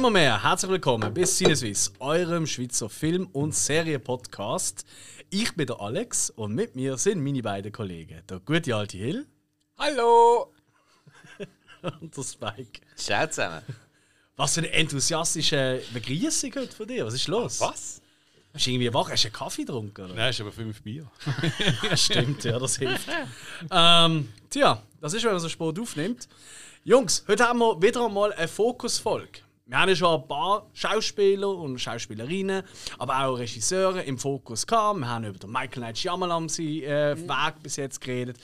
Einmal mehr herzlich willkommen bis Sinneswiss, eurem Schweizer Film- und Serienpodcast. Ich bin der Alex und mit mir sind meine beiden Kollegen, der gute alte Hill Hallo! und der Spike. Ciao zusammen. Was für eine enthusiastische Begrüßung heute von dir. Was ist los? Was? Hast du irgendwie wach? Hast du einen Kaffee getrunken? Oder? Nein, ist aber fünf Bier. Ja, stimmt, ja, das hilft. ähm, tja, das ist, wenn man so Sport aufnimmt. Jungs, heute haben wir wieder einmal eine Fokusfolge. Wir haben schon ein paar Schauspieler und Schauspielerinnen, aber auch Regisseure im Fokus gehabt. Wir haben über den Michael Knight Shyamalan seinen äh, Weg bis jetzt geredet.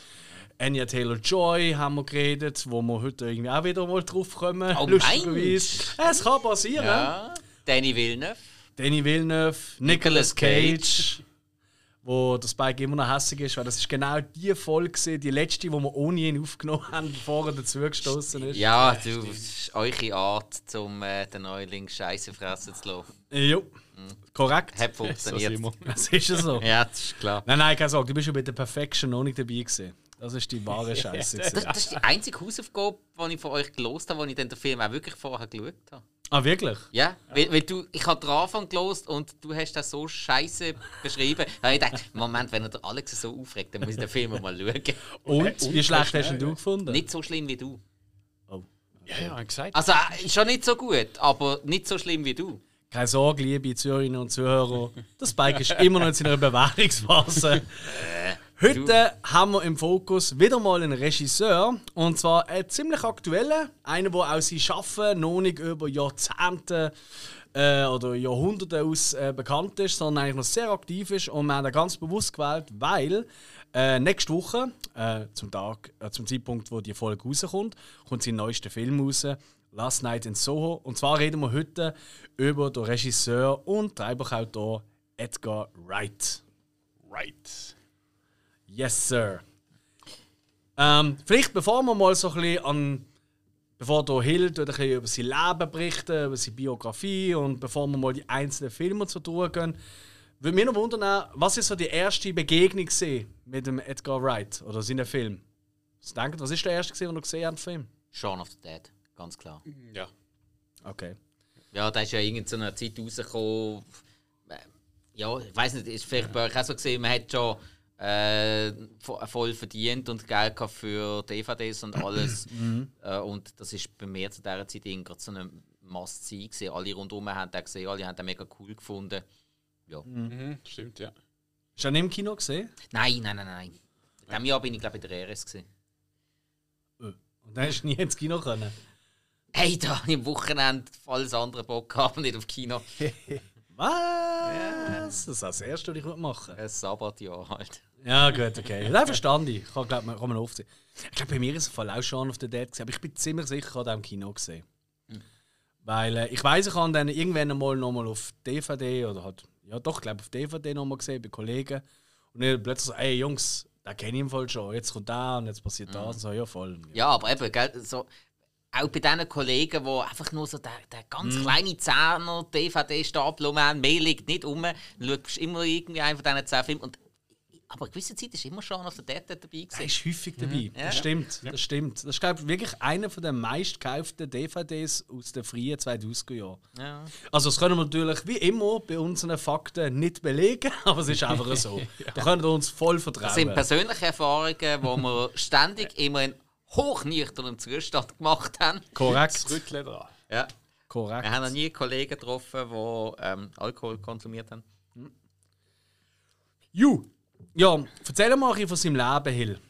Anya Taylor-Joy haben wir geredet, wo wir heute irgendwie auch wieder mal drauf kommen. Oh, lustigerweise. Es kann passieren. Ja. Danny Villeneuve. Danny Villeneuve, Nicolas Cage, wo der Spike immer noch hässlich ist, weil das ist genau die Folge, die letzte, die wir ohne ihn aufgenommen haben, bevor er dazugestoßen ist. Ja, du, das ist eure Art, um äh, den Neuling Scheiße fressen zu lassen. Jo, korrekt. Hat funktioniert. Das ist ja so. ja, das ist klar. Nein, nein, keine Sorge, du bist ja bei der Perfection noch nicht dabei gewesen. Das ist die wahre Scheiße. Das, das ist die einzige Hausaufgabe, die ich von euch gelost habe, wo ich dann den Film auch wirklich vorher geschaut habe. ah, wirklich? Ja, weil, weil du, ich habe den Anfang gelost und du hast das so scheiße beschrieben. Da habe ich gedacht, Moment, wenn er der Alex so aufregt, dann muss ich den Film mal schauen. Und? Wie schlecht hast denn du gefunden? Nicht so schlimm wie du. Ja, ja, ich gesagt. Also äh, schon nicht so gut, aber nicht so schlimm wie du. Keine Sorge, liebe Zuhörerinnen und Zuhörer. Der Spike ist immer noch in seiner Bewährungsphase. Heute haben wir im Fokus wieder mal einen Regisseur. Und zwar einen ziemlich aktuellen. Einen, der auch sein Schaffen noch nicht über Jahrzehnte äh, oder Jahrhunderte aus äh, bekannt ist, sondern eigentlich noch sehr aktiv ist. Und wir haben ihn ganz bewusst gewählt, weil äh, nächste Woche, äh, zum, Tag, äh, zum Zeitpunkt, wo die Folge rauskommt, kommt sein neuester Film raus. Last Night in Soho. Und zwar reden wir heute über den Regisseur und Drehbuchautor Edgar Wright. Right. Yes, sir. Ähm, vielleicht bevor wir mal so ein bisschen an. Bevor der Hill ein bisschen über sein Leben berichten, über seine Biografie und bevor wir mal die einzelnen Filme zu durchgehen, würde mich noch wundern, was ist so die erste Begegnung mit dem Edgar Wright oder seinem Film? Was denkt, was ist der erste, den ihr gesehen habt, Film? Shaun of the Dead, ganz klar. Ja. Okay. Ja, da ist ja irgend so Zeit rausgekommen. äh, Ja, ich weiß nicht, ist vielleicht bei euch auch so gesehen, man hat schon äh, vo- voll verdient und Geld gehabt für DVDs und alles. äh, und das ist bei mir zu dieser Zeit irgendwie so eine Must-See gewesen. Alle rundherum haben den gesehen, alle haben den mega cool gefunden. Ja. Mhm, stimmt, ja. Hast du ihn im Kino gesehen? Nein, nein, nein, nein. In diesem Jahr bin ich glaube ich in der RS. Gewesen. Und dann hast du nie ins Kino können. Hey, da habe ich am Wochenende alles andere Bock gehabt nicht auf Kino. Was? Das ist das erste, was ich machen. Ein Sabbatjahr halt. Ja, gut, okay. Das verstand ich. Kann, glaub, man, kann man aufsehen. Ich glaube, bei mir ist es voll auch schon auf der Dead gesehen, aber ich bin ziemlich sicher, ich habe den im Kino gesehen. Weil äh, ich weiß, ich habe den irgendwann einmal mal auf DVD oder halt, ja doch, ich glaube auf DVD noch mal gesehen bei Kollegen. Und dann plötzlich so, ey Jungs, da kenne ich im Fall schon. Jetzt kommt der und jetzt passiert das. Und so, ja, voll. Ja, aber eben, gell, so, auch bei diesen Kollegen, die einfach nur so den, den ganz kleinen Zehner DVD-Stapel haben, mehr liegt nicht um, dann schaust du immer irgendwie einen von diesen zehn Filmen. Und, aber eine gewisse Zeit ist immer schon auf der Dead dabei Er gewesen. ist häufig dabei. Ja. Das stimmt, das stimmt. Das ist, glaube ich, wirklich einer der meistgekauften DVDs aus den frühen 2000er Jahren. Ja. Also das können wir natürlich wie immer bei unseren Fakten nicht belegen, aber es ist einfach so. Da können wir uns voll vertrauen. Das sind persönliche Erfahrungen, die wir ständig immer in hochnüchternem Zustand gemacht haben. Korrekt. Das Rüttle dran. Ja. Korrekt. Wir haben noch nie Kollegen getroffen, die ähm, Alkohol konsumiert haben. Ju, ja, erzähl mal ein bisschen von seinem Leben, Hill.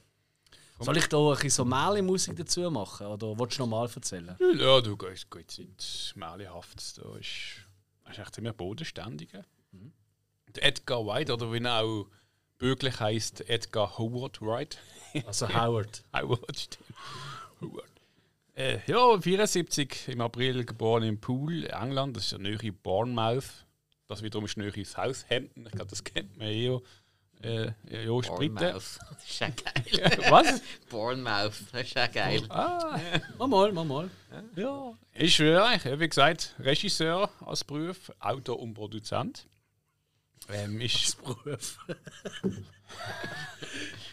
Soll ich da ein bisschen so Märchen-Musik dazu machen oder willst du normal erzählen? Ja, du gehst gut nicht märchenhaft. Da ist, das ist echt ziemlich bodenständig. Der Edgar White, oder wie er auch bürgerlich heisst, Edgar Howard Wright. Also Howard. Howard, stimmt. Howard. Äh, ja, 74 im April geboren in Poole, England. Das ist ja nahe Bournemouth. Das wiederum ist nahe Southampton. Ich glaube, das kennt man eher. Äh, ja. Bournemouth. Das ist ja geil. Was? Bournemouth. Das ist ja geil. Ah, Mal mal, mal mal. ja. Ist ja, wie gesagt, Regisseur als Beruf, Autor und Produzent. Ähm, ist Beruf.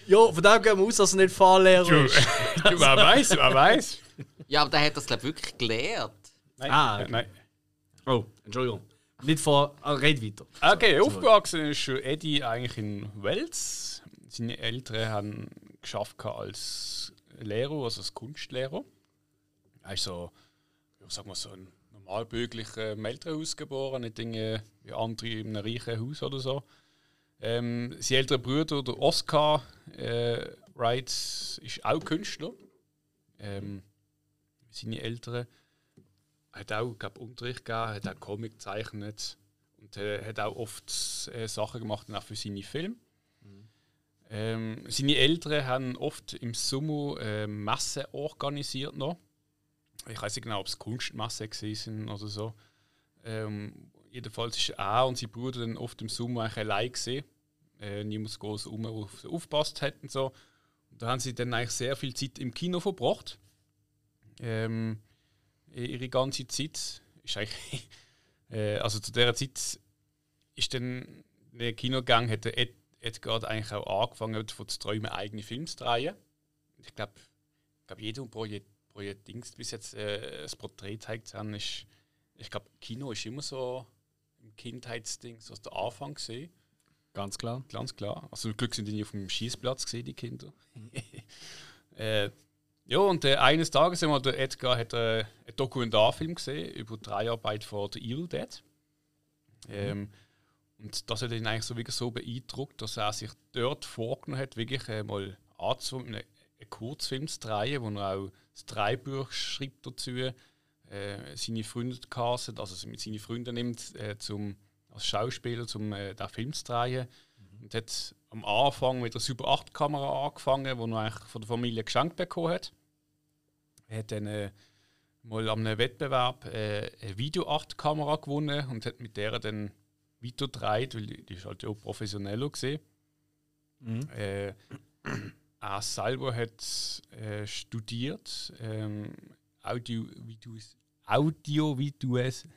ja, von dem gehen wir aus, dass er nicht Fahrlehrer du, ist. du, wer weiß, wer weiß. Ja, aber der hat das, glaube ich, wirklich gelernt. Nein, Ah, okay. nein. Oh, Entschuldigung. Nicht vor. Ah, red weiter. Okay, aufgewachsen ist schon Eddie eigentlich in Wels. Seine Eltern haben geschafft als Lehrer, also als Kunstlehrer. Er ist so, ja, sag mal, so ein normalbürgerlicher Elternhaus geboren, nicht irgendwie wie andere in einem reichen Haus oder so. Ähm, sein älterer Bruder, der Oscar äh, Wright, ist auch Künstler. Ähm, seine Eltern hat auch glaub, Unterricht gegeben, hat auch Comic gezeichnet und äh, hat auch oft äh, Sachen gemacht auch für seine Filme. Ähm, seine Eltern haben oft im Sommer äh, Messen organisiert noch. Ich weiß nicht genau, ob es Kunstmessen sind oder so. Ähm, jedenfalls ist er und sein Bruder dann oft im Sommer eigentlich allein gesehen. Äh, niemand groß um auf sie aufgepasst hat und so. Und da haben sie dann eigentlich sehr viel Zeit im Kino verbracht. Ähm, ihre ganze Zeit ist eigentlich, äh, also zu der Zeit ist dann der Kinogang hat der Ed, Edgar eigentlich auch angefangen von zu träumen eigene Filme zu drehen. Ich glaube, glaub, jeder Projekt, Projekt Dings bis jetzt äh, das Porträt zeigt haben, ist, ich glaube, Kino ist immer so im Kindheitsding aus der Anfang gesehen. Ganz klar. Ganz klar. Also zum Glück sind die nicht auf dem Schießplatz gesehen, die Kinder. äh, ja, und äh, eines Tages haben wir, der Edgar hat äh, einen Dokumentarfilm gesehen über die Dreharbeiten von The Evil Dead. Ähm, und das hat ihn eigentlich so, wirklich so beeindruckt, dass er sich dort vorgenommen hat, wirklich äh, mal anzufangen, einen, einen Kurzfilm zu drehen, wo er auch das Dreibuch schreibt dazu, äh, seine Freunde castet, also mit seinen Freunden nimmt, äh, zum, als Schauspieler, um äh, den Film zu drehen. Und hat am Anfang mit der Super 8 Kamera angefangen, die er eigentlich von der Familie geschenkt bekommen hat. Er hat dann äh, mal an einem Wettbewerb äh, eine Video 8 Kamera gewonnen und hat mit der dann weiter gedreht, weil die, die ist halt auch professioneller gesehen. Äh, er selber hat äh, studiert ähm, Audio, Audiovisuelles,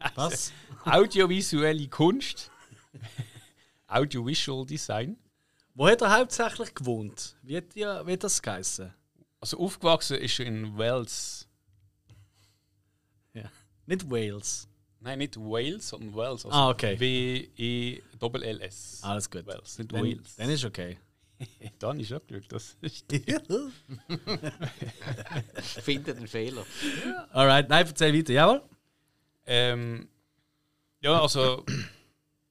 Was? audiovisuelle Kunst, Audiovisual Design. Wo hat er hauptsächlich gewohnt? Wie hat, die, wie hat das geheißen? Also aufgewachsen ist er in Wales. Ja. Nicht Wales. Nein, nicht Wales, sondern Wales. Also Ah, okay. W-E-L-S. Alles gut. Wales, nicht Dann, Wales. dann ist okay. Dann ist auch Glück. Das ist Findet den Fehler. Alright, nein, erzähl weiter. Jawohl. Ähm, ja, also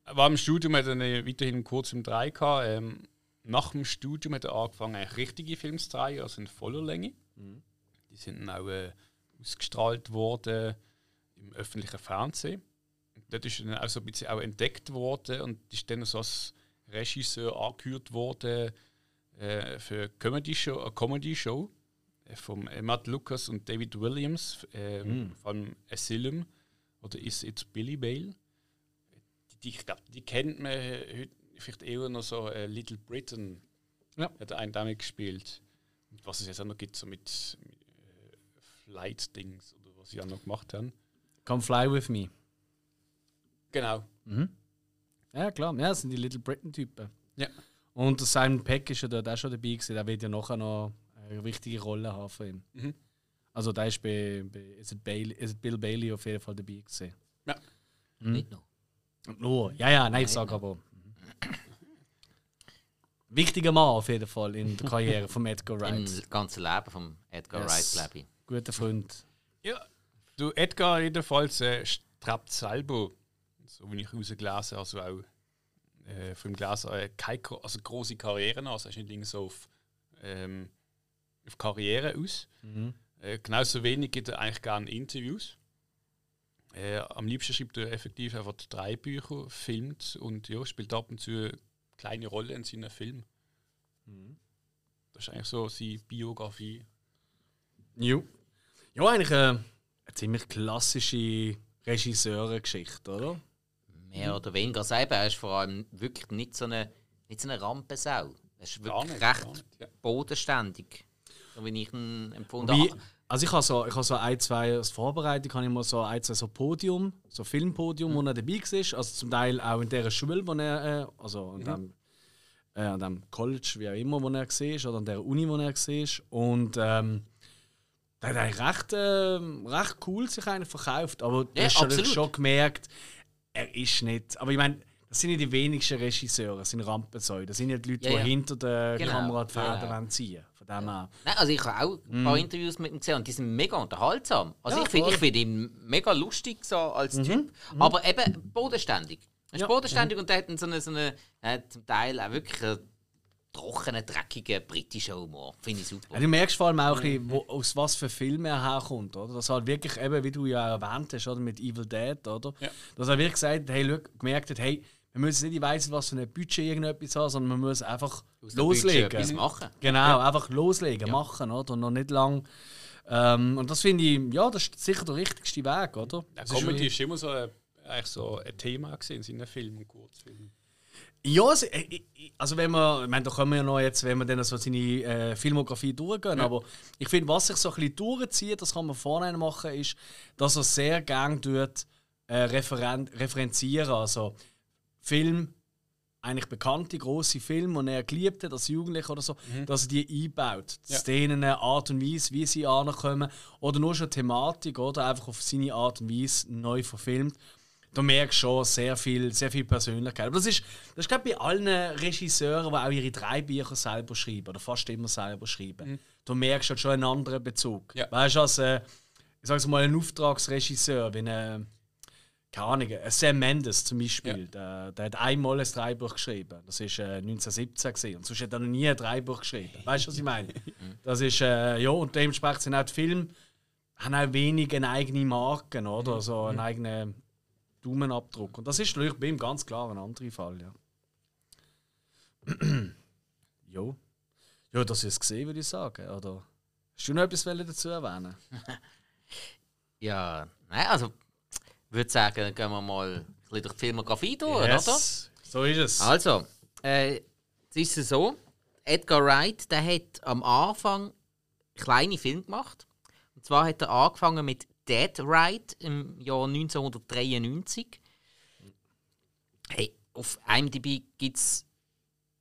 war im Studium hat er weiterhin kurz im 3 gehabt. Ähm, nach dem Studium hat er angefangen, eigentlich richtige Filme zu drehen, also in voller Länge. Die sind dann auch äh, ausgestrahlt worden im öffentlichen Fernsehen. Und dort ist er dann auch so ein bisschen auch entdeckt worden und ist dann so als Regisseur angehört worden äh, für eine Comedy Show, eine Comedy Show äh, von äh, Matt Lucas und David Williams, äh, von Asylum oder ist it Billy Bale? Die, ich glaube, die kennt man heute vielleicht eher noch so äh, Little Britain. Ja. Hat einen damit gespielt. Und was es jetzt auch noch gibt, so mit, mit äh, Flight-Dings oder was sie auch noch gemacht haben. Come fly with me. Genau. Ja, klar. Ja, das sind die Little Britain-Typen. Ja. Und der Simon Peck ist ja dort auch schon dabei gewesen. Der wird ja nachher noch eine wichtige Rolle haben für ihn. Mhm. Also da ist bei, bei ist Bailey, ist Bill Bailey auf jeden Fall dabei gewesen. Nicht noch. Nur. Ja, ja, nein, ich sag aber. mhm. Wichtiger Mann auf jeden Fall in der Karriere von Edgar Wright. Im ganzen Leben von Edgar Yes. Wright, glaube ich. Guter Freund. Ja. Du, Edgar jedenfalls äh, strebt selber, so wie ich rausgelesen also auch äh, vom Gelesen, äh, keine also große Karriere an. Also ist nicht so auf, ähm, auf Karriere aus. Äh, genauso wenig gibt er eigentlich gerne Interviews. Äh, am liebsten schreibt er effektiv einfach drei Bücher, filmt und ja, spielt ab und zu eine kleine Rolle in seinen Filmen. Das ist eigentlich so seine Biografie. Jo. Ja, eigentlich äh, eine ziemlich klassische Regisseurengeschichte, oder? Mehr oder weniger. Also eben, er ist vor allem wirklich nicht so eine, nicht so eine Rampensau. Er ist wirklich nicht, recht nicht, ja. bodenständig. So wie ich ihn empfunden Wie, habe. also ich habe so, ich habe so ein, zwei als Vorbereitung habe ich mal so ein, zwei so Podium, so Filmpodium, wo er dabei war. Also zum Teil auch in der Schule, wo er, äh, also an, dem, äh, an dem College, wie auch immer, wo er war, oder an der Uni, wo er war. Und ähm, der hat eigentlich recht, äh, recht cool sich eigentlich verkauft. Aber du Ja, hast natürlich absolut. schon gemerkt, er ist nicht. Aber ich meine, das sind ja die wenigsten Regisseure, das sind Rampensäue. Das sind ja die Leute, Ja, ja. die hinter der Genau, Kamera die Fäden wollen ziehen Von dem her. Nein, also ich habe auch ein paar Interviews mit ihm gesehen und die sind mega unterhaltsam. Also Ja, ich finde find ihn mega lustig so als Typ, aber eben bodenständig. Er ist Ja. bodenständig und der hat so eine, so eine äh, zum Teil auch wirklich trockenen, dreckigen britischen Humor. Finde ich super. Ja, du merkst vor allem auch, ein bisschen, wo, aus was für Filmen er herkommt. Oder? Das halt wirklich, eben, wie du ja erwähnt hast, oder? mit Evil Dead. Oder? Ja. Dass er wirklich gesagt hat, hey, schau, gemerkt hat, hey, wir müssen nicht, ich weiss nicht, was für ein Budget irgendetwas haben, sondern wir müssen einfach Budget loslegen. etwas machen. Genau, einfach loslegen, machen, oder? Und noch nicht lang. Ähm, und das finde ich, ja, das ist sicher der richtigste Weg, oder? Ja, Comedy ist immer so ein, eigentlich so ein Thema gewesen in seinen Filmen und Kurzfilmen. Ja, äh, äh, also wenn man, ich meine, da können wir ja noch jetzt, wenn wir dann so seine äh, Filmografie durchgehen, aber ich finde, was sich so ein bisschen durchzieht, das kann man vorne machen, ist, dass er sehr gern tut, äh, referen referenzieren, also Film, eigentlich bekannte große Filme, die er geliebt hat als Jugendlicher oder so, dass er die einbaut. Ja. Szenen, Art und Weise, wie sie ankommen oder nur schon Thematik oder? Einfach auf seine Art und Weise neu verfilmt da merkst du schon sehr viel, sehr viel Persönlichkeit. Aber das ist, das ist glaube ich, bei allen Regisseuren, die auch ihre drei Bücher selber schreiben oder fast immer selber schreiben. Du merkst halt schon einen anderen Bezug. Ja. Weißt du, als äh, ich sag's mal, ein Auftragsregisseur, wie ein, keine Ahnung, ein Sam Mendes zum Beispiel, der, der hat einmal ein Dreibuch geschrieben. Das war äh, 1917 gewesen. und sonst hat er noch nie ein Dreibuch geschrieben. Weißt du, was ich meine? Das ist, äh, ja, und dementsprechend sind auch die Filme haben auch wenig eine eigene Marke, oder? So einen eigenen Daumenabdruck. Und das ist natürlich bei ihm ganz klar ein anderer Fall, ja. jo. Ja, das ist es gesehen, würde ich sagen. Oder hast du noch etwas dazu erwähnen? Ja, nein, also ich würde sagen, gehen wir mal ein bisschen durch die Filmografie durch, oder? So ist es. Also, äh, es ist es so, Edgar Wright, der hat am Anfang kleine Filme gemacht. Und zwar hat er angefangen mit Dead Right im Jahr 1993. Hey, auf IMDb gibt es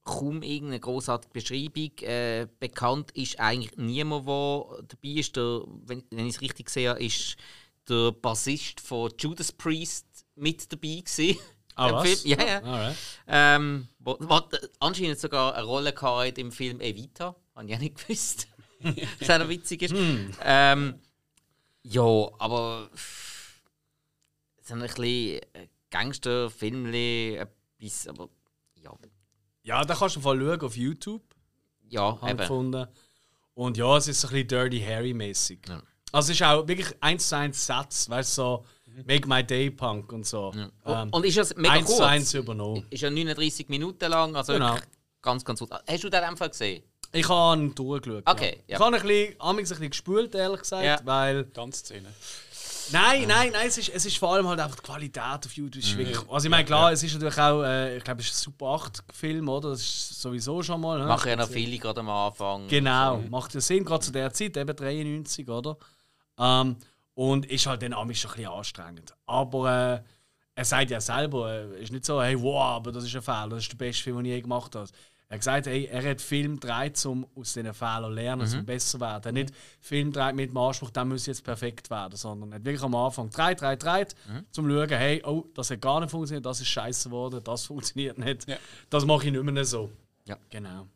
kaum irgendeine großartige Beschreibung. Äh, bekannt ist eigentlich niemand, der dabei ist. Der, wenn, wenn ich es richtig sehe, ist der Bassist von Judas Priest mit dabei gewesen. Ah, was? Ja, ja. Alright. Ähm, wo, wo, anscheinend sogar eine Rolle gehabt im Film Evita. Habe ich auch nicht gewusst. Was auch noch witzig ist. Ähm, ja, aber pff, so ein bisschen Gangsterfilmli, etwas, aber ja, Ja, da kannst du mal schauen auf YouTube. ja, habe gefunden. Und ja, es ist so ein bisschen Dirty Harry-mäßig. Ja. Also es ist auch wirklich eins zu eins Satz, weißt du, so Make My Day Punk und so. Ähm, Und ist das mega eins kurz? zu eins übernommen. Ist ja 39 Minuten lang, also Genau. ganz, ganz gut. Hast du den einfach gesehen? Ich habe ihn durchgeschaut. Okay, ja. ja. Ich habe ihn ein bisschen, amigs ein bisschen gespült, ehrlich gesagt, Ja. weil... Tanzszene. Nein, nein, nein, es ist, es ist vor allem halt einfach die Qualität auf YouTube. Mhm. Ist wirklich, also ich meine, klar, es ist natürlich auch, äh, ich glaube, es ist ein Super 8-Film, oder? Das ist sowieso schon mal. ne? Machen ja noch viele gerade am Anfang. Genau, macht ja Sinn, gerade zu der Zeit, eben 93, oder? Ähm, und ist halt dann amigs schon ein bisschen anstrengend. Aber äh, er sagt ja selber, äh, ist nicht so, hey, wow, aber das ist ein Fehler, das ist der beste Film, den ich je gemacht habe. Er hat gesagt, hey, er hat Film gedreht, um aus diesen Fehlern zu lernen, um besser zu werden. Er hat nicht Film gedreht mit dem Anspruch, der muss jetzt perfekt werden, sondern er hat wirklich am Anfang gedreht, gedreht, gedreht, zum zu schauen, hey, oh, das hat gar nicht funktioniert, das ist scheiße geworden, das funktioniert nicht. Ja. Das mache ich nicht mehr so. Ja. Genau.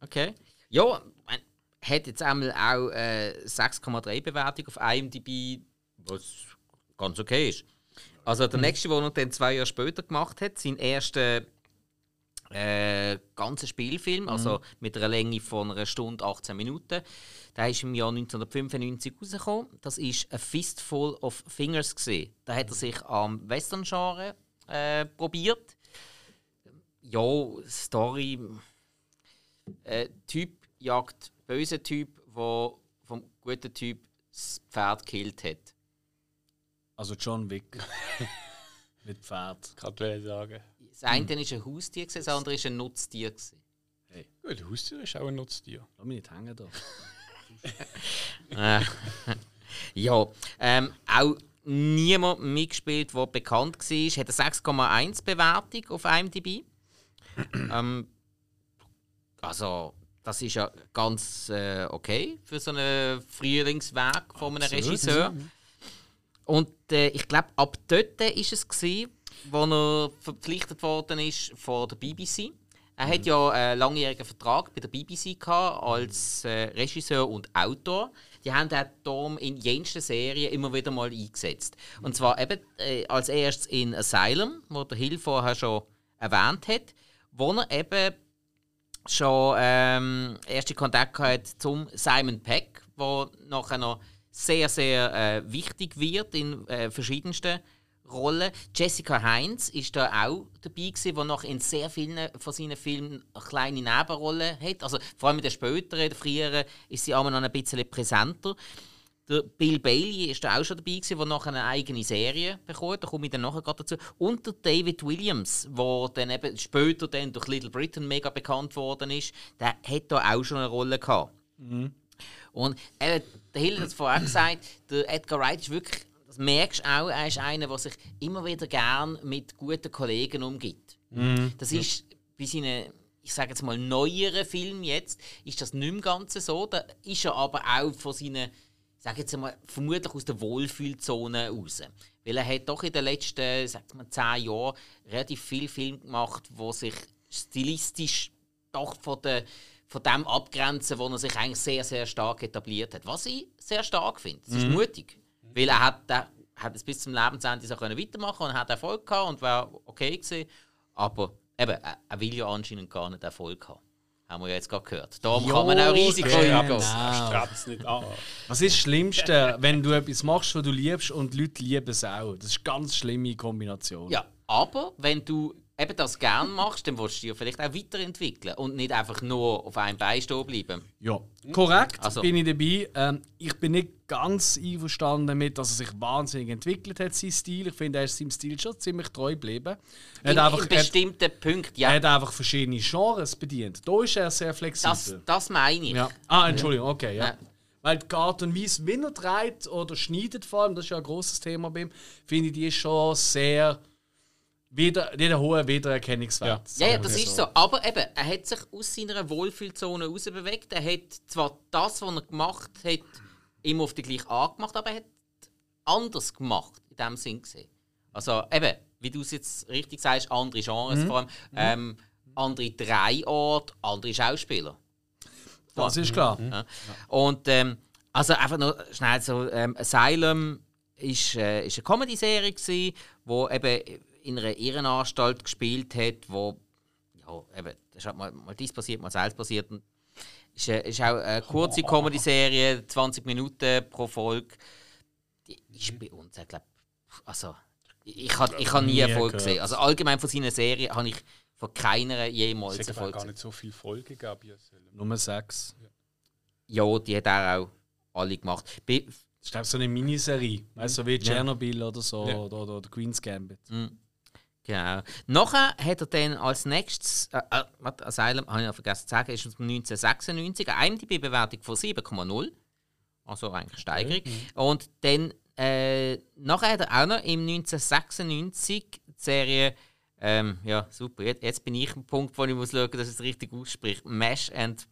Okay. Ja, mein, hat jetzt einmal auch äh, 6,3 Bewertung auf IMDb, was ganz okay ist. Also der nächste, der noch dann zwei Jahre später gemacht hat, sein erster äh, ganzer Spielfilm, also mit einer Länge von einer Stunde 18 Minuten. Der ist im Jahr 1995 rausgekommen. Das ist A Fistful of Fingers gesehen. Da hat er sich am Western-Genre äh, probiert. Ja, Story. Äh, typ jagt böse Typ, der vom guten Typ das Pferd gekillt hat. Also John Wick. mit Pferd. Will ich sagen. Das eine war ein Haustier, das andere war ein Nutztier. gewesen. Ja, der Haustier ist auch ein Nutztier. Lass mich nicht hängen da. Äh, ja, ähm, auch niemand mitgespielt, der bekannt war. Hat eine 6,1 Bewertung auf IMDb. ähm, also, das ist ja ganz äh, okay für so einen Frühlingsweg von einem Regisseur. Und äh, ich glaube, ab dort ist es gewesen, wo er verpflichtet worden ist von der BBC. Er hat ja einen langjährigen Vertrag bei der BBC gehabt, als äh, Regisseur und Autor. Die haben den Tom in jensten Serien immer wieder mal eingesetzt. Und zwar eben äh, als erstes in Asylum, wo der Hill vorher schon erwähnt hat, wo er eben schon ähm, erste Kontakt hat zum Simon Peck, der nachher noch sehr, sehr äh, wichtig wird in äh, verschiedensten Rollen. Jessica Heinz ist da auch dabei gewesen, die noch in sehr vielen von seinen Filmen eine kleine Nebenrolle hat. Also vor allem in den späteren, in den früheren, ist sie auch noch ein bisschen präsenter. Der Bill Bailey ist da auch schon dabei gewesen, der noch eine eigene Serie bekommt. Da komme ich dann nachher gerade dazu. Und der David Williams, der dann eben später dann durch Little Britain mega bekannt worden ist, der hat da auch schon eine Rolle gehabt. Und äh, der Hill hat es vorher gesagt, der Edgar Wright ist wirklich, das merkst du auch, er ist einer, der sich immer wieder gern mit guten Kollegen umgibt. Das ist bei seinen, ich sage jetzt mal, neueren Filmen jetzt, ist das nicht mehr ganz so. Da ist er aber auch von seinen, ich sage jetzt mal, vermutlich aus der Wohlfühlzone raus. Weil er hat doch in den letzten, sag mal, zehn Jahren relativ viele Filme gemacht, wo sich stilistisch doch von, der, von dem abgrenzen, wo er sich eigentlich sehr, sehr stark etabliert hat. Was ich sehr stark finde. Es ist mutig. Weil er hat, er hat es bis zum Lebensende so können weitermachen und hat Erfolg gehabt und war okay gewesen. Aber eben, er, er will ja anscheinend gar nicht Erfolg haben. Haben wir ja jetzt gerade gehört. Darum Jo, kann man auch Risiko genau. eingehen. Strappt es nicht an. Was ist das Schlimmste, wenn du etwas machst, was du liebst und die Leute lieben es auch? Das ist eine ganz schlimme Kombination. Ja, aber wenn du eben das gerne machst, dann willst du dich ja vielleicht auch weiterentwickeln und nicht einfach nur auf einem Bein stehen bleiben. Ja, korrekt, Also- bin ich dabei. Ähm, ich bin nicht ganz einverstanden damit, dass er sich wahnsinnig entwickelt hat, sein Stil. Ich finde, er ist seinem Stil schon ziemlich treu geblieben. Er In, hat einfach, in er, hat- bestimmten Punkten, er ja. hat einfach verschiedene Genres bedient. Da ist er sehr flexibel. Das, das meine ich. ja. Ah, Entschuldigung, okay, ja. Ja. Weil die Art und Weise, wie er dreht oder schneidet vor allem, das ist ja ein großes Thema bei ihm, finde ich, die ist schon sehr... Wieder, die hat einen hohen Wiedererkennungswert. Ja, ja, sagen das ist so. Aber eben, er hat sich aus seiner Wohlfühlzone rausbewegt. Er hat zwar das, was er gemacht hat, immer auf die gleiche Art gemacht, aber er hat anders gemacht, in dem Sinn gesehen. Also eben, wie du es jetzt richtig sagst, andere Genres vor allem, ähm, andere Drehorte, andere Schauspieler. Das ist klar. Ja. Und ähm, also einfach noch schnell so, ähm, Asylum ist, äh, ist eine Comedy-Serie wo eben in einer Irrenanstalt gespielt hat, wo ja eben, das ist halt mal, mal dies passiert, mal das passiert. Und ist, äh, ist auch eine kurze Comedy-Serie, 20 Minuten pro Folge. Die ist bei uns, ich glaube, also ich, ich habe ich hab nie Erfolg gehört. gesehen. Also allgemein von seinen Serien habe ich von keiner jemals Es hat Erfolg gar nicht so viele Folgen Asylum. Nummer 6. Ja, die hat er auch alle gemacht. Bei, Das ist glaub ich, so eine Miniserie. Weißt du, so wie Tschernobyl oder so Ja. oder, oder, oder Queen's Gambit. Genau. Nachher hat er dann als nächstes, äh, äh, warte, Asylum, habe ich noch vergessen zu sagen, ist aus dem 1996, eine IMDb-Bewertung von 7,0. Also eigentlich Steigerung. Und dann, äh, nachher hat er auch noch im 1996 die Serie, ähm, ja super, jetzt, jetzt bin ich am Punkt, wo ich muss schauen, dass ich es richtig ausspricht, Mesh and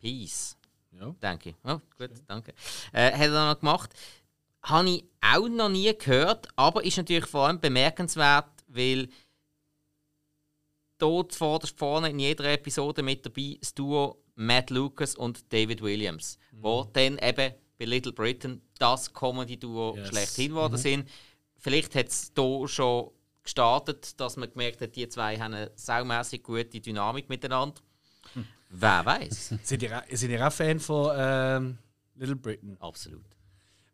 Peace. Ja. Danke. Oh, gut, danke. Äh, hat er noch gemacht. Habe ich auch noch nie gehört, aber ist natürlich vor allem bemerkenswert, weil dort vorderst vorne in jeder Episode mit dabei das Duo Matt Lucas und David Williams, wo dann eben bei Little Britain das Comedy-Duo Yes. schlechthin geworden sind. Vielleicht hat es hier schon gestartet, dass man gemerkt hat, die zwei haben eine saumässig gute Dynamik miteinander. Wer weiß? Seid ihr, auch- seid ihr auch Fan von ähm, Little Britain? Absolut.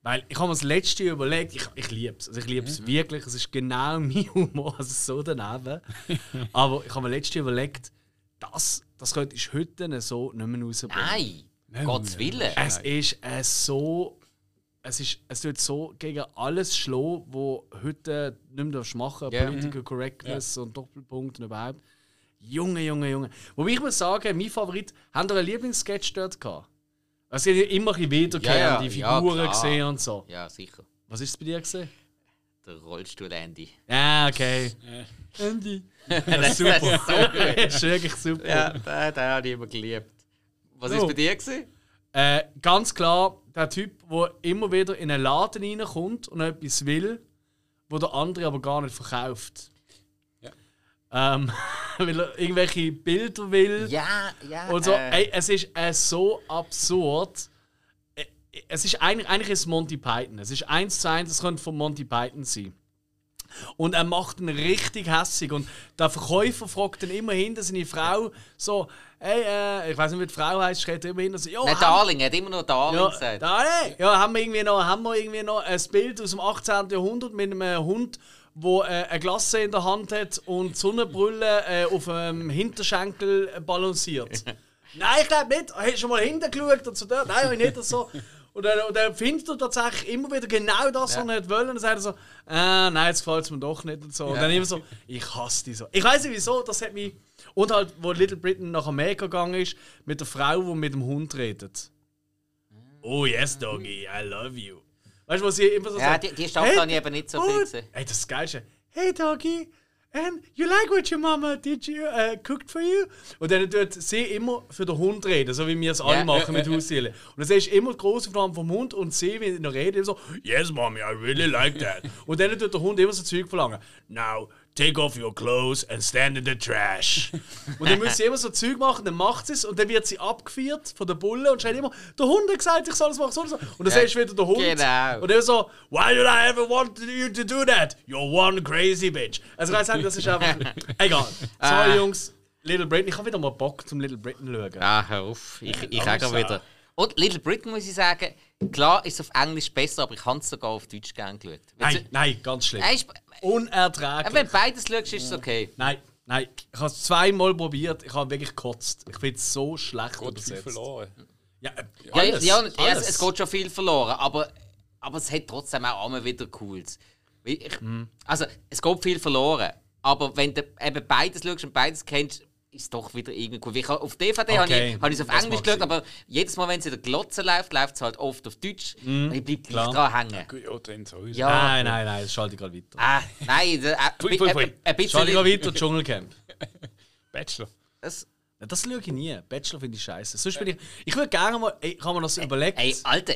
Weil ich habe mir das letzte Jahr überlegt, ich, ich liebe es. Also ich liebe es wirklich. Es ist genau mein Humor. Also so daneben. Aber ich habe mir letztes Jahr überlegt, das, das könntest du heute so nicht mehr rausbringen. Nein, Gottes Willen. Es ist äh, so. Es, ist, es tut so gegen alles schlagen, wo heute nicht mehr darfst machen Ja. Political Correctness und Doppelpunkt und überhaupt. Junge, Junge, Junge. Wobei ich muss sagen, mein Favorit, habt ihr einen Lieblingssketch dort gehabt? Es sind ja immer wiederkehrende Ja, ja, ja, Figuren klar. gesehen und so. Ja, sicher. Was ist es bei dir gesehen? Der Rollstuhl-Andy. Ah, okay. Andy. das super. ist so gut. Das ist wirklich super. Ja, den, den habe ich immer geliebt. Was No. ist bei dir gewesen? Äh, ganz klar, der Typ, der immer wieder in einen Laden reinkommt und etwas will, wo der andere aber gar nicht verkauft. Ja. Ähm, weil er irgendwelche Bilder will. Ja, ja. Und so, äh, ey, es ist äh, so absurd. Äh, Es ist eigentlich, eigentlich ist es Monty Python. Es ist eins zu eins, es könnte von Monty Python sein. Und er macht ihn richtig hässig. Und der Verkäufer fragt dann immer hinter seine Frau so: Hey, äh, ich weiß nicht, wie die Frau heißt, schreit immer hinter so: Jo, Nein, Darling, er hat immer noch Darling ja, gesagt. Darling, ja, haben wir irgendwie noch, haben wir irgendwie noch ein Bild aus dem 18. Jahrhundert mit einem Hund, wo äh, eine Glasse in der Hand hat und Sonnenbrille äh, auf einem Hinterschenkel balanciert. Nein, ich glaube nicht. Hast du schon mal hinten geschaut und so? Nein, ich nicht. Und so. Und dann, und dann findet er tatsächlich immer wieder genau das, was er nicht will. Und dann sagt er so, äh, nein, jetzt gefällt es mir doch nicht. Und, so. und dann immer so, ich hasse die so. Ich weiß nicht wieso, das hat mich. Und halt, wo Little Britain nach Amerika gegangen ist, mit der Frau, die mit dem Hund redet. Oh yes, Doggy, I love you. Weißt du, was sie immer so Ja, sagt? die, die Staffel habe ich eben nicht so viel gesehen. Hey, das ist das Geilste. Hey, Doggy, and you like what your mama did you uh, cooked for you? Und dann tut sie immer für den Hund reden, so wie wir es alle Ja, machen mit Haustieren. Und dann siehst du immer die große Form vom Hund und sie, wie in der Rede, immer so, Yes, Mommy, I really like that. und dann tut der Hund immer so Zeug verlangen. Now, take off your clothes and stand in the trash. und dann muss sie immer so Zeug machen, dann macht sie es und dann wird sie abgeführt von der Bulle und schreit immer, der Hund hat gesagt, ich soll es machen, so und so. Und dann Ja, siehst du wieder der Hund. genau. Und er so, why did I ever want you to do that? You're one crazy bitch. Also ich sagen, das ist einfach. Egal. Sorry, Ah. Jungs. Little Britain. Ich habe wieder mal Bock zum Little Britain zu schauen. Ah, hör auf. Ich, ich auch wieder. Und Little Britain muss ich sagen, klar ist es auf Englisch besser, aber ich habe es sogar auf Deutsch gerne geschaut. Nein, nein, ganz schlimm. Nein, ist- Unerträglich. wenn du beides schaust, ist es okay. Nein, nein. Ich habe es zweimal probiert. Ich habe wirklich gekotzt. Ich finde es so schlecht Gott, viel übersetzt. verloren. Ja, äh, alles, ja, ja alles. es, es geht schon viel verloren, aber, aber es hat trotzdem auch immer wieder Cooles. Ich, Mhm. Also, es geht viel verloren, aber wenn du eben beides schaust und beides kennst, ist doch wieder irgendwie cool. Ich, habe- auf DVD habe Okay, ich, habe ich es auf das Englisch geschaut, aber jedes Mal, wenn es in der Glotze läuft, läuft es halt oft auf Deutsch und ich bleibe gleich dran hängen. Ja, dann sowieso. Ja, Nein, nein, nein, das schalte ich gerade weiter. Ah, nein, äh, Pfui, pfui, pfui. ein, ein bisschen. Schalte ich gerade weiter, Dschungelcamp. Bachelor. Das, Ja, Das schaue ich nie. Bachelor finde ich scheiße. Sonst bin ich. Ich würde gerne mal. Ey, kann man das überlegen? ey, Alter,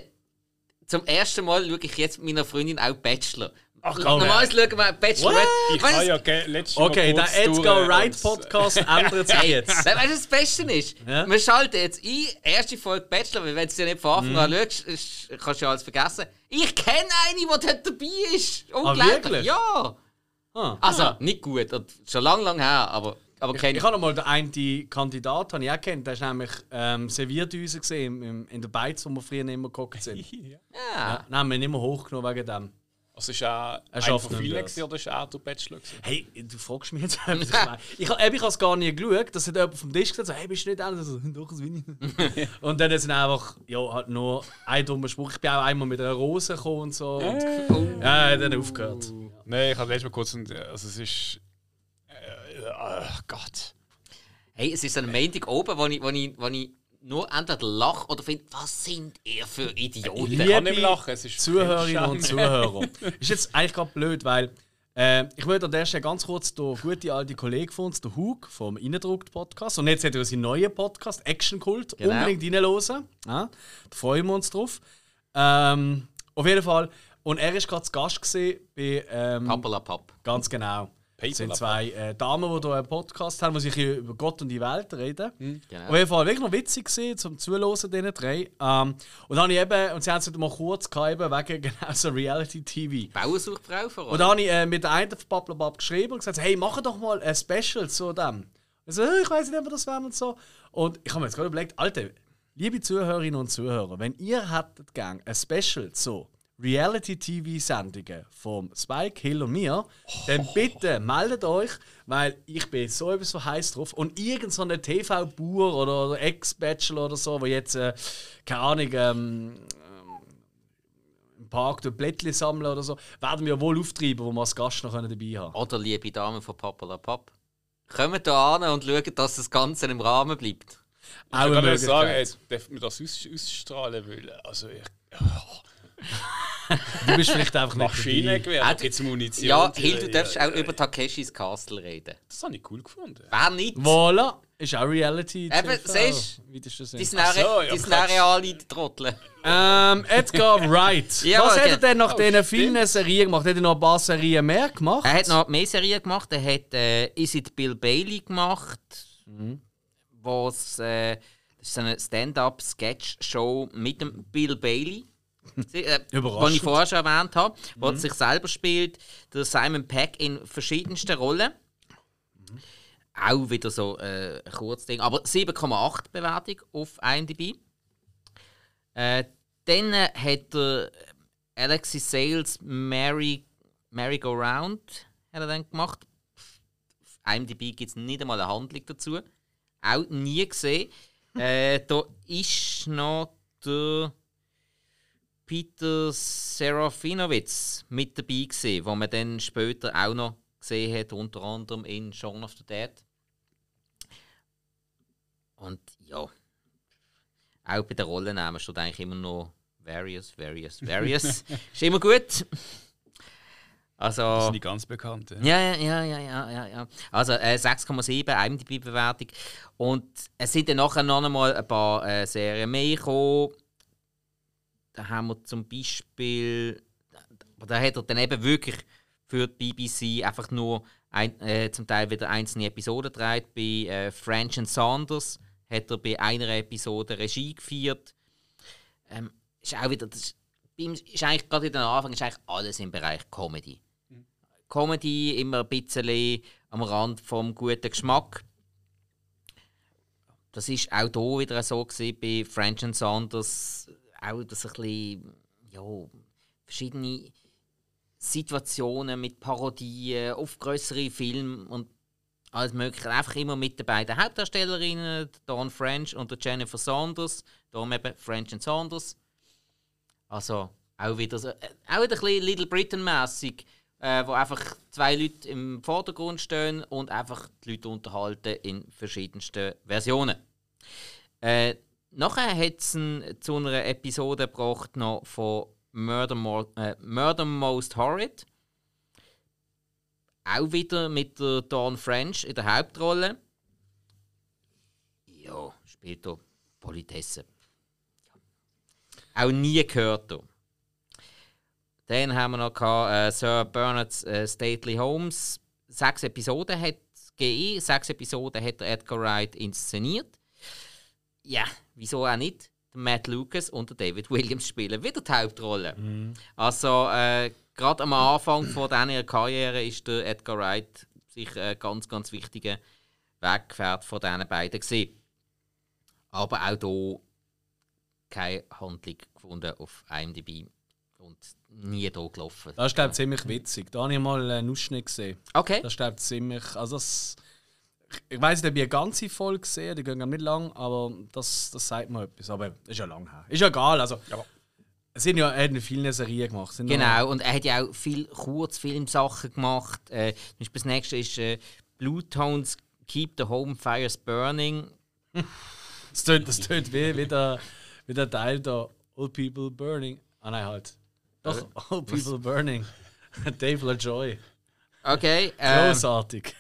zum ersten Mal schaue ich jetzt mit meiner Freundin auch Bachelor. Ach, komm, Normalerweise schauen wir Bachelor. Ich habe ja ge- letztes Mal Okay, der durch, Wright und- Podcast ändert sich jetzt. Weißt du, was das Beste ist? Ja? Wir schalten jetzt ein, erste Folge Bachelor, weil wenn du es ja nicht von Mhm. Anfang an schaust, ist- kannst du ja alles vergessen. Ich kenne eine, die dort dabei ist. Unglaublich. Ah? Ja. Ah. Also, nicht gut, schon lang, lang her, aber, aber Ich, ich habe noch mal den einen Kandidat, den ich auch kennt. Der ist nämlich ähm, Servierdüse gesehen in der Beiz, wo wir früher immer geguckt sind. Ja. ja, haben wir nicht mehr hochgenommen wegen dem. Also ist einer schafft von nicht vielen das. gewesen, oder ist er der Bachelor gewesen? Hey, du fragst mich jetzt etwas. Ich meine, ich, hab- eben, ich habe es gar nie geschaut. Das hat jemand vom Tisch gesagt, so, hey, bist du nicht einer? So, doch, das bin ich. und dann sind einfach, ja, halt nur ein dummer Spruch. Ich bin auch einmal mit einer Rose gekommen und so. Und, ja, dann aufgehört. Nein, ich habe letztes Mal kurz. ein- Also es ist. Äh, ach Gott. Hey, es ist ein Montag oben, wo ich, wo ich, wo ich nur entweder lache oder finde, was sind ihr für Idioten? Ich kann nicht mehr lachen, es ist Zuhörerinnen und. Zuhörer. ist jetzt eigentlich gerade blöd, weil äh, ich würde an der Stelle ganz kurz den guten alten Kollegen von uns, der Hug vom Innendruckt Podcast, und jetzt hat er seinen neuen Podcast, Action Kult, Genau. unbedingt reinhören. Ja, da freuen wir uns drauf. Ähm, auf jeden Fall. Und er ist gerade zu Gast gesehen bei. Ähm, Pappala Papp. Ganz genau. Das sind zwei äh, Damen, die hier einen Podcast haben, die sich hier über Gott und die Welt reden. Genau. Auf jeden Fall wirklich noch witzig gewesen, zum Zuhören, diesen drei. Ähm, und dann habe ich eben, und sie haben es wieder mal kurz gehabt, wegen genau so Reality-TV. Bauernsuchtfrau vor Und allem. dann habe ich äh, mit der einen von Paplabab geschrieben und gesagt, hey, mach doch mal ein Special zu dem. Und so, «Äh, ich weiß nicht, ob das werden und so. Und ich habe mir jetzt gerade überlegt, Alter, liebe Zuhörerinnen und Zuhörer, wenn ihr hättet gern ein Special zu Reality-TV-Sendungen vom Spike, Hill und mir, dann bitte meldet euch, weil ich bin so etwas so heiß drauf. Und irgend so TV-Bauer oder, oder Ex-Bachelor oder so, wo jetzt, äh, keine Ahnung, ähm, im Park durch Blättchen sammeln oder so, werden wir wohl auftreiben, wo wir als Gast noch dabei haben können. Oder liebe Damen von Pappala Papp. Kommt da an und schaut, dass das Ganze im Rahmen bleibt. Auch Ich kann nur sagen, darf man das aus, ausstrahlen wollen? Also ich. Du bist vielleicht einfach nicht. Maschinengewehr, Äh, es Munition. Ja, die- Hill, du darfst auch über Takeshis Castle reden. Das habe ich cool gefunden. Wer nicht? Voilà. Ist auch Reality. Eben, siehst Wie das schon Die sind. auch, so, ja, die sind auch reale die Trottel. Ähm, Edgar Wright. Ja, Was hat er denn nach Oh, diesen vielen Serien gemacht? Hat er noch ein paar Serien mehr gemacht? Er hat noch mehr Serien gemacht. Er hat äh, Is It Bill Bailey gemacht, was äh, das ist eine Stand-up-Sketch-Show mit dem Bill Bailey. Sie- äh, Überraschend. was ich vorher schon erwähnt habe, wo er sich selber spielt, der Simon Peck in verschiedensten Rollen. Auch wieder so äh, ein Kurzding, aber 7,8 Bewertung auf IMDb. Äh, dann äh, hat er Alexis Sales Mary, Merry Go Round hat er dann gemacht. Auf IMDb gibt es nicht einmal eine Handlung dazu. Auch nie gesehen. äh, da ist noch der Peter Serafinowitz mit dabei gewesen, wo man dann später auch noch gesehen hat, unter anderem in Shaun of the Dead. Und ja, auch bei den Rollennamen steht eigentlich immer noch Various, Various, Various. ist immer gut. Das Also. sind die ganz bekannte. Ja, ja, ja, ja, ja, ja, ja. Also äh, 6,7 IMDb-Bewertung. Und es sind dann nachher noch einmal ein paar äh, Serien mehr gekommen. Da haben wir zum Beispiel. Da hat er dann eben wirklich für die BBC einfach nur ein, äh, zum Teil wieder einzelne Episoden gedreht. Bei äh, French and Saunders hat er bei einer Episode Regie geführt. Ähm, ist auch wieder. Das ist, ist eigentlich gerade in den Anfang ist eigentlich alles im Bereich Comedy. Comedy immer ein bisschen am Rand vom guten Geschmack. Das ist auch hier wieder so gewesen, bei French and Saunders. Auch das ein bisschen, ja, verschiedene Situationen mit Parodien auf größere Filme und alles Mögliche. Einfach immer mit den beiden Hauptdarstellerinnen, Dawn French und Jennifer Saunders. Darum eben French and Saunders. Also auch wieder so, äh, auch wieder ein bisschen Little Britain-mässig, äh, wo einfach zwei Leute im Vordergrund stehen und einfach die Leute unterhalten in verschiedensten Versionen. Äh, nachher hat es zu einer Episode gebracht noch von Murder, äh, Murder Most Horrid. Auch wieder mit der Dawn French in der Hauptrolle. Ja, spielt hier Politesse. Auch nie gehört. Hier. Dann haben wir noch gehabt, äh, Sir Bernard äh, Stately Holmes. Sechs Episoden hat gegeben. Sechs Episoden hat Edgar Wright inszeniert. Ja, wieso auch nicht? Matt Lucas und der David Williams spielen wieder die Hauptrolle. Also, äh, gerade am Anfang von dieser Karriere ist der Edgar Wright sich ein ganz, ganz wichtiger Weggefährt von diesen beiden gesehen. Aber auch hier keine Handlung gefunden auf IMDb und nie hier gelaufen. Das ist, glaube ich, ziemlich witzig. Da habe ich mal einen Ausschnitt gesehen. Okay. Das ist, glaube ich, ziemlich. Also das, ich weiß nicht, ob ich eine ganze Folge gesehen die gehen ja nicht lang, aber das, das sagt mir etwas. Aber ist ja lang her. Ist ja egal. Also, es sind ja, er hat in vielen Serien gemacht. Sind Genau, und er hat ja auch viel Kurzfilmsachen gemacht. Äh, zum Beispiel das nächste ist äh, Blue Tones Keep the Home Fires Burning. Das tönt, das tönt wie, wie, der, wie der Teil der All People Burning. Ah nein, halt. Doch, All People Burning. Dave LaJoy. Okay. Ähm, Großartig.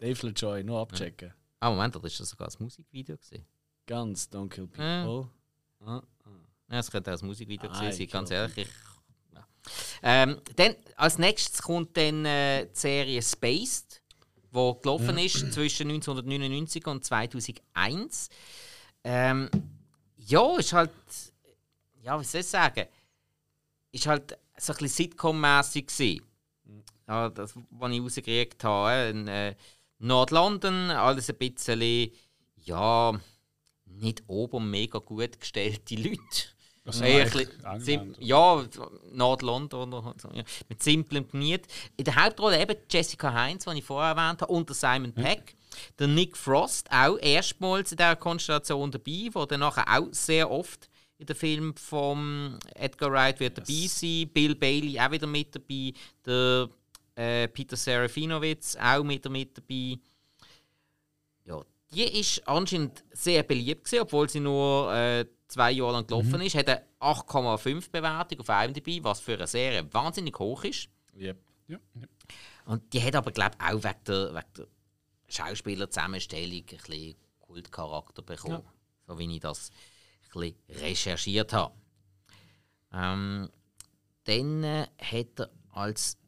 Dave LaJoy, nur abchecken. ah, Moment, das das sogar das Musikvideo gesehen. Ganz Don't Kill People. Ja. Ah, Ja, es könnte auch das Musikvideo Ah, gewesen sein, ganz ehrlich. Ich, ja. ähm, dann, als nächstes kommt dann äh, die Serie Spaced, die gelaufen ist zwischen 1999 und 2001. Ähm, ja, ist halt, ja, wie soll ich sagen, ist halt so ein bisschen Sitcom-mässig gewesen. Ja, das, was ich rausgekriegt habe. Äh, Nordlondon, alles ein bisschen, ja, nicht oben mega gut gestellte Leute. Also ein bisschen ja, Nord-London oder so, ja, mit simplem Geniet. In der Hauptrolle eben Jessica Heinz, die ich vorher erwähnt habe, und der Simon Peck. Der Nick Frost, auch erstmals in dieser Konstellation dabei, der dann nachher auch sehr oft in den Film von Edgar Wright wird dabei sein. Bill Bailey auch wieder mit dabei. Der äh, Peter Serafinowitz auch wieder mit dabei. Ja, die ist anscheinend sehr beliebt gewesen, obwohl sie nur äh, zwei Jahre lang gelaufen ist. Hat eine 8,5 Bewertung auf IMDb, was für eine Serie wahnsinnig hoch ist. Yep. Ja, ja. Und die hat aber, glaube ich, auch wegen der, wegen der Schauspielerzusammenstellung ein bisschen Kultcharakter bekommen. So wie ich das ein bisschen recherchiert habe. Ähm, dann äh, hat er als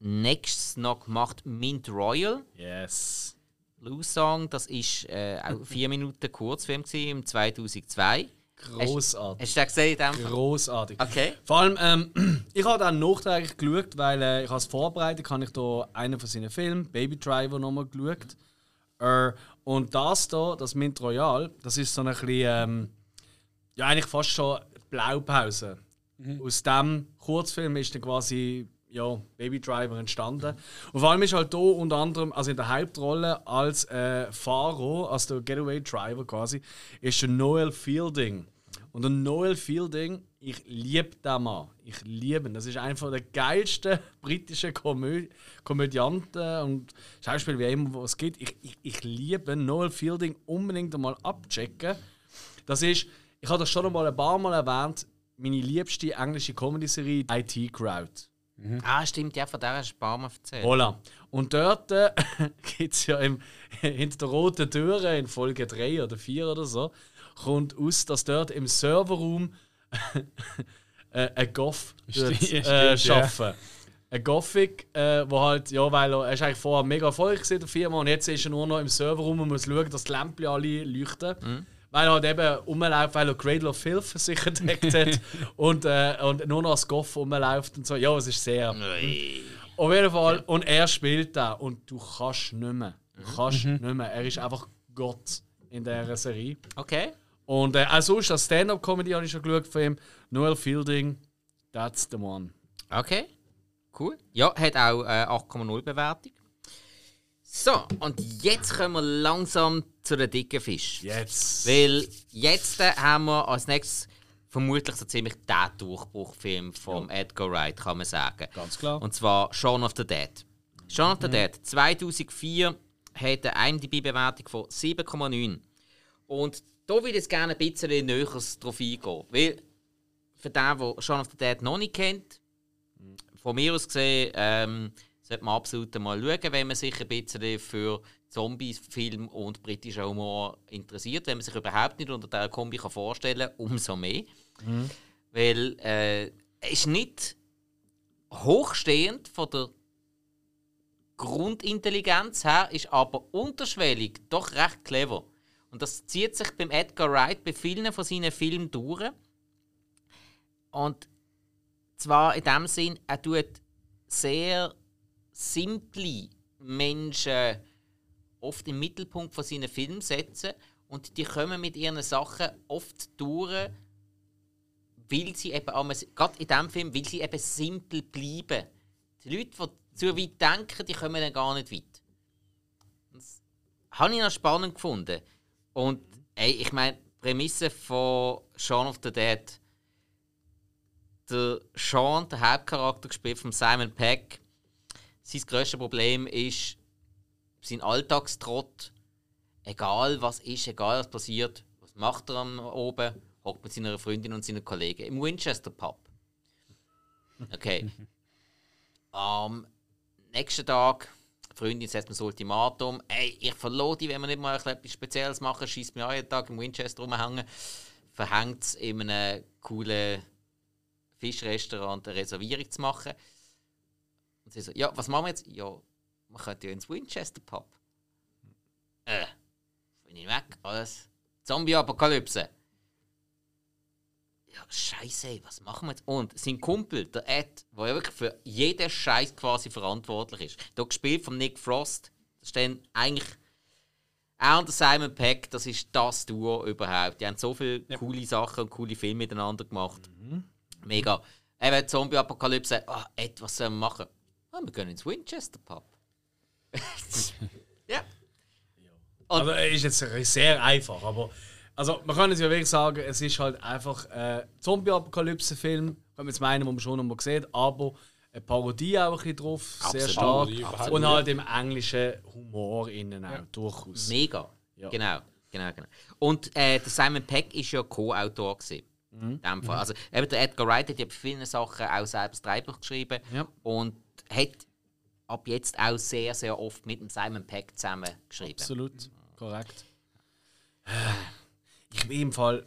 nächstes noch gemacht Mint Royal. Yes. Blue Song, das ist äh, auch vier Minuten Kurzfilm gewesen, im 2002. Großartig. Hast du den gesehen? Großartig. Okay. Vor allem, ähm, ich habe dann nachträglich geschaut, weil äh, ich als Vorbereitung habe ich da einen von seinen Filmen, Baby Driver, nochmal geschaut. Äh, und das da, das Mint Royal, das ist so ein bisschen, ähm, ja eigentlich fast schon Blaupause. Aus dem Kurzfilm ist dann quasi ja, Baby Driver entstanden. Und vor allem ist halt hier unter anderem, also in der Hauptrolle als äh, Fahrer, als der Getaway Driver quasi, ist der Noel Fielding. Und der Noel Fielding, ich liebe den Mann. Ich liebe ihn. Das ist einer der geilsten britischen Komö Komödianten und Schauspieler, wie immer es gibt. Ich, ich, ich liebe Noel Fielding unbedingt einmal abchecken. Das ist, ich habe das schon einmal ein paar Mal erwähnt, meine liebste englische Comedy-Serie IT Crowd. Ah, stimmt, ja, von der hast du ein paar Mal erzählt. Voilà. Und dort äh, gibt es ja im, hinter der roten Türe in Folge 3 oder 4 oder so, kommt aus, dass dort im Serverraum äh, ein Goff Stimmt, äh, stimmt, ja. arbeiten. Ein Gothic, äh, wo halt, ja, weil er, er ist eigentlich vorher mega erfolgreich gewesen, der Firma, und jetzt ist er nur noch im Serverraum und muss schauen, dass die Lampen alle leuchten. Weil er halt eben rumläuft, weil er Cradle of Filth sich entdeckt hat und, äh, und nur noch als Goff rumläuft und so. Ja, es ist sehr. Auf jeden Fall. Und er spielt da und du kannst nicht mehr. Du kannst nicht mehr. Er ist einfach Gott in dieser Serie. Okay. Und äh, auch sonst, als Stand-Up-Comedy habe ich schon geschaut von ihm. Noel Fielding, that's the one. Okay. Cool. Ja, hat auch äh, 8,0 Bewertung. So, und jetzt kommen wir langsam zu den dicken Fisch. Jetzt. Weil jetzt äh, haben wir als nächstes vermutlich so ziemlich den Durchbruchfilm vom Edgar Wright, kann man sagen. Ganz klar. Und zwar Shaun of the Dead. Shaun of the Dead 2004 hat eine IMDb-Bewertung von 7,9. Und da würde ich jetzt gerne ein bisschen näher drauf eingehen. Weil, für den, der Shaun of the Dead noch nicht kennt, von mir aus gesehen, ähm, sollte man absolut mal schauen, wenn man sich ein bisschen für Zombies-Film und britischen Humor interessiert. Wenn man sich überhaupt nicht unter dieser Kombi kann vorstellen kann, umso mehr. Weil äh, es ist nicht hochstehend von der Grundintelligenz her, ist aber unterschwellig doch recht clever. Und das zieht sich beim Edgar Wright bei vielen von seinen Filmen durch. Und zwar in dem Sinn, er tut sehr simple Menschen oft im Mittelpunkt von seinen Filmen setzen und die kommen mit ihren Sachen oft durch, weil sie eben, gerade in diesem Film, weil sie eben simpel bleiben. Die Leute, die zu weit denken, die kommen dann gar nicht weit. Das habe ich noch spannend gefunden. Und ey, ich meine, Prämisse von Shaun of the Dead, der Sean, der Hauptcharakter, gespielt von Simon Peck, sein grösstes Problem ist sein Alltagstrott. Egal was ist, egal was passiert, was macht er am oben, hockt mit seiner Freundin und seinen Kollegen im Winchester Pub. Okay. Am nächsten Tag, die Freundin setzt mir das Ultimatum: Ey, ich verlor dich, wenn wir nicht mal etwas Spezielles machen, schießt mir jeden Tag im Winchester rumhängen. Verhängt es in einem coolen Fischrestaurant eine Reservierung zu machen. Und sie so: Ja, was machen wir jetzt? Ja, man könnte ja ins Winchester Pub. Äh, bin ich weg, alles. Zombie-Apokalypse. Ja, Scheiße, was machen wir jetzt? Und sein Kumpel, der Ed, der ja wirklich für jeden Scheiß quasi verantwortlich ist, hier gespielt von Nick Frost, das ist dann eigentlich. Er und der Simon Peck, das ist das Duo überhaupt. Die haben so viele coole Sachen und coole Filme miteinander gemacht. Mega. Eben Zombie-Apokalypse. Ah, Ed, was sollen wir machen? Ah, wir gehen ins Winchester Pub. ja. Also, ist jetzt sehr einfach, aber. Also, man kann es ja wirklich sagen, es ist halt einfach ein Zombie-Apokalypse-Film, kann man jetzt meinen, den man schon einmal gesehen aber eine Parodie auch ein bisschen drauf, sehr Absolut. stark. Parodie, absolut. Und halt im englischen Humor innen auch, durchaus. Mega. Ja. Genau, genau, genau. Und äh, der Simon Peck ist ja Co-Autor gewesen. Mhm. In dem Fall. Also, eben der Edgar Wright hat ja bei vielen Sachen auch selbst Drehbuch geschrieben Ja. und hat ab jetzt auch sehr, sehr oft mit dem Simon Peck zusammen geschrieben. Absolut, korrekt. Ich bin im Fall,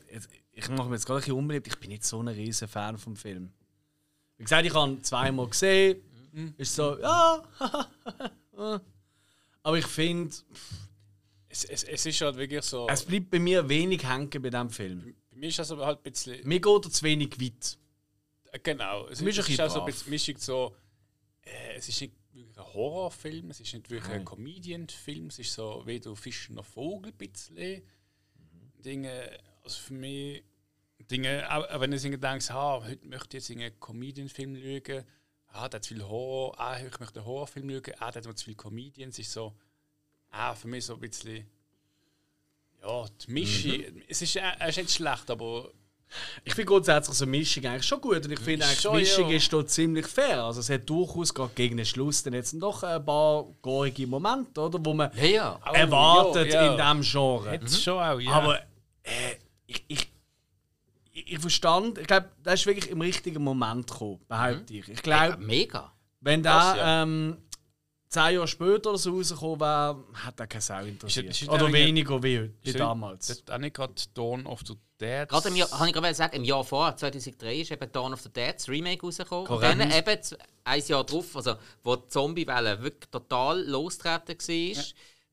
ich mache mir jetzt gerade ein bisschen unbeliebt, ich bin nicht so ein riesen Fan vom Film. Wie gesagt, ich habe ihn zweimal gesehen, ist so, ja, aber ich finde, Es, es, es ist halt wirklich so. es bleibt bei mir wenig hängen bei diesem Film. bei mir ist das aber halt ein bisschen. Mir geht er zu wenig weit. Genau. Es Mir ist ist, auch so ein bisschen Mischung so. Äh, es ist nicht wirklich ein Horrorfilm, es ist nicht wirklich ein Comedian-Film, es ist so weder Fisch noch Vogel ein bisschen. Dinge, also für mich, Dinge, auch, wenn ich irgendwie denke, ah, heute möchte ich jetzt einen Comedian-Film schauen, ah, der hat zu viel Horror, ah, ich möchte einen Horrorfilm schauen, ah, der hat zu viel Comedians, ist so, ah, für mich so ein bisschen, ja, die Mischung, es ist, äh, er ist nicht schlecht, aber Ich finde grundsätzlich so eine Mischung eigentlich schon gut und ich finde eigentlich, die Schon, Mischung ja. ist dort ziemlich fair. Also es hat durchaus gerade gegen den Schluss dann jetzt doch ein paar gorige Momente, oder, wo man Ja, ja. Oh, erwartet ja, ja. in diesem Genre. jetzt schon auch, ja. Aber äh, ich, ich, ich, ich verstand, ich glaube, das ist wirklich im richtigen Moment gekommen, behaupte ich. Ich Ja, glaube, mega. wenn ja. ähm, zehn Jahre später oder so rausgekommen wäre, hat er keine Sau interessiert. Ist- ist oder der- weniger wie, wie Ist damals. Das auch nicht gerade Dawn of the Dead. Gerade im Jahr, kann ich gerade sagen, im Jahr vorher, 2003, ist eben Dawn of the Dead, das Remake rausgekommen. Und Korrekt. dann eben ein Jahr drauf, also wo die Zombie-Welle wirklich total losgetreten war.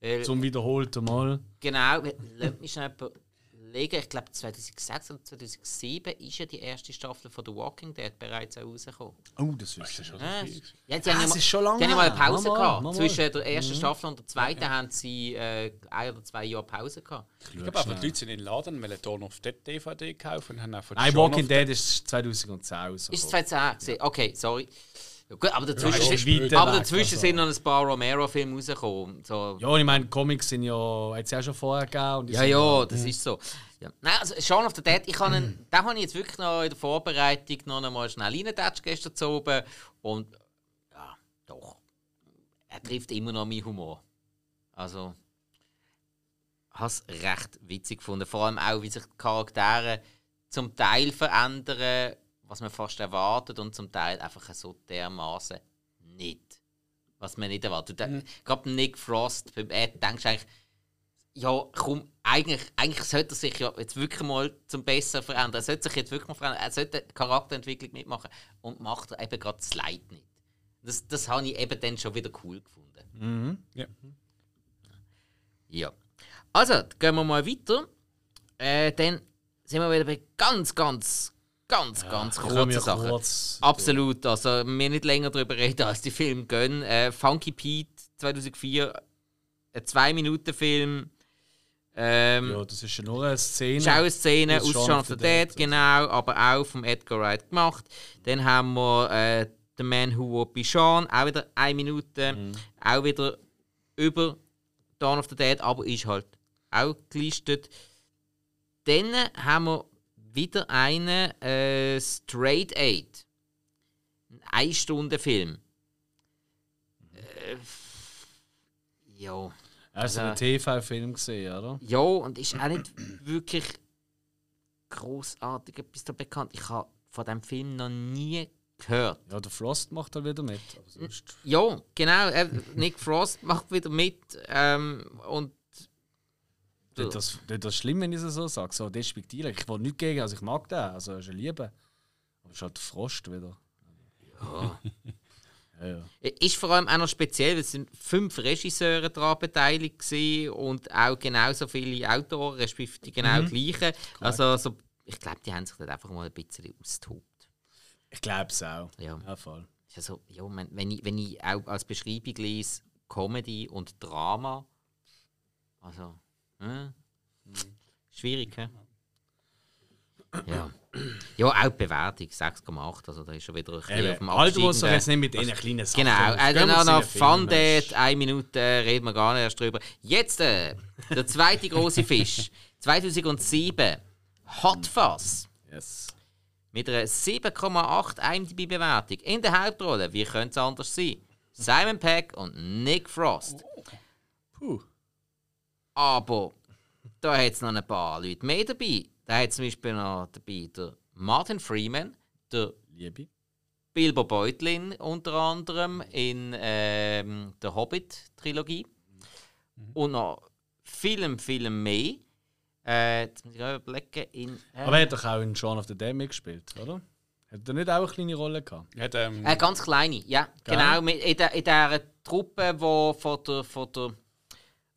Äh, Zum wiederholten Mal. Genau, lass mich schnell überlegen. Ich glaube 2006 oder 2007 ist ja die erste Staffel von The Walking Dead bereits auch rausgekommen. Oh, das ist schon Ja, ja, die Ah, haben ja es mal- ist schon lange Die haben ja mal eine. Pause Mal, gehabt. mal, mal. Zwischen der ersten Staffel und der zweiten haben sie äh, ein oder zwei Jahre Pause gehabt. Ich glaube einfach, die Leute sind in den Laden, weil Dawn of Dead DVD kaufen und haben einfach Nein, Walking Dead ist 2010 rausgekommen. Ist es 2010 gewesen? Okay, sorry. Ja, gut, aber dazwischen, Ja, sind, aber weg, dazwischen also. sind noch ein paar Romero-Filme rausgekommen. So. Ja, und ich meine, Comics sind ja, es ja schon vorher gegeben. Ja, ja, das ist so. Ja. Nein, also Shaun of the Dead, ich habe einen, den habe ich jetzt wirklich noch in der Vorbereitung noch einmal schnell reingedatscht gestern zu oben. Und ja, doch. Er trifft immer noch meinen Humor. Also, habe es recht witzig gefunden. Vor allem auch, wie sich die Charaktere zum Teil verändern, was man fast erwartet, und zum Teil einfach so dermaßen nicht. Was man nicht erwartet. Mhm. Gerade Nick Frost, beim Ed, denkst du eigentlich, ja, komm, eigentlich, eigentlich sollte er sich ja jetzt wirklich mal zum Besseren verändern. Er sollte sich jetzt wirklich mal verändern. Er sollte Charakterentwicklung mitmachen und macht er eben gerade das Leid nicht. Das, das habe ich eben dann schon wieder cool gefunden. Ja. Ja. Also, gehen wir mal weiter. Äh, dann sind wir wieder bei ganz, ganz, ganz, ganz kann kurzen mir Sachen. kurz- Absolut, also wir nicht länger darüber reden, als die Filme gehen. Äh, Funky Pete 2004, ein 2-Minuten-Film. Ähm, Ja, das ist ja nur eine Szene. ist auch eine Szene Aus aus Shaun of the Dead, genau, aber auch vom Edgar Wright gemacht. Dann haben wir äh, The Man Who Would Be Sean, auch wieder eine Minute, Mhm. auch wieder über Dawn of the Dead, aber ist halt auch gelistet. Dann haben wir wieder einen äh, Straight Eight. Ein Ein-Stunden-Film. Äh, ja. Hast du einen TV-Film gesehen, oder? Ja, und ist auch nicht wirklich großartig etwas da bekannt. Ich habe von dem Film noch nie gehört. Ja, der Frost macht da wieder mit. Ja, genau. äh, Nick Frost macht wieder mit. Ähm, und Das, das, das ist schlimm, wenn ich es so sage. So despektierlich. Ich will nichts gegen, also ich mag den. Also, er ist eine Liebe. Aber es ist halt Frost wieder. Ja. ja, ja. ist vor allem auch noch speziell, weil es sind fünf Regisseure daran beteiligt und auch genauso viele Autoren, respektive die genau gleichen. Also, so, ich glaube, die haben sich dort einfach mal ein bisschen austobt. Ich glaube es auch. Ja. Ja, voll. Ist ja so, ja, wenn, wenn, ich, wenn ich auch als Beschreibung lese, Comedy und Drama, also, äh, schwierig, hä? Ja. Ja, auch die Bewertung 6,8, also da ist schon wieder ein bisschen auf dem Alter doch absteigenden- jetzt nicht mit diesen kleinen Sachen. Genau, zu noch den Filmen, Fun Mensch. Date, eine Minute äh, reden wir gar nicht erst drüber. Jetzt äh, der zweite große Fisch, 2007, Hot Fuzz. Yes. Mit einer 7,8 IMDb-Bewertung. In der Hauptrolle, wie könnte es anders sein? Simon Peck und Nick Frost. Puh. Aber da hat es noch ein paar Leute mehr dabei. Da hat zum Beispiel noch dabei der Martin Freeman, der Liebe. Bilbo Beutlin unter anderem in ähm, der Hobbit-Trilogie. Und noch viel, viel mehr. Äh, jetzt muss ich überlegen. In, äh, Aber er hat doch auch in Shaun of the Dead mitgespielt, oder? Hat er nicht auch eine kleine Rolle gehabt? Hat, ähm, Äh, ganz kleine, ja. Genau, mit, in, der, in dieser Truppe, die von der, von der.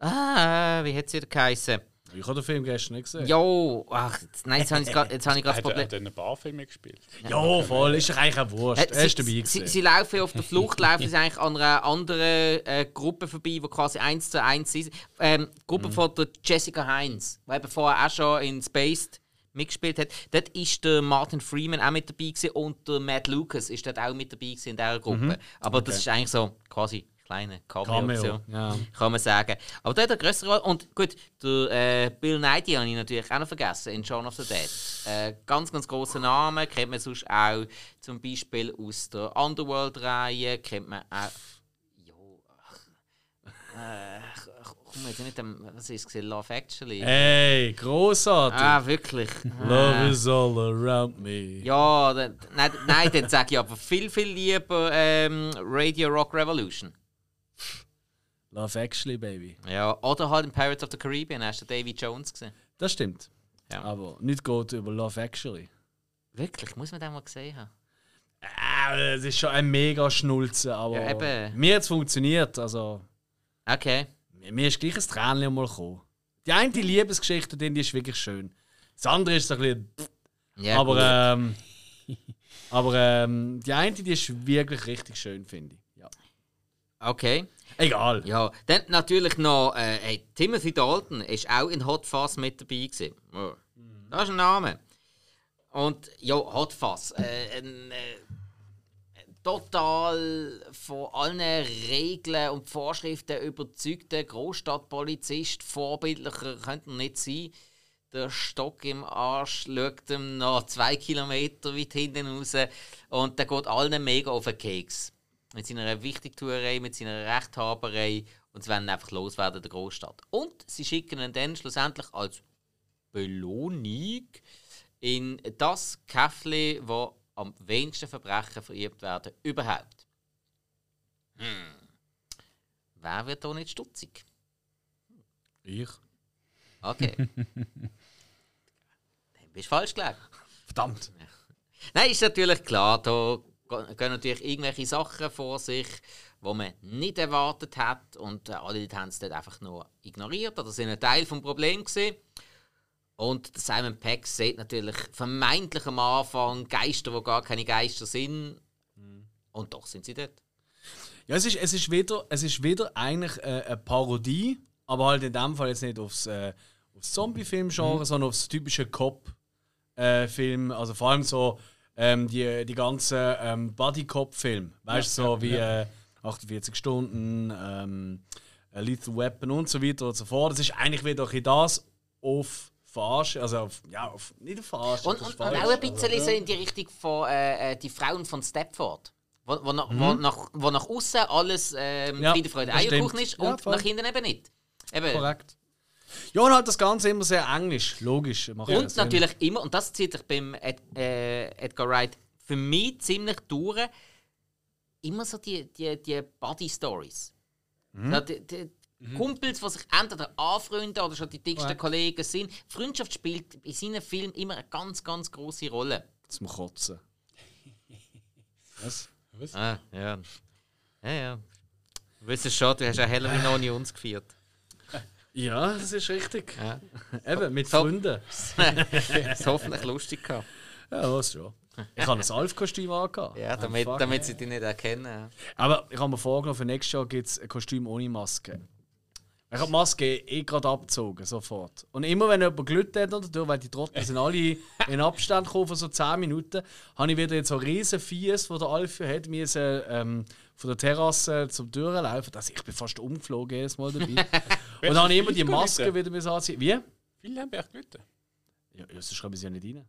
Ah, wie hat sie da geheißen? Ich habe den Film gestern nicht gesehen. Jo, ach, nein, jetzt habe ich gerade das hat, Problem. hat er in ein paar Filme gespielt. Ja, voll, ist eigentlich auch wurscht. Äh, Er ist sie, dabei sie, sie laufen auf der Flucht, laufen sie eigentlich an einer anderen äh, Gruppe vorbei, die quasi eins zu eins ist. Ähm, die Gruppe Mhm. von der Jessica Heinz, die eben vorher auch schon in Spaced mitgespielt hat. Dort ist der Martin Freeman auch mit dabei gewesen und der Matt Lucas ist dort auch mit dabei gewesen in dieser Gruppe. Aber das ist eigentlich so quasi kleine Cameo. Ja. kann man sagen. Aber der hat eine größere Rolle. Und gut, der äh, Bill Nighy habe ich natürlich auch noch vergessen in Shaun of the Dead. Äh, ganz, ganz großer Name. Kennt man sonst auch zum Beispiel aus der Underworld-Reihe. Kennt man auch. Jo, ach, äh, ich komme jetzt nicht am. Was ist es? Love Actually? Hey, großartig. Ah, wirklich. Love is all around me. Ja, nein, nein, dann sage ich aber viel, viel lieber ähm, Radio Rock Revolution. Love Actually, Baby. Ja, oder halt in Pirates of the Caribbean hast du Davy Jones gesehen. Das stimmt. Ja. Aber nicht geht über Love Actually. Wirklich, muss man den mal gesehen haben. Ah, es ist schon ein mega Schnulzen, aber Ja, eben. mir hat es funktioniert. Also, Okay. mir ist gleich ein Tränchen mal gekommen. Die eine Liebesgeschichte, die ist wirklich schön. Das andere ist so ein bisschen. Ja, aber gut. ähm, aber ähm, die eine, die ist wirklich richtig schön, finde ich. Ja. okay. Egal. Ja, dann natürlich noch äh, hey, Timothy Dalton ist auch in Hot Fuzz mit dabei gewesen. Oh. Das ist ein Name. Und ja, Hot Fuzz. Äh, ein, äh, total von allen Regeln und Vorschriften überzeugter Großstadtpolizist. Vorbildlicher könnte er nicht sein. Der Stock im Arsch schaut ihm noch zwei Kilometer weit hinten raus und der geht allen mega auf den Keks. Mit seiner Wichtigtuerei, mit seiner Rechthaberei und sie wollen ihn einfach loswerden der Großstadt. Und sie schicken ihn dann schlussendlich als Belohnung in das Käffli, wo am wenigsten Verbrechen verübt werden überhaupt. Hm. Wer wird da nicht stutzig? Ich. Okay. Dann bist du falsch gelegen. Verdammt. Nein, ist natürlich klar, da gehen natürlich irgendwelche Sachen vor sich, die man nicht erwartet hat und äh, alle Leute haben es dort einfach nur ignoriert oder sind ein Teil des Problems gewesen. Und Simon Peck sieht natürlich vermeintlich am Anfang Geister, die gar keine Geister sind. Und doch sind sie dort. Ja, es ist, es ist, wieder, es ist wieder eigentlich äh, eine Parodie, aber halt in dem Fall jetzt nicht aufs, äh, aufs Zombie-Film-Genre, sondern aufs typische Cop-Film. also vor allem so ähm, die, die ganzen ähm, Buddy-Cop-Filme. Weißt du, so wie äh, 48 Stunden, ähm, äh, Lethal Weapon und so weiter und so fort. Das ist eigentlich wieder ein das auf Verarschen, also auf, ja, auf, nicht auf Verarschen. Und, und, und auch ein bisschen so in die Richtung von äh, äh, die Frauen von Stepford. Wo, wo, nach, wo, nach, wo nach außen alles ähm, Ja, Friede, Freude, Eierkuchen ist Ja, und nach hinten eben nicht. Eben. Korrekt. Ja, und halt das Ganze immer sehr englisch, logisch. macht ja Und Sinn. natürlich immer, und das zieht sich beim Ed, äh, Edgar Wright für mich ziemlich durch, immer so die, die, die Buddy-Stories. Mhm. So die, die Kumpels, die sich entweder anfreunden oder schon die dicksten Korrekt. Kollegen sind. Freundschaft spielt in seinen Filmen immer eine ganz, ganz große Rolle. Zum Kotzen. Was? Ah, ja. Ja, ja. Du weißt schon, du hast ja Halloween ohne uns gefeiert. Ja, das ist richtig. Ja. Eben, mit So. Freunden. Das hoffentlich lustig gehabt. Ja, was schon. Ich habe ein Alf-Kostüm angehabt. Ja, damit, fuck. damit sie dich nicht erkennen. Aber ich habe mir vorgenommen, für nächstes Jahr gibt es ein Kostüm ohne Maske. Ich habe die Maske eh gerade abgezogen, sofort. Und immer wenn jemand gelitten hat, oder, weil die Trottel sind alle in Abstand gekommen von so 10 Minuten, habe ich wieder jetzt so riesen Fies, wo der Alf hat, müssen, ähm, von der Terrasse zum Türen laufen. Also ich bin fast umgeflogen jedes Mal dabei. Und dann habe ich immer die Maske wieder müssen anziehen. Wie? Ja, Viele haben echt gelitten. sonst schreibe ich sie ja nicht rein.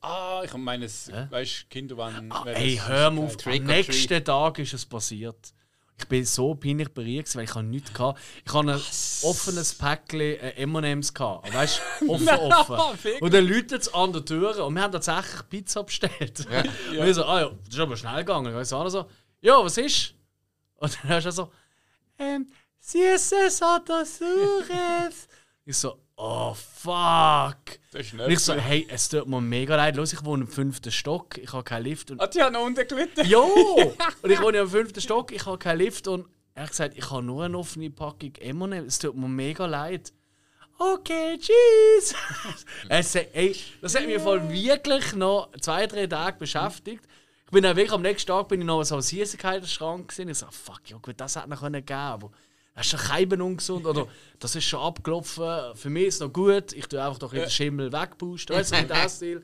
Ah, ich meine, es, Hä? weißt Kinder waren. Ah, ey, hör mal auf. Am nächsten Tag ist es passiert. Ich bin so peinlich berührt, weil ich habe nichts hatte. Ich habe ein offenes Päckchen äh, M&M's Weißt du, offen, offen. Und dann läutet es an der Tür und wir haben tatsächlich Pizza bestellt. Und ich so, ah ja, das ist aber schnell gegangen. Ich so, so, ja, was ist? Und dann hast du so, ähm, Süßes oder Sures? Ich so, oh fuck. Das ist Und ich so, nicht. hey, es tut mir mega leid. Los, ich wohne im fünften Stock, ich habe keinen Lift. Und Ah, die haben unten gelitten. Jo! Und ich wohne im fünften Stock, ich habe keinen Lift und er hat gesagt, ich habe nur eine offene Packung M&M. Es tut mir mega leid. Okay, tschüss! es, ey, das hat mich voll wirklich noch zwei, drei Tage beschäftigt. Bin dann wirklich am nächsten Tag bin ich noch so am Süßigkeiten-Schrank gesehen. Ich so, fuck, ja gut, das hätte noch können geben aber das ist schon kein ungesund oder das ist schon abgelaufen. Für mich ist es noch gut. Ich tue einfach doch den Schimmel wegpusten. Weißt du, in diesem Stil.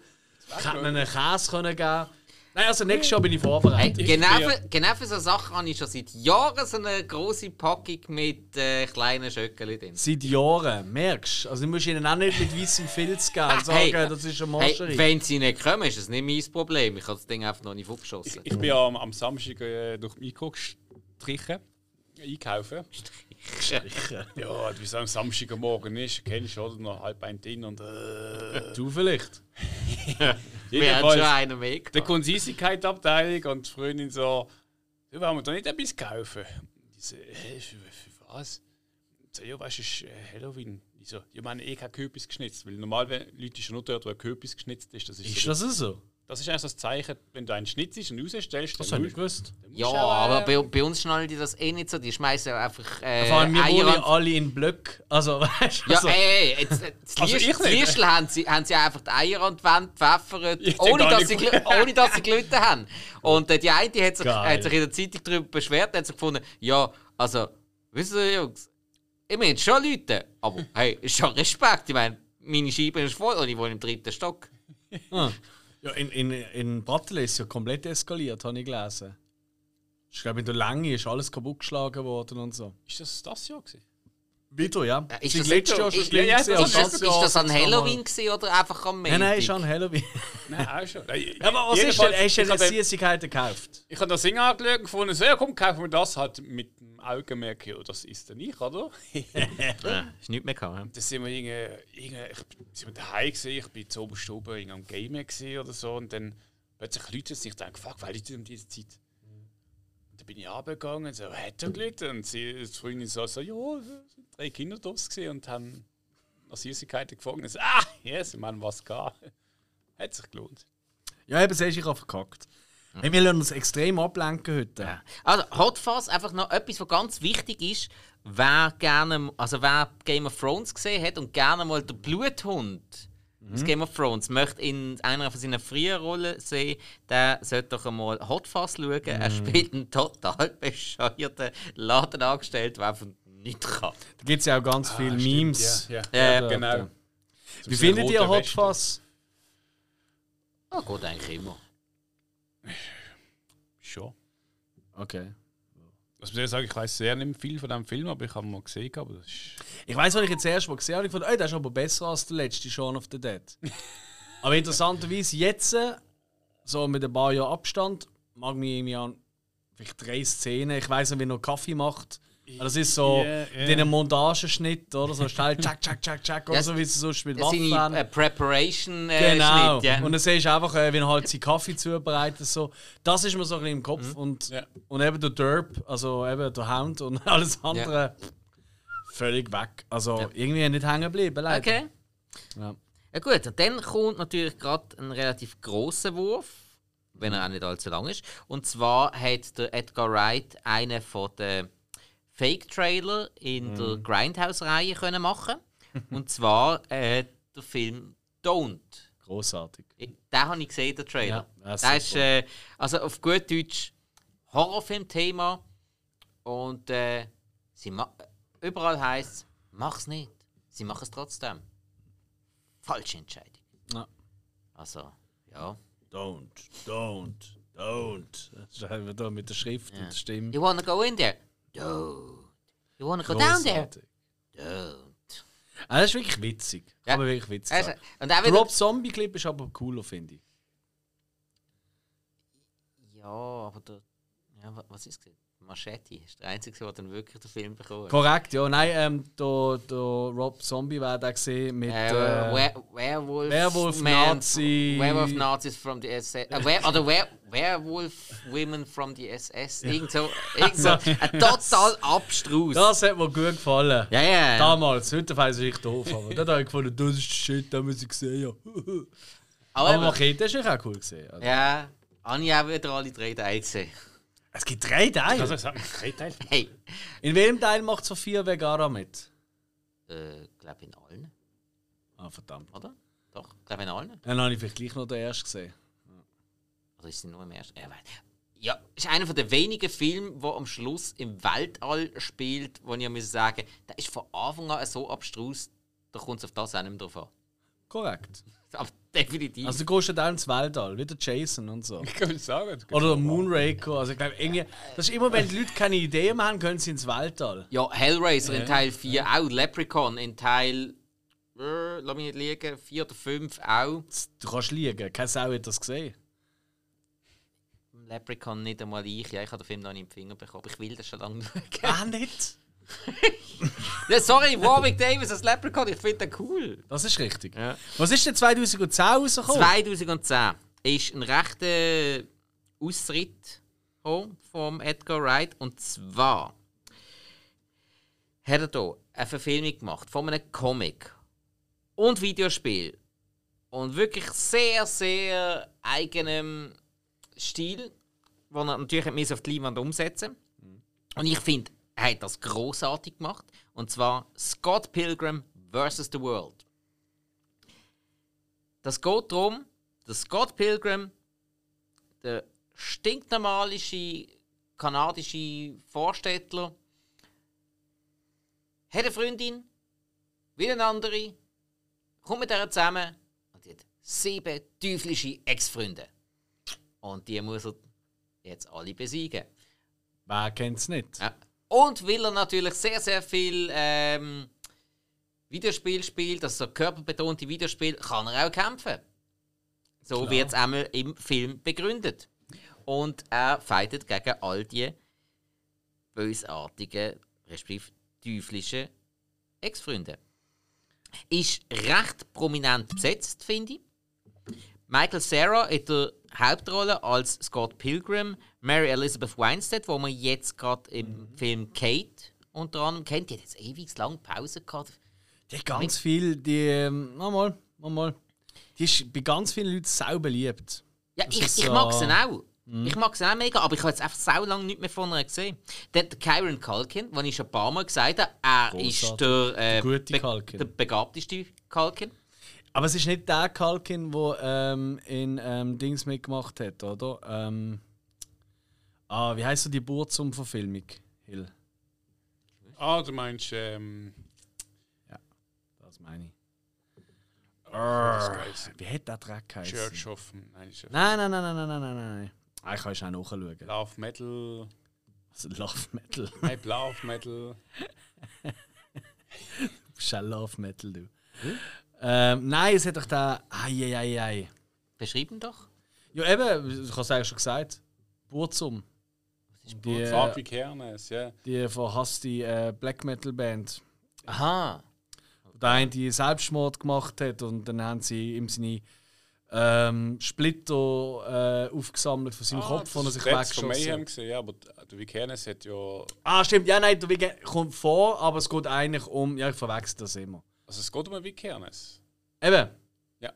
Ich hätte einen Käse können geben Nein, also nächstes Jahr bin ich Hey, vorbereitet. genau, bin für, genau für so Sachen habe ich schon seit Jahren so eine große Packung mit äh, kleinen Schöckchen drin. Seit Jahren, merkst du? Also, du musst ihnen auch nicht mit weißem Filz geben und sagen, Hey, das ist eine Hey, Moscherie. wenn sie nicht kommen, ist das nicht mein Problem. Ich habe das Ding einfach noch nicht Ich, aufgeschossen. ich bin ja am, am Samstag äh, durch Mikro gestrichen, einkaufen. Ja, wie es am Samstagmorgen ist, kennst du, oder? Noch halb ein Ding und. Äh, du vielleicht. Wir haben schon einen kommt die Süßigkeitenabteilung und die Freundin so: Du, wollen wir da nicht etwas kaufen? Ich so, hä, für, für was? Ich so, ja, weißt du, ist äh, Halloween. Ich so, ja, wir haben eh kein Kürbis geschnitzt. Weil normal, wenn Leute schon nur dort, wo ein Kürbis geschnitzt ist, das ist, Ist so, das so? Das ist eigentlich das Zeichen, wenn du einen schnitzt und rausstellst, Das dann musst- gewusst. dann Ja, auch, aber äh, bei, bei uns schnallen die das eh nicht so. Die schmeißen einfach äh, Vor allem, wir Eier alle in Blöcken. Also, weißt du? Ja, also, ey, ey, jetzt, äh, Also Liest-. Liestl haben sie, haben sie einfach die Eier an die Wand gepfeffert, ohne dass, sie, ohne dass sie gelitten haben. Und äh, die eine die hat sich, hat sich in der Zeitung darüber beschwert, hat sich gefunden, ja, also, wissen Sie, Jungs, ich meine schon Leute, aber hey, ist schon Respekt. Ich meine, meine Scheibe ist voll und ich wohne im dritten Stock. ah. Ja, in, in, in Brattle ist es ja komplett eskaliert, habe ich gelesen. Ich glaube, in der Länge ist alles kaputtgeschlagen worden und so. Ist das das Jahr gewesen? Wieder, ja. Ist das- letztes Jahr schon ist- schlimm ja, ist- Ist das, ist das an Halloween gewesen oder einfach am Nein, Montag? nein, ist an Halloween. Nein, auch schon. Nein, Ja, aber was ist denn? Hast du ich denn habe- Süßigkeiten gekauft? Ich habe das Ding angeschaut und gefunden, so, ja, komm, kaufen wir das halt mit dem Augenmerk, ja, das ist dann ich, oder? Ja, ist nichts mehr gehabt. Da sind wir irgendwie, irgendwie ich, sind wir daheim gewesen, ich bin zu oberst oben am gewesen oder so und dann plötzlich läutet es sich, ich denke, fuck, weil ich um diese Zeit? Und dann bin ich runtergegangen und so, hat er gelitten? Und sie, die Freundin so, so ja, drei Kinder draus gewesen und haben nach Süßigkeiten gefangen. Und so, ah, yes, wir haben was gehabt. Hat sich gelohnt. Ja, eben, siehst du, ich habe verkackt. Hey, wir lassen uns extrem ablenken heute. Ja. Also Hot Fuzz, einfach noch etwas, was ganz wichtig ist. Wer gerne, also wer Game of Thrones gesehen hat und gerne mal den Bluthund aus Game of Thrones möchte in einer von seinen früheren Rollen sehen, der sollte doch einmal Hot Fuzz schauen. Er spielt einen total bescheuerten Ladenangestellten, der einfach nicht kann. Da gibt es ja auch ganz viele stimmt, Memes. ja, ja. dort. Genau. Wie findet ihr roter Hot Fuzz? Ah, geht eigentlich immer. Schon. Okay. Also, muss ich sagen, ich weiß sehr nicht viel von diesem Film, aber ich habe ihn mal gesehen. Aber das ist Ich weiß, was ich jetzt erst mal gesehen habe, ich fand, ey, der ist aber besser als der letzte Shaun of the Dead. aber interessanterweise jetzt, so mit ein paar Jahren Abstand, mag mich irgendwie an vielleicht drei Szenen. Ich weiß nicht, wie er noch Kaffee macht. Das ist so Ja, ja. den Montageschnitt, oder? So schnell, tschak, tschak, tschak, tschak, oder Ja, so, wie sie so mit Das Waffen. seine äh, Preparation äh, Genau. Schnitt, ja. Und dann siehst du einfach, äh, wie er halt seinen Kaffee zubereitet. So. Das ist mir so ein bisschen im Kopf. Und, Ja. und eben der Derp, also eben der Hound und alles andere, völlig weg. Also irgendwie nicht hängen geblieben, leider. Okay. Ja. Ja gut, dann kommt natürlich gerade ein relativ großer Wurf, wenn er auch nicht allzu lang ist. Und zwar hat der Edgar Wright einen von den Fake-Trailer in der Grindhouse-Reihe können machen. Und zwar äh, der Film Don't. Großartig. Den habe ich gesehen, den Trailer. Ja, ja, der ist äh, also auf gut Deutsch Horrorfilm-Thema. Und äh, sie überall heißt es, mach's nicht. Sie machen es trotzdem. Falsche Entscheidung. Ja. Also, ja. Don't, don't, don't. Das schreiben wir da mit der Schrift und der Stimme. You wanna go in there? Don't. You wanna go down there? Don't. Ah, das ist wirklich witzig. Ja. Aber wirklich witzig. Also, und auch wieder, Rob Zombie Clip ist aber cooler, finde ich. Ja, aber der. Ja, wa- was ist es? Machete ist der einzige, der dann wirklich den Film bekommen hat. Korrekt, ja. Nein, ähm, der, der Rob Zombie war da gesehen mit. Äh, Äh, Were Werewolf, Werewolf Man- Nazi. Werewolf Nazis from the SS. Äh, Wer oder Wer Werewolf Women from the SS. Irgend so, irgend so ein total abstrus. das hat mir gut gefallen. ja, ja. Damals, heute weiß ich doof, aber da habe ich gefunden, das ist Shit, da muss ich sehen. Aber, Aber Machete ist auch cool gesehen. Also. ja, auch wieder alle drei Teile gesehen. Es gibt drei Teile. Also, sag mal, drei Teile. Hey, In welchem Teil macht Sophia Vergara mit? äh, glaube in allen, Ah, verdammt. oder? Doch, glaube in allen. Dann habe ich vielleicht gleich noch den ersten gesehen. Oder ist sie nur im ersten? Ja, ja, ist einer von den wenigen Filmen, der am Schluss im Weltall spielt, wo ich muss sagen, der ist von Anfang an so abstrus, da kommt es auf das auch nicht mehr drauf an. Korrekt. Aber definitiv. Also du gehst ja dann ins Weltall, wie der Jason und so. Ich kann es sagen. Oder der Moonraker. Also ich glaube, irgendwie, das ist immer, wenn die Leute keine Ideen mehr haben, können sie ins Weltall. ja, Hellraiser in Teil 4 auch, Leprechaun in Teil. Äh, lass mich nicht liegen, 4 oder 5 auch. Du kannst liegen, keine Sau hat das gesehen. Leprechaun nicht einmal ich. Ja, ich habe den Film noch nicht im Finger bekommen. aber Ich will das schon lange schauen. Ah, nicht? Ja, sorry, Warwick Davis als Leprechaun, ich finde den cool. Das ist richtig. Ja. Was ist denn 2010 rausgekommen? 2010 ist ein rechter Austritt gekommen vom Edgar Wright. Und zwar hat er hier eine Verfilmung gemacht von einem Comic und Videospiel. Und wirklich sehr, sehr eigenem Stil, den er natürlich auf die Leinwand umsetzen Und ich finde, er hat das großartig gemacht. Und zwar Scott Pilgrim vs. The World. Das geht darum, dass Scott Pilgrim, der stinknormalische kanadische Vorstädtler, hat eine Freundin, wie eine andere, kommt mit ihr zusammen und die hat sieben teuflische Ex-Freunde. Und die muss er jetzt alle besiegen. Wer kennt es nicht? Ja. Und weil er natürlich sehr, sehr viel ähm, Videospiel spielt, also so körperbetonte Videospiel, kann er auch kämpfen. So wird es einmal im Film begründet. Und er fightet gegen all die bösartigen, respektive teuflischen Ex-Freunde. Ist recht prominent besetzt, finde ich. Michael Cera in der Hauptrolle als Scott Pilgrim, Mary Elizabeth Winstead, wo man jetzt gerade im Film Kate unter anderem kennt. Die hat jetzt ewig lang Pause gehabt. Die hat ganz viel, die. ähm, Mal, mal, mal. Die ist bei ganz vielen Leuten sau beliebt. Ja, Das ich, ich so- mag sie auch. Ich mag sie auch mega, aber ich habe jetzt einfach sau lange nicht mehr von ihr gesehen. Der, der Kyron Culkin, den ich schon ein paar Mal gesagt habe, er Grossartig. ist der, äh, Der gute be- Culkin. der begabteste Culkin. Aber es ist nicht der Kalkin, der ähm, in ähm, Dings mitgemacht hat, oder? Ähm, ah, wie heißt so die Burzum-Verfilmung? Hill. Ah, du meinst, ähm. Das meine ich. Wie hat der Dreck geheißen? Church of. Nein, Nein, nein, nein, nein, nein, nein, nein. Ah, ich kann es auch nachschauen. Love Metal. Also Love Metal. Nein, Love Metal. Du bist auch Love Metal, du. Ähm, nein, es hat doch da. Eieiei. Beschreiben doch. Ja, eben, ich habe es eigentlich schon gesagt. Burzum. Die, Fabrik Kernes, ja. die verhasste äh, Black Metal Band. Aha. Der eine die Selbstmord gemacht hat und dann haben sie ihm seine ähm, Splitter äh, aufgesammelt von seinem Kopf, von er sich Ah, das weggeschossen Mayhem gesehen, ja, aber der Vikernes hat ja. Ah, stimmt, ja, nein, der kommt vor, aber es geht eigentlich um. Ja, ich verwechsel das immer. Also es geht um einen Vikernes. Eben. Ja.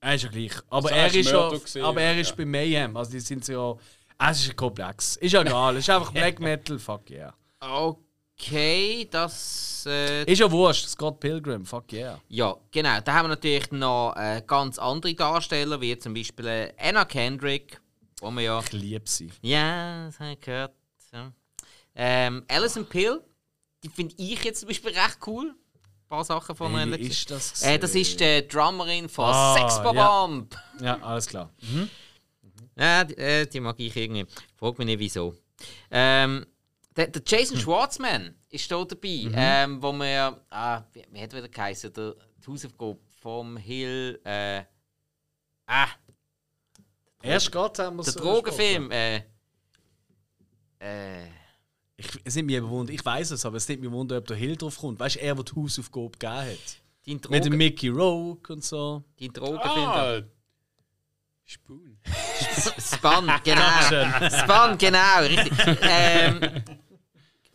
Er ist ja gleich. Aber Also, er er ist ja, aber er ist ja. bei Mayhem. Also die sind so ja. Ah, Es ist ein Komplex. Ist ja egal. Es ist einfach Black Metal. Fuck yeah. Okay, das. Äh, Ist ja wurscht. Scott Pilgrim. Fuck yeah. ja, genau. Da haben wir natürlich noch äh, ganz andere Darsteller, wie zum Beispiel äh, Anna Kendrick, wo wir ja. Ich liebe sie. Ja, das habe ich gehört. Ja. Ähm, Alison Pill, die finde ich jetzt zum Beispiel recht cool. Ein paar Sachen von ihr. Wie ist das? Äh, das ist die Drummerin von Ah, Sex Bomb. Ja, alles klar. Ja, die, äh, die mag ich irgendwie. Frag mich nicht wieso. Ähm, der, der Jason Schwartzman ist da dabei, ähm, wo wir. Ah, wie, wie hat er wieder geheißen? Der die Hausaufgabe vom Hill. Äh, ah, Erst gerade haben wir der Drogenfilm. Äh, Äh, Ich, es nimmt mich eben Wunder, ich weiß es, aber es nimmt mich Wunder, ob der Hill drauf kommt. Weißt du, er, der die Hausaufgabe gegeben hat. dein Mit dem Drogen, Mickey Rourke und so. dein Drogenfinder. Ah, Spoon. Spun, genau. Spun, genau, richtig. ähm,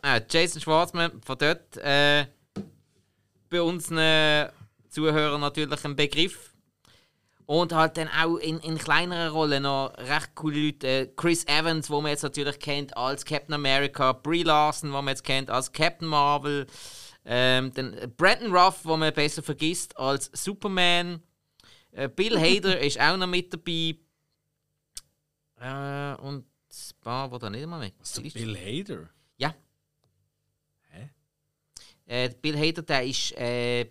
äh, Jason Schwartzman von dort. Äh, bei unseren Zuhörern natürlich ein Begriff. Und halt dann auch in, in kleineren Rollen noch recht coole Leute. Äh, Chris Evans, wo man jetzt natürlich kennt als Captain America. Brie Larson, wo man jetzt kennt als Captain Marvel. Ähm, dann Brandon Ruff, wo man besser vergisst als Superman. Äh, Bill Hader ist auch noch mit dabei. Äh, und ein paar, die da nicht mal mit. Bill Hader. Ja. Äh, Bill Hader, der ist, äh, äh,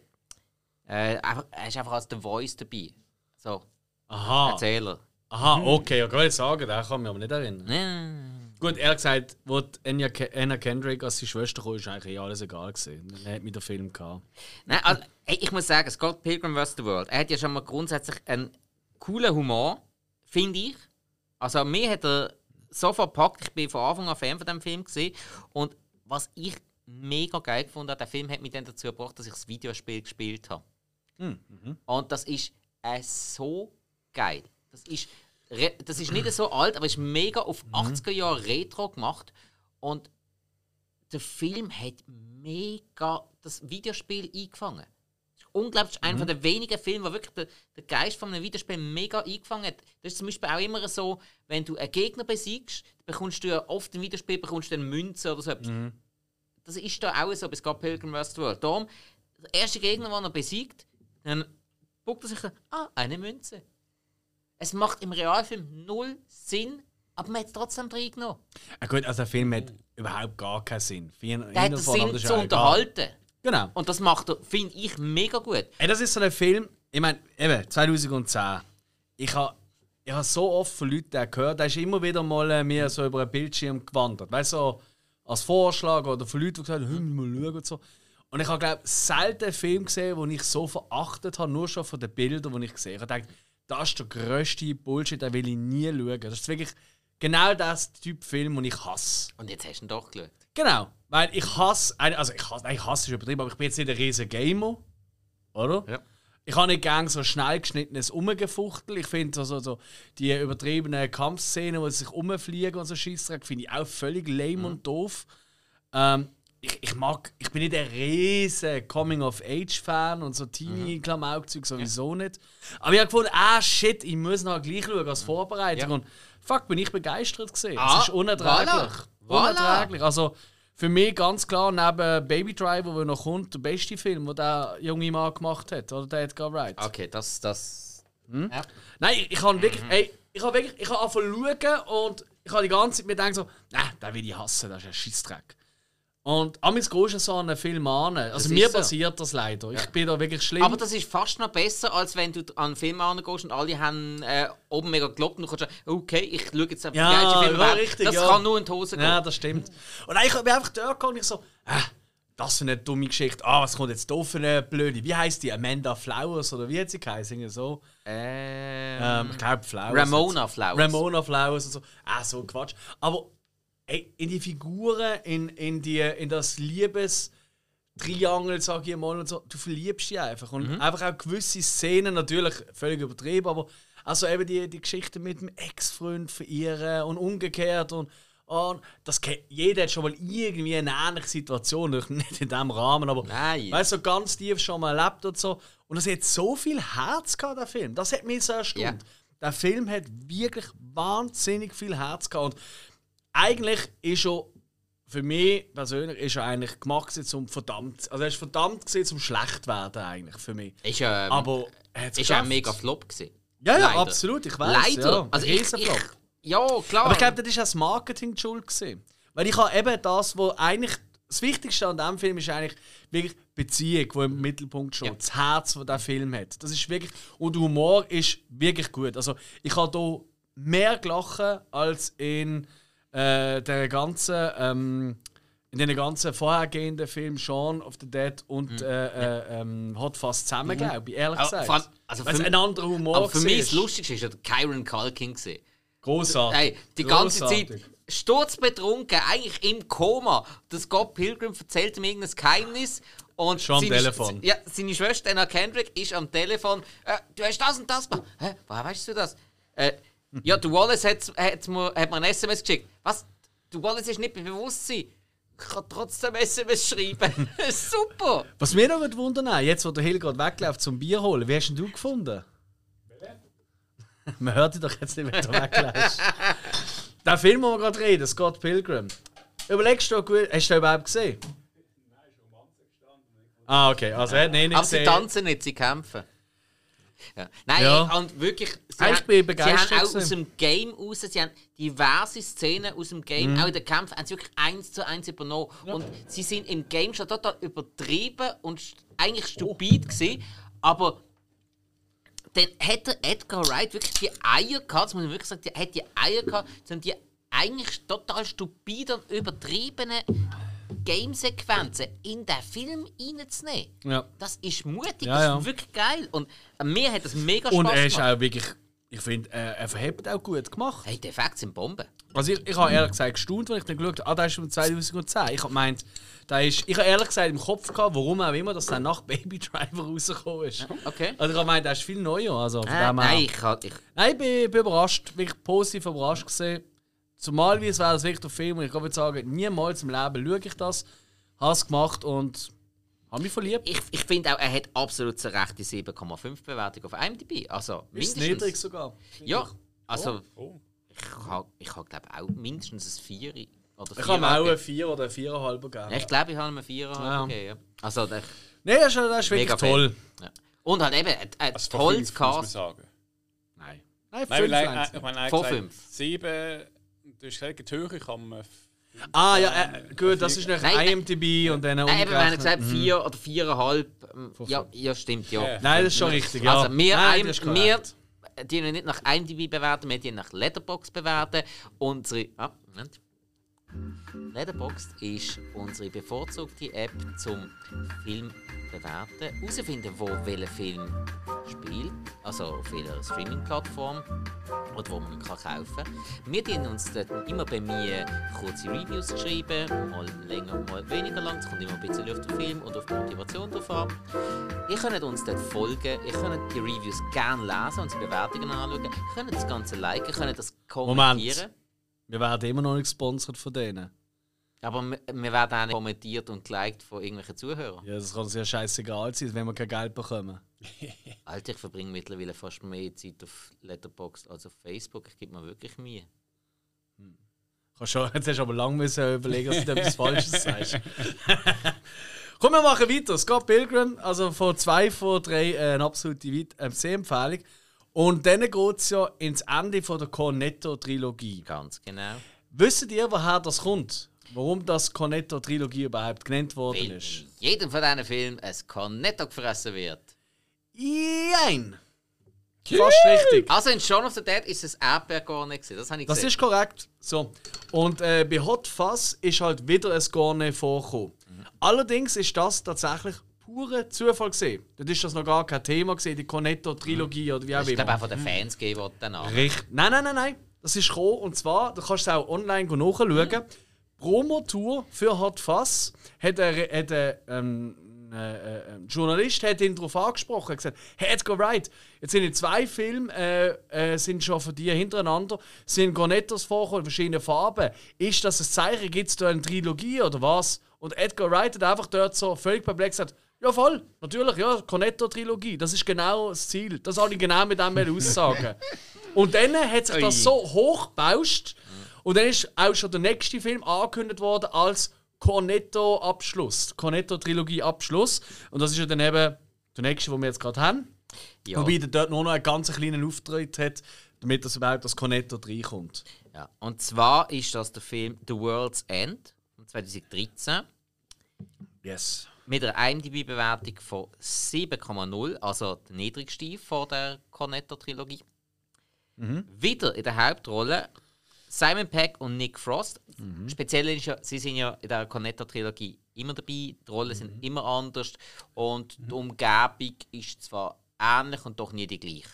einfach, er ist einfach als The Voice dabei. So, Aha. Erzähler. Aha, okay, ich kann jetzt sagen, den kann mich aber nicht erinnern. Ja. Gut, ehrlich gesagt, wo Ke- Anna Kendrick als die Schwester kam, ist eigentlich eh alles egal gewesen. Dann hat mir der Film gehabt. Nein, also, ey, ich muss sagen, Scott Pilgrim vs. The World, er hat ja schon mal grundsätzlich einen coolen Humor, finde ich. Also mir hat er sofort gepackt, ich bin von Anfang an Fan von dem Film gesehen und was ich mega geil gefunden habe, der Film hat mich dann dazu gebracht, dass ich das Videospiel gespielt habe. Und das ist äh, so geil. Das ist, das ist nicht so alt, aber es ist mega auf 80er Jahre Retro gemacht und der Film hat mega das Videospiel eingefangen. Unglaublich einer von den wenigen Filme, wo wirklich der, der Geist von einem Videospiel mega eingefangen hat. Das ist zum Beispiel auch immer so, wenn du einen Gegner besiegst, bekommst du ja oft im Videospiel bekommst du eine Münze oder so etwas. Das ist da auch so bei Scott Pilgrim vs. World. Darum, der erste Gegner, den er besiegt, dann guckt er sich an, ah, eine Münze. Es macht im Realfilm null Sinn, aber man hat es trotzdem reingenommen. Ja, gut, also der Film hat überhaupt gar keinen Sinn. Ihn- Der hat den Sinn zu unterhalten. Genau. Und das macht er, finde ich, mega gut. Ey, das ist so ein Film, ich meine, eben, 2010. Ich habe ich ha so oft von Leuten gehört, da ist immer wieder mal äh, mir so über einen Bildschirm gewandert. Weißt du, so als Vorschlag oder von Leuten, die gesagt haben, «Hm, mal schauen und so. Und ich habe, glaube selten einen Film gesehen, den ich so verachtet habe, nur schon von den Bildern, die ich gesehen habe. Ich dachte, das ist der grösste Bullshit, den will ich nie schauen. Das ist wirklich genau das Typ Film, den ich hasse. Und jetzt hast du ihn doch geschaut. Genau, weil ich hasse, also ich hasse, nein, ich hasse ist übertrieben, aber ich bin jetzt nicht ein riesen Gamer, oder? Ja. Ich habe nicht gern so schnell geschnittenes Umgefuchtel. Ich finde so, so, so die übertriebenen Kampfszenen, wo sie sich umfliegen und so Scheissdreck, finde ich auch völlig lame und doof. Ähm, ich, ich mag, ich bin nicht ein riesen Coming-of-Age-Fan und so Teenie-Klamaukzeug sowieso nicht. Aber ich habe gefunden, ah shit, ich muss noch gleich schauen als Vorbereitung. Ja. Und fuck, bin ich begeistert gesehen. Ah, es ist unerträglich. voilà. Unerträglich. Also für mich ganz klar neben Baby Driver, der noch kommt, der beste Film, den der junge Mann gemacht hat, oder der Edgar Wright. Okay, das. das ja. Nein, ich, ich habe wirklich, ey, ich habe wirklich, ich habe angefangen zu schauen und ich habe die ganze Zeit mir gedacht so, nein, den will ich hassen, das ist ein Scheissdreck. Und amigs gehst du so einen Film an. Also mir ist so. passiert das leider. Ich bin da wirklich schlimm. Aber das ist fast noch besser, als wenn du an einen Film angehst und alle haben äh, oben mega gelobt und du kannst sagen, okay, ich schaue jetzt einfach Ja, die geilsten Filme ja, richtig, Das ja. kann nur in die Hose gehen. Ja, das stimmt. Und ich bin einfach dort und ich so, ah, das für eine dumme Geschichte. Ah, was kommt jetzt da für eine blöde? Wie heißt die? Amanda Flowers oder wie hat sie geheißen? So. Ähm, Ähm, ich glaube Flowers. Ramona Flowers. Ramona Flowers und so. Ah, so Quatsch. Aber ey, in die Figuren, in, in, die, in das Liebestriangel, sag ich mal, und so, du verliebst dich einfach. Und Mhm. einfach auch gewisse Szenen, natürlich völlig übertrieben, aber also eben die, die Geschichte mit dem Ex-Freund verirren und umgekehrt und und das kennt, jeder hat schon mal irgendwie eine ähnliche Situation, nicht in diesem Rahmen, aber Nein. weißt du, so ganz tief schon mal erlebt und so. Und es hat so viel Herz gehabt, der Film. Das hat mich so erstaunt. Ja. Der Film hat wirklich wahnsinnig viel Herz gehabt. Und eigentlich ist er, für mich persönlich, ist er eigentlich gemacht zum verdammt, also er ist verdammt gewesen zum schlecht werden eigentlich für mich. Ist ja ähm, Aber er ist ja mega Flop gewesen. Ja, ja, Leider. absolut, ich weiß. Leider. Ja, also ich, ich, ja, klar. Aber ich glaube, das war auch das Marketing schuld. Gewesen. Weil ich habe eben das, wo eigentlich das Wichtigste an diesem Film ist eigentlich wirklich die Beziehung, die im Mittelpunkt steht. Ja. Das Herz, das der Film hat. Das ist wirklich. Und der Humor ist wirklich gut. Also ich habe hier mehr gelachen als in äh, der ganzen. Ähm, in den ganzen vorhergehenden Filmen Shaun of the Dead und äh, äh, ähm, Hot Fast zusammen, glaube ich, ehrlich Aber gesagt. allem- also Weil es ein anderer Humor aber für mich das war. Lustigste ist der Kyron Culkin. gewesen. Großartig. Hey, die ganze Großartig. Zeit sturzbetrunken, eigentlich im Koma. Das Scott Pilgrim erzählt ihm irgendein Geheimnis. Und Schon am seine, Telefon. Ja, seine Schwester Anna Kendrick ist am Telefon. Äh, du hast das und das gemacht. Hä? Woher weißt du das? Äh, ja, der Wallace hat, hat, mir, hat mir ein SMS geschickt. Was? Du Wallace ist nicht bei Bewusstsein. Ich kann trotzdem SMS schreiben. Super! Was mir noch würde wundern, jetzt wo der Hill gerade wegläuft zum Bier holen, wie hast denn du gefunden? Man hört dich doch jetzt nicht, wenn du wegläufst. Der Film, den wir gerade reden, Scott Pilgrim. Überlegst du, gut, hast du den überhaupt gesehen? Ah, okay. Also, er hat ihn nicht Aber sie gesehen. tanzen nicht, sie kämpfen. Ja. Nein, Ja. und wirklich, sie, ich haben, sie haben auch aus dem Game raus, sie haben diverse Szenen aus dem Mhm. Game, auch in den Kämpfen, haben sie wirklich eins zu eins übernommen. Und sie sind im Game schon total übertrieben und eigentlich stupid gewesen, aber dann hat der Edgar Wright wirklich die Eier gehabt, das muss man wirklich sagen, er hat die Eier gehabt, um die eigentlich total stupiden und übertriebenen Game-Sequenzen in den Film reinzunehmen. Ja. Das ist mutig, Ja, das ist wirklich geil. Und mir hat das mega Und Spaß er ist gemacht. auch wirklich, ich finde, er, er verhebt auch gut gemacht. Hey, die Effekte sind Bomben. Also ich, ich habe ehrlich gesagt gestaunt, als ich dann geschaut habe, ah, der ist von 2010. Ich habe gemeint, ist, ich habe ehrlich gesagt im Kopf gehabt, warum auch immer, dass der nach Baby Driver rausgekommen ist. Okay. Also ich habe gemeint, der ist viel neuer. Also von Äh, dem nein, ich, ich, Nein, ich bin, bin überrascht, wirklich positiv überrascht gesehen. Zumal wie es wäre das wirklich Film und ich würde sagen, niemals im Leben schaue ich das. Habe es gemacht und habe mich verliebt. Ich, ich finde auch, er hat absolut zu Recht die 7,5 Bewertung auf IMDb. Also mindestens. Ist niedrig sogar. Ja, also oh. Oh. ich habe, ich glaube auch mindestens ein 4. Oder ich habe auch ein 4 oder ein 4,5 gegeben. Ja, ich glaube, ich habe einen 4,5 ja. gegeben. Also, der, nee, das ist, das ist wirklich toll. Ja. Und hat eben ein, ein also tolles Cast. Nein. Nein, 5 Nein, ich meine, vor 5. 7 du hast gesagt, die Höhe kann man. Ah ja, äh, gut, das ist nach. IMDb und dann Nein, eben, wir haben gesagt 4 oder 4,5. ähm, Ja, ja, stimmt, ja. Nein, das ist schon richtig, ja. Also wir, Nein, ein, das ist wir die nicht nach IMDb bewerten, wir die nach Letterbox bewerten. Unsere, ah, Moment. Letterboxd ist unsere bevorzugte App zum Film bewerten, herausfinden, wo welcher Film spielt, also auf welcher Streaming-Plattform oder wo man ihn kann kaufen kann. Wir dienen uns dort immer bei mir kurze Reviews schreiben, mal länger, mal weniger lang. Es kommt immer ein bisschen auf den Film und auf die Motivation drauf an. Ihr könnt uns dort folgen, ihr könnt die Reviews gerne lesen und die Bewertungen anschauen. Ihr könnt das Ganze liken, ihr könnt das kommentieren. Wir werden immer noch nicht gesponsert von denen. Aber wir, werden auch nicht kommentiert und geliked von irgendwelchen Zuhörern. Ja, das kann uns ja scheißegal sein, wenn wir kein Geld bekommen. Alter, ich verbringe mittlerweile fast mehr Zeit auf Letterboxd als auf Facebook. Ich gebe mir wirklich Mühe. Kannst schon, jetzt hast du aber lange müssen überlegen, dass du etwas Falsches sagst. Komm, wir machen weiter. Scott Pilgrim, also von zwei von drei äh, eine absolute äh, Sehempfehlung. Und dann geht es ja ins Ende von der Cornetto-Trilogie. Ganz genau. Wisst ihr, woher das kommt? Warum das Cornetto-Trilogie überhaupt genannt worden Weil ist? in jedem von diesen Filmen ein Cornetto gefressen wird. Jein! Fast richtig. Also in Shaun of the Dead ist es Erdbeergorne gewesen. Das habe ich Das gesehen. ist korrekt. So. Und äh, bei Hot Fuzz ist halt wieder ein Gorne vorgekommen. Allerdings ist das tatsächlich pure Zufall gesehen. Dort ist das noch gar kein Thema gesehen, die Cornetto-Trilogie oder wie auch das ist glaube immer. auch von den Fans gegeben worden danach. Richtig. Nein, nein, nein, nein. Das ist gekommen. Und zwar, du kannst es auch online nachschauen. Promotour für Hot Fuzz hat ein, hat ein ähm, äh, äh, ein Journalist hat ihn darauf angesprochen. Er hat gesagt: Hey, Edgar Wright, jetzt sind in zwei Filme äh, äh, sind schon von dir hintereinander sind Cornettos vorgekommen in verschiedenen Farben. Ist das ein Zeichen? Gibt es da eine Trilogie oder was? Und Edgar Wright hat einfach dort so völlig perplex gesagt: Ja, voll, natürlich, ja, Cornetto-Trilogie. Das ist genau das Ziel. Das soll ich genau mit dem aussagen. Und dann hat sich das so hochgebauscht. Und dann ist auch schon der nächste Film angekündigt worden als Cornetto-Abschluss. Cornetto-Trilogie-Abschluss. Und das ist ja dann eben der nächste, den wir jetzt gerade haben. Ja. Wobei der dort nur noch einen ganz kleinen Auftritt hat, damit das überhaupt das Cornetto reinkommt. Ja. Und zwar ist das der Film The World's End von 2013 Yes. mit einer IMDb-Bewertung von 7,0, also der niedrigste von der Cornetto-Trilogie. Wieder in der Hauptrolle Simon Peck und Nick Frost. Speziell ist ja, sie sind ja in der Cornetto-Trilogie immer dabei, die Rollen sind immer anders und die Umgebung ist zwar ähnlich und doch nie die gleiche.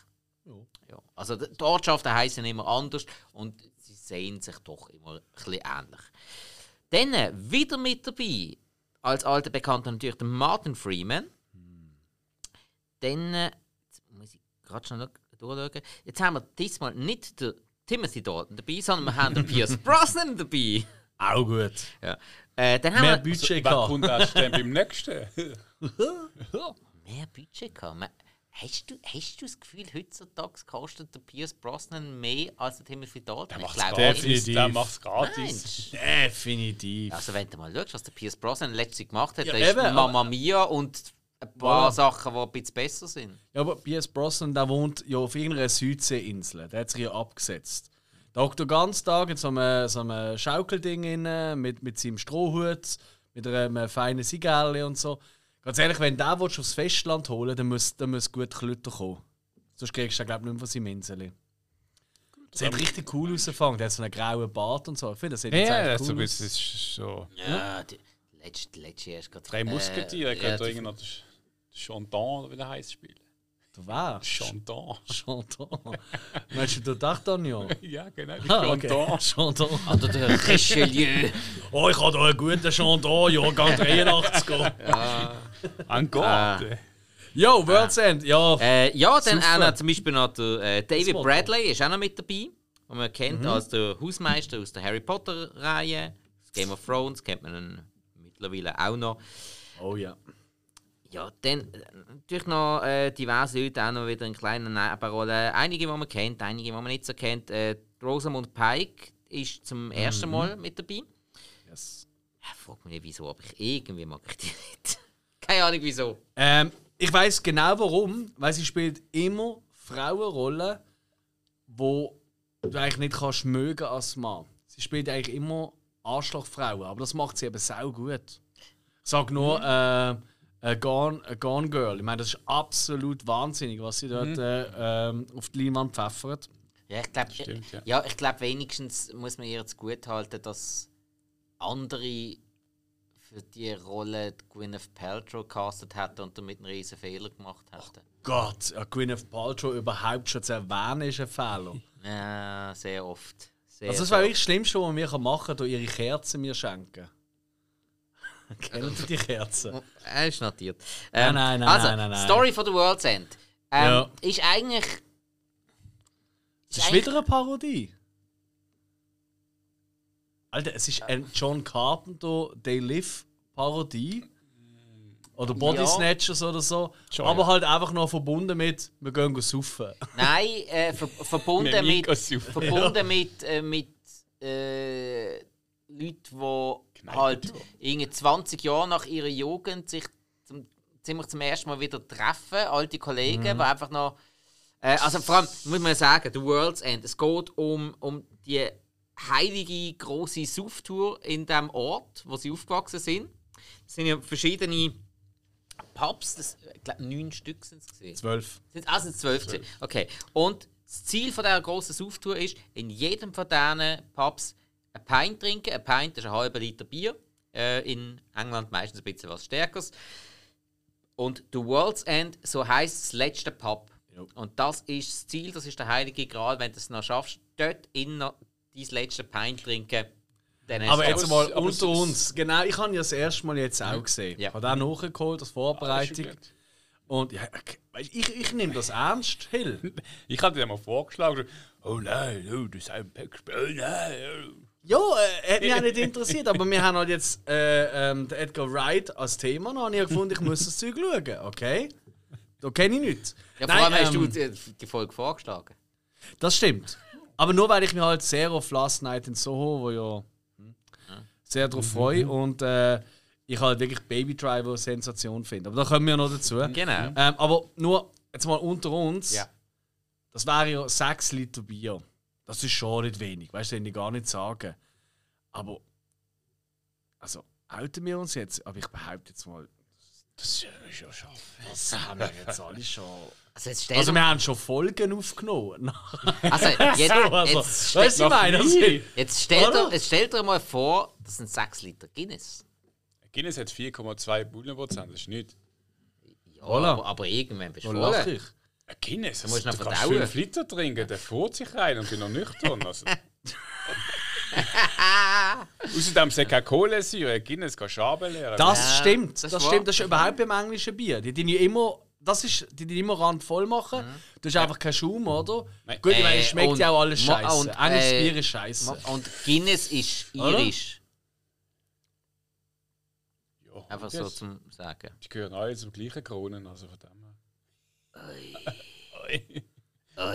Ja. Also die Ortschaften heißen immer anders und sie sehen sich doch immer ein bisschen ähnlich. Dann äh, wieder mit dabei, als alter Bekannter natürlich der Martin Freeman. Dann, äh, jetzt muss ich gerade schnell durchschauen. Jetzt haben wir diesmal nicht den Timothy Dalton dabei, sondern wir haben den Pierce Brosnan dabei. Auch gut. Ja. Äh, dann haben Mehr wir Budget Wer gehabt. kommt erst dann beim nächsten? mehr Budget gehabt. Hast du, hast du das Gefühl, heutzutage kostet der Pierce Brosnan mehr als der Timothy Dalton? Der macht's glaube gratis. Der macht's gratis. Meinst? Definitiv. Also wenn du mal schaust, was der Pierce Brosnan letztlich gemacht hat, Ja, da ist Mamma Mia und ein paar Voilà. Sachen, die ein bisschen besser sind. Ja, aber Pierce Brosnan, der wohnt ja auf irgendeiner Südseeinsel. Der hat sich ja abgesetzt. Da hockt er den ganzen Tag in so einem, so einem Schaukelding inne, mit, mit seinem Strohhut, mit einem feinen Zigarre und so. Ganz ehrlich, wenn du den willst, aufs Festland holen dann muss, dann muss gut Klütter kommen. Sonst kriegst du den, glaube ich, nicht mehr von seinem Insel. Das sieht richtig cool aus. Der hat so einen grauen Bart und so. Ich finde, das sieht jetzt Ja, eigentlich also cool es aus. ist so. Ja, die letzte, letzte Jahr ist gerade. Drei Musketiere, äh, könnte das Chanton oder wie der heißt spielen. Du wer? Chanton. Chanton. Meinst du den D'Artagnan? Ja, genau, Ah, okay. Chanton. Chanton. Oder der Richelieu. Oh, ich habe da einen guten Chanton, Jahrgang 83 gehabt. An Gott. Jo, World's End. Ja, Äh, ja, dann Super. auch noch, zum Beispiel noch der äh, David Motto. Bradley ist auch noch mit dabei. Den man kennt Mhm. als der Hausmeister aus der Harry Potter-Reihe. Game of Thrones kennt man ihn mittlerweile auch noch. Oh ja. Ja, dann äh, natürlich noch äh, diverse Leute auch noch wieder in kleinen Nebenrollen. Einige, die man kennt, einige, die man nicht so kennt. Äh, Rosamund Pike ist zum ersten Mal mit dabei. Yes. Ja, frag mich nicht wieso, aber ich irgendwie mag ich die nicht. Keine Ahnung wieso. Ähm, ich weiß genau warum, weil sie spielt immer Frauenrollen, wo du eigentlich nicht kannst mögen als Mann. Sie spielt eigentlich immer Arschlochfrauen, aber das macht sie eben sau gut. Ich sag nur äh, a Gone, a Gone Girl. Ich meine, das ist absolut wahnsinnig, was sie dort äh, ähm, auf die Leinwand pfeffert. Ja, ich glaube, ja. ja. ich glaube wenigstens muss man ihr jetzt gut halten, dass andere für die Rolle Gwyneth Paltrow castet hätten und damit einen riesen Fehler gemacht hätten. Gott, ja, Gwyneth Paltrow überhaupt schon zu erwähnen, ist ein Fehler. Ja, sehr oft. Sehr, Also das wäre wirklich das Schlimmste, was wir machen können, durch ihre Kerzen mir schenken. Kennen Sie die Kerzen? oft. Er ist notiert. Nein, nein, nein, also, nein, nein, nein. Story von The World's End. Ähm, Ja. Ist eigentlich. Es ist wieder eine Parodie. Alter, es ist ein John Carpenter They Live Parodie. Oder Body Ja. Snatchers oder so. Schon, aber ja. halt einfach noch verbunden mit, wir gehen go saufen. Nein, äh, ver verbunden Mit verbunden mit, äh, mit äh, Leuten, die halt irgendwie 20 Jahre nach ihrer Jugend sich zum, ziemlich zum ersten Mal wieder treffen, alte Kollegen, die einfach noch. Äh, also vor allem muss man sagen, The World's End. Es geht um, um die heilige große Sauftour in dem Ort, wo sie aufgewachsen sind. Es sind ja verschiedene Pubs, das, ich glaube neun Stück sind es gesehen. Zwölf. Sind also zwölf. gewesen. Okay. Und das Ziel von dieser grossen Sauftour ist, in jedem von diesen Pubs ein Pint trinken. Ein Pint ist ein halber Liter Bier. Äh, in England meistens ein bisschen was Stärkeres. Und The World's End, so heisst das letzte Pub. Jo. Und das ist das Ziel, das ist der heilige Gral. Wenn du es noch schaffst, dort in dein letzte Pint trinken, dann hast Aber jetzt mal unter uns. Genau, ich habe ja das erste Mal jetzt auch gesehen. Ja. Ich habe auch nachgeholt, als Vorbereitung. Ah, Und ja, ich, ich nehme das ernst, Hill. Ich hatte dir mal vorgeschlagen, oh nein, oh, das ist ein Packspiel, oh nein. oh. Ja, äh, hat mich auch nicht interessiert, aber wir haben halt jetzt äh, ähm, den Edgar Wright als Thema und habe ich gefunden, ich muss das Zeug schauen, okay? Da kenne ich nichts. Ja, vor Nein, allem hast du ähm, die, die Folge vorgeschlagen. Das stimmt. Aber nur weil ich mich halt sehr auf Last Night in Soho, wo ja hm, sehr darauf freue und äh, ich halt wirklich Baby Driver eine Sensation finde. Aber da kommen wir noch dazu. Genau. Ähm, aber nur jetzt mal unter uns. Ja. Das wäre ja 6 Liter Bier. Das ist schon nicht wenig, weißt du, ich gar nicht sagen. Aber, also, halten wir uns jetzt, aber ich behaupte jetzt mal, Das ist ja schon scharf. das haben wir jetzt alle schon. Also, jetzt Also, wir haben schon Folgen aufgenommen. also, jetzt, So, also, jetzt, weißt du, meine, das nie. Jetzt stell, dir, Oder? jetzt stell dir mal vor, das sind 6 Liter Guinness. Guinness hat 4,2 Bullenprozent, das ist nicht. Ja, aber, aber irgendwann bist du voll. Ein Guinness, musst du noch kannst verdauen. 5 Liter trinken, der fährt sich rein und bin noch nüchtern. Also, Außerdem sind keine Kohlensäure, Guinness kann Schaben leeren. Das Ja, stimmt, das das, ist stimmt. Das ist überhaupt beim englischen Bier. Die die immer, das ist, die die immer randvoll machen. Du hast einfach keinen Schaum, oder? Nein. Gut, ich meine, Äh, es schmeckt und- ja auch alles Ma- scheiße. und, Englisches äh, Bier ist scheiße. Und Guinness ist Oder? irisch. ja, Einfach so das- zum Sagen. Die gehören alle zum gleichen Kronen, also von dem her.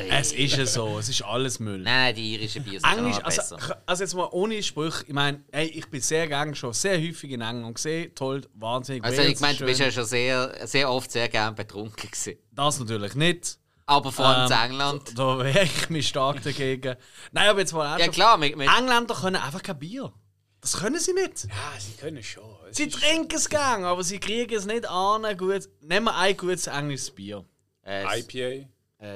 Es ist ja so, es ist alles Müll. Nein, die irischen Bier sind Englisch, noch also, besser. also jetzt mal ohne Sprüche, ich meine, ey, ich bin sehr gerne schon sehr häufig in England gesehen, toll, wahnsinnig. Also Wales ich meine, du bist ja schon sehr, sehr oft sehr gern betrunken gewesen. Das natürlich nicht. Aber vor allem Ähm, in England. Da wehre ich mich stark dagegen. Nein, aber jetzt mal Ja klar, mit, mit, Engländer können einfach kein Bier. Das können sie nicht. Ja, sie können schon. Es Sie trinken es gern, aber sie kriegen es nicht an. Gut. Nehmen wir ein gutes englisches Bier. Äh, IPA. äh,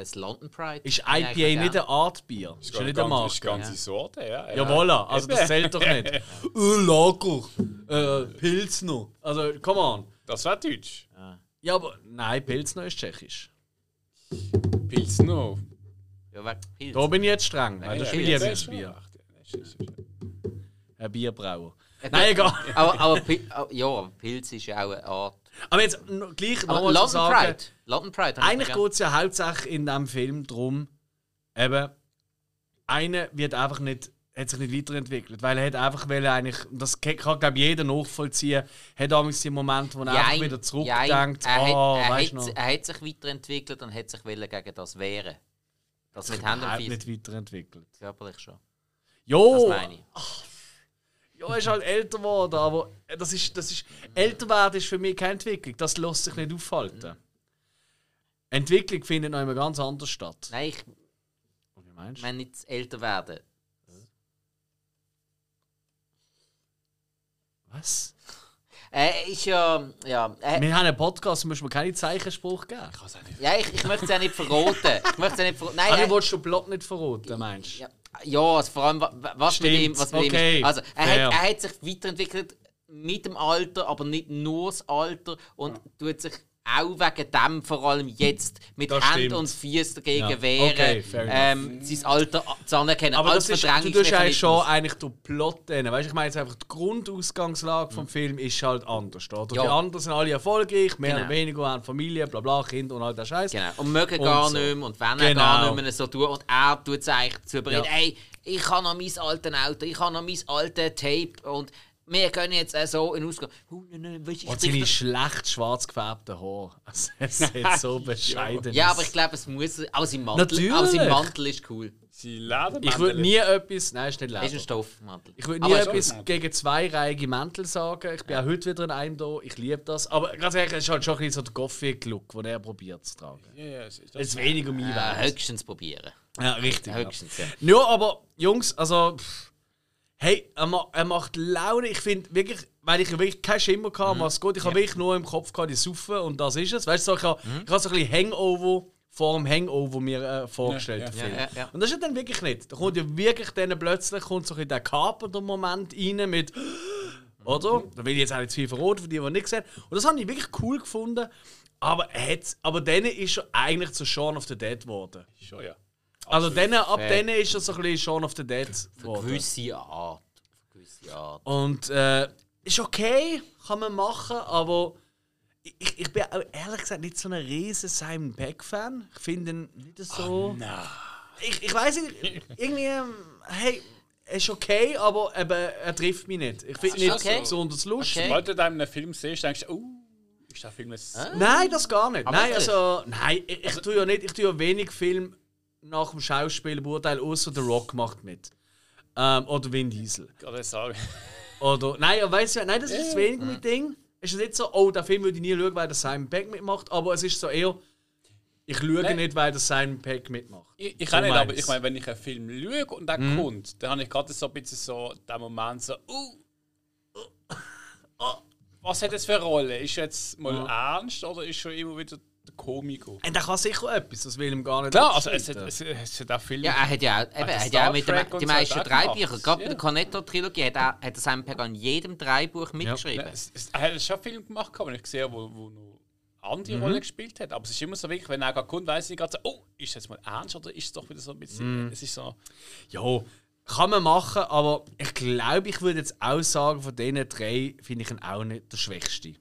das London Pride. Ist IPA nicht gern. eine Art Bier? Ist ja nicht eine ganz, ist ganze Sorte, ja. Ja, voilà, also das zählt doch nicht. äh, Lager, äh, Pilsner. Also, come on. Das war Deutsch. Ja, aber nein, Pilsner ist tschechisch. Pilsner. Ja, wegen Pilz. Da bin ich jetzt streng. weil das ist mein Lieblingsbier. ist- ist- Ein Bierbrauer. Äh, Nein, egal. aber, aber, ah, ja, aber Pilz ist ja auch eine Art. Aber jetzt gleich nochmal zu sagen, Pride. London Pride. eigentlich geht es ja hauptsächlich in diesem Film darum, eben, einer wird einfach nicht, hat sich nicht weiterentwickelt, weil er hat einfach will eigentlich, das kann glaube ich jeder nachvollziehen, hat damals die Momente, wo er einfach Jein, wieder zurückdenkt, er, oh, hat, er, hat, noch, er hat sich weiterentwickelt und hat sich wollen gegen das wehren. Das mit Händen nicht weiterentwickelt. Körperlich schon. Das Jo, meine ich. Ja, er ist halt älter geworden, aber das ist, das ist, älter werden ist für mich keine Entwicklung, das lässt sich nicht aufhalten. Entwicklung findet noch immer ganz anders statt. Nein, ich Wie meinst du? meine nicht älter werden. Was? Er ist ja. Ja, er, Wir haben einen Podcast, müssen wir keine Zeichenspruch geben. Ich kann es auch nicht. ja ich, ich möchte es ja nicht verraten. Ich möchte es ja nicht verraten. Nein, Aber er, du willst den Plot nicht verraten, meinst du? ja, ja, also vor allem, wa- wa- was mit Stimmt, ihm, was mit ihm okay, ist. Also, er fair. hat, er hat sich weiterentwickelt mit dem Alter, aber nicht nur das Alter und tut sich auch wegen dem vor allem jetzt mit Das Händen stimmt. und Füßen dagegen Ja, wehren, okay, ähm, sein Alter zu anerkennen. Aber als das ist, du tust eigentlich schon eigentlich den Plot denen. Weißt du, ich meine jetzt einfach, die Grundausgangslage vom Film ist halt anders. Oder? Ja. Die anderen sind alle erfolgreich, mehr Genau. oder weniger, haben Familie, bla bla, Kinder und all der Scheiß. Genau. Und mögen Und gar so. nicht mehr und wenn er Genau. gar nicht mehr so tun. Und er tut es eigentlich zu überreden, Ja. ey, ich habe noch mein altes Auto, ich habe noch mein altes Tape und wir können jetzt auch so in Ausgang. Oh, nein, nein, weißt, du, ich Und seine schlecht schwarz gefärbten Haare. Also, es sieht so bescheiden Ja, aber ich glaube, es muss. Aber sein Mantel, Natürlich. aber sein Mantel ist cool. Sie laden Ich würde nie etwas. Nein, ist nicht Es ist ein Leder. Stoffmantel. Ich würde nie Aber- etwas gegen zweireihige Mäntel sagen. Ich bin auch heute wieder in einem da. Ich liebe das. Aber ganz ehrlich, es ist halt schon ein bisschen so der Gothic-Look, den er probiert zu tragen. Ja, ja, es ist Es ist weniger um Äh, wert. höchstens probieren. Ja, richtig. Ja. Höchstens, ja. Ja, aber Jungs, also. Pff, hey, er, ma er macht Laune. Ich finde wirklich, weil ich wirklich keinen Schimmer hatte, um was es geht. Ich habe wirklich nur im Kopf gehabt, die Saufen und das ist es. Weißt du, so, ich habe habe so ein bisschen Hangover vor dem Hangover mir äh, vorgestellt. Ja, ja. Ja. Und das ist ja dann wirklich nicht. Da kommt ja wirklich dann plötzlich kommt so ein der Carpenter-Moment rein mit. Oder? Da will ich jetzt auch nicht zu viel verraten, für die, die nicht sehen. Und das habe ich wirklich cool gefunden. Aber, er aber dann ist er eigentlich zu Shaun of the Dead geworden. Schon, ja. Also dann, ab dann ist er so ein bisschen Shaun of the Dead Für gewisse Art. Für gewisse Art. Und äh, ist okay, kann man machen, aber ich, ich bin auch ehrlich gesagt nicht so ein riesen Simon Peck-Fan. Ich finde ihn nicht so. Ich, ich weiß nicht, irgendwie, ähm, hey, er ist okay, aber eben, er trifft mich nicht. Ich finde ist nicht okay. besonders lustig. Okay. Sobald du einem Film siehst, denkst du, oh, ist der Film jetzt. Nein, das gar nicht. Aber nein, also, nein, ich, ich tue ja nicht, ich tue ja wenig Film nach dem Schauspiel beurteilen, außer The Rock macht mit. Ähm, oder Vin Diesel. Gerade sagen. Oder, nein, ja, weißt du, nein, das ist zu wenig mein Ding. Es ist nicht so, oh, den Film würde ich nie schauen, weil der Simon Peck mitmacht, aber es ist so eher, ich schaue Nein. nicht, weil der Simon Peck mitmacht. Ich, ich So kann nicht, aber ich meine, wenn ich einen Film schaue und der kommt, dann habe ich gerade so ein bisschen so den Moment so, uh, uh, oh, was hat das für eine Rolle? Ist jetzt mal ernst oder ist schon immer wieder Komiker? Und der kann sicher etwas, das will ihm gar nicht Klar, also es hat, es, es hat auch Film. Ja, er hat ja auch, eben, er hat ja auch mit dem, und die so meisten er auch drei. Bücher, gerade bei Ja. der Cornetto-Trilogie, hat er, hat er Simon Pegg an jedem Dreibuch Ja, mitgeschrieben. es, es, er hat schon einen Film gemacht, den ich gesehen habe, wo, wo noch andere Mhm. Rolle gespielt hat. Aber es ist immer so wirklich, wenn er gerade kommt, weiß ich gerade so, oh, ist das jetzt mal ernst oder ist es doch wieder so ein bisschen. Mhm. Es ist so. Ja, Kann man machen, aber ich glaube, ich würde jetzt auch sagen, von diesen drei finde ich ihn auch nicht der schwächste.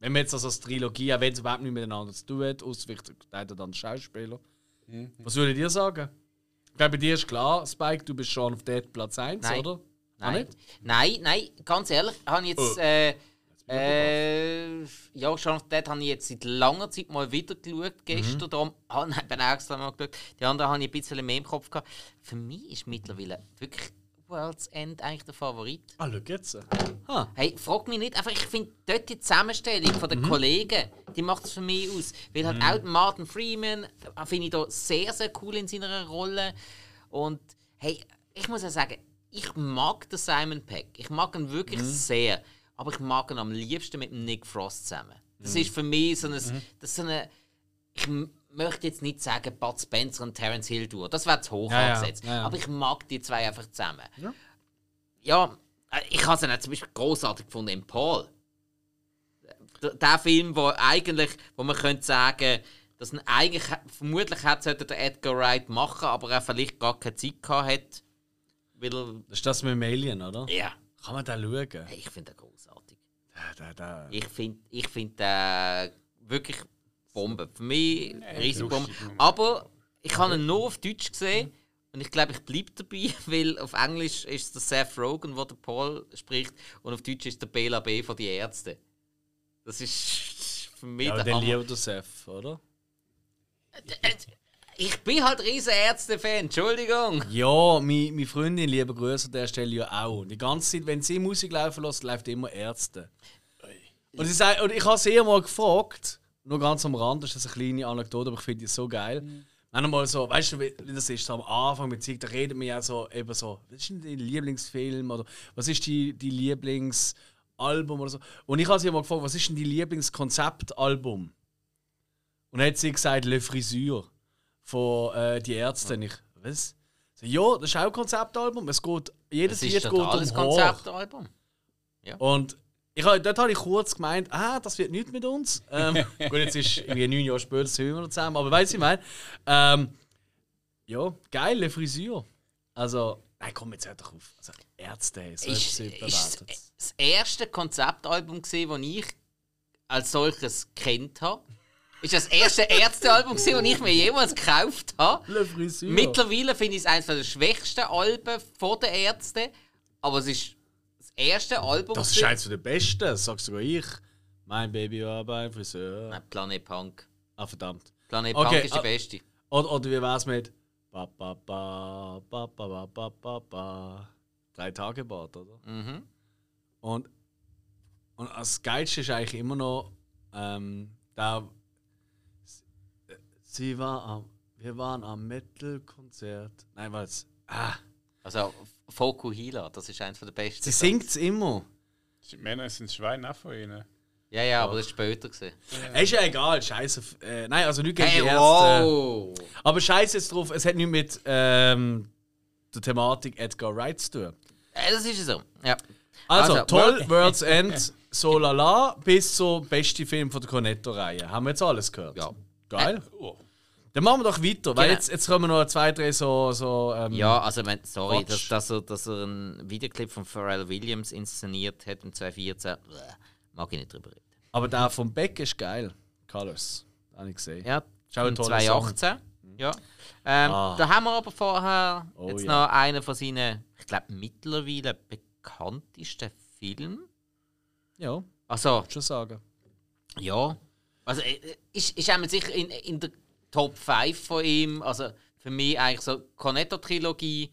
Wenn man jetzt also als Trilogie, auch wenn es überhaupt nicht miteinander zu tun hat, außer vielleicht der dann Schauspieler. Mhm. Was würdet ihr sagen? Ich glaube, bei dir ist klar, Spike, du bist schon auf Dead Platz 1, Nein. oder? Auch Nein. nicht? nein, nein, ganz ehrlich, habe ich jetzt. Oh. Äh, äh, ja, Shaun of the Dead habe ich jetzt seit langer Zeit mal wieder geschaut, gestern. Mhm. Darum habe ich bin extra mal geschaut. Die anderen habe ich ein bisschen mehr im Kopf gehabt. Für mich ist mittlerweile wirklich World's End eigentlich der Favorit. Ah, schau jetzt. Ah, Hey, frag mich nicht, einfach ich finde dort die Zusammenstellung von den Kollegen, die macht es für mich aus. Weil halt auch Martin Freeman äh, finde ich da sehr, sehr cool in seiner Rolle. Und hey, ich muss ja sagen, ich mag den Simon Peck. Ich mag ihn wirklich sehr. Aber ich mag ihn am liebsten mit Nick Frost zusammen. Das ist für mich so ein, das ist so eine ich möchte jetzt nicht sagen Bud Spencer und Terence Hill durch. Das wäre zu hoch Ja, angesetzt. ja, ja. Aber ich mag die zwei einfach zusammen. Ja. Ja, äh, ich habe es dann zum Beispiel großartig gefunden in Paul. Der Film, wo eigentlich, wo man könnte sagen, dass ihn eigentlich vermutlich hätte sollte der Edgar Wright machen, aber er vielleicht gar keine Zeit gehabt hat, weil das ist das mit dem Alien, oder? ja, Kann man da schauen? hey, ich finde den großartig. Da, da, da. Ich finde ich find den wirklich Bombe. Für mich riesige Bombe. Aber ich habe ihn nur auf Deutsch gesehen und ich glaube, ich bleibe dabei, weil auf Englisch ist es der Seth Rogen, der Paul spricht, und auf Deutsch ist der Bela B. von die Ärzte. Das ist für mich Ja, aber der den Hammer. liebt der Seth, oder? Ich bin halt riesen Ärzte-Fan, Entschuldigung. Ja, meine, meine Freundin, liebe Grüße an der Stelle ja auch. Die ganze Zeit, wenn sie Musik laufen lässt, läuft immer Ärzte. Und, sie sagt, und ich habe sie mal gefragt, nur ganz am Rand, das ist eine kleine Anekdote, aber ich finde die so geil. Mhm. Einmal so, weißt du, wie, das ist, so am Anfang mit Zeit, da redet man ja so, eben so, was ist denn dein Lieblingsfilm oder was ist die, die Lieblingsalbum oder so. Und ich habe sie mal gefragt, was ist denn dein Lieblingskonzeptalbum? Und dann hat sie gesagt, Le Frisure von äh, Die Ärzte. Und ich, was? So, ja, das ist auch ein Konzeptalbum. Es geht, jedes Lied geht um. Konzeptalbum. Und ich, dort habe ich kurz gemeint, ah, das wird nichts mit uns. Ähm, gut, jetzt ist irgendwie neun Jahre später sind wir noch zusammen, aber weißt du, ich meine, ähm, ja, geile Frisur. Also, nein, komm, jetzt hör doch auf. Also, Ärzte, so ist, ist überbewertet. das erste Konzeptalbum gesehen, das ich als solches kennt habe. Ist das erste Ärztealbum gesehen, das ich mir jemals gekauft habe. Le Frisur. Mittlerweile finde ich es eines der schwächsten Alben von den Ärzten, aber es ist ersten Album. Das ist eines der besten, sagst sogar ich. Mein Baby war beim Friseur. Nein, Planet Punk. Ah, verdammt. Planet okay, Punk ist der ah, beste. Oder, oder wie wär's mit. Ba, ba, ba, ba, ba, ba, ba, ba. Drei Tage Bart, oder? Mhm. Und, und das Geilste ist eigentlich immer noch, ähm, da. Sie war am. Wir waren am Metal-Konzert. Nein, was? Ah. Also Fokuhila, das ist eines der besten. sie singt es immer. Die Männer sind Schweine auch von ihnen. Ja, ja, aber das ist später gesehen. Äh, Ist ja egal, scheiße. Äh, nein, also nicht gegen Hey, die Ärzte. wow! Aber scheiße jetzt drauf, es hat nichts mit ähm, der Thematik Edgar Wright zu tun. Äh, Das ist so. Ja. Also, Also, toll, World's End, so lala, bis zum besten Film von der Cornetto-Reihe. Haben wir jetzt alles gehört? Ja. Geil. Oh. Dann machen wir doch weiter, weil Genau. jetzt, jetzt kommen noch zwei, drei so. so ähm, Ja, also wenn, sorry, dass, dass, er, dass er einen Videoclip von Pharrell Williams inszeniert hat im 2014, bäh, mag ich nicht drüber reden. Aber der vom Beck ist geil. Colors. Habe ich gesehen. Ja, Schau, toller 2018. Ja. Ähm, Ah. Da haben wir aber vorher Oh jetzt ja. noch einen von seinen, ich glaube, mittlerweile bekanntesten Filmen. Ja, Also, schon sagen. ja. Also, äh, ist, ist einmal sicher in, in der Top 5 von ihm. Also, für mich eigentlich so Cornetto-Trilogie.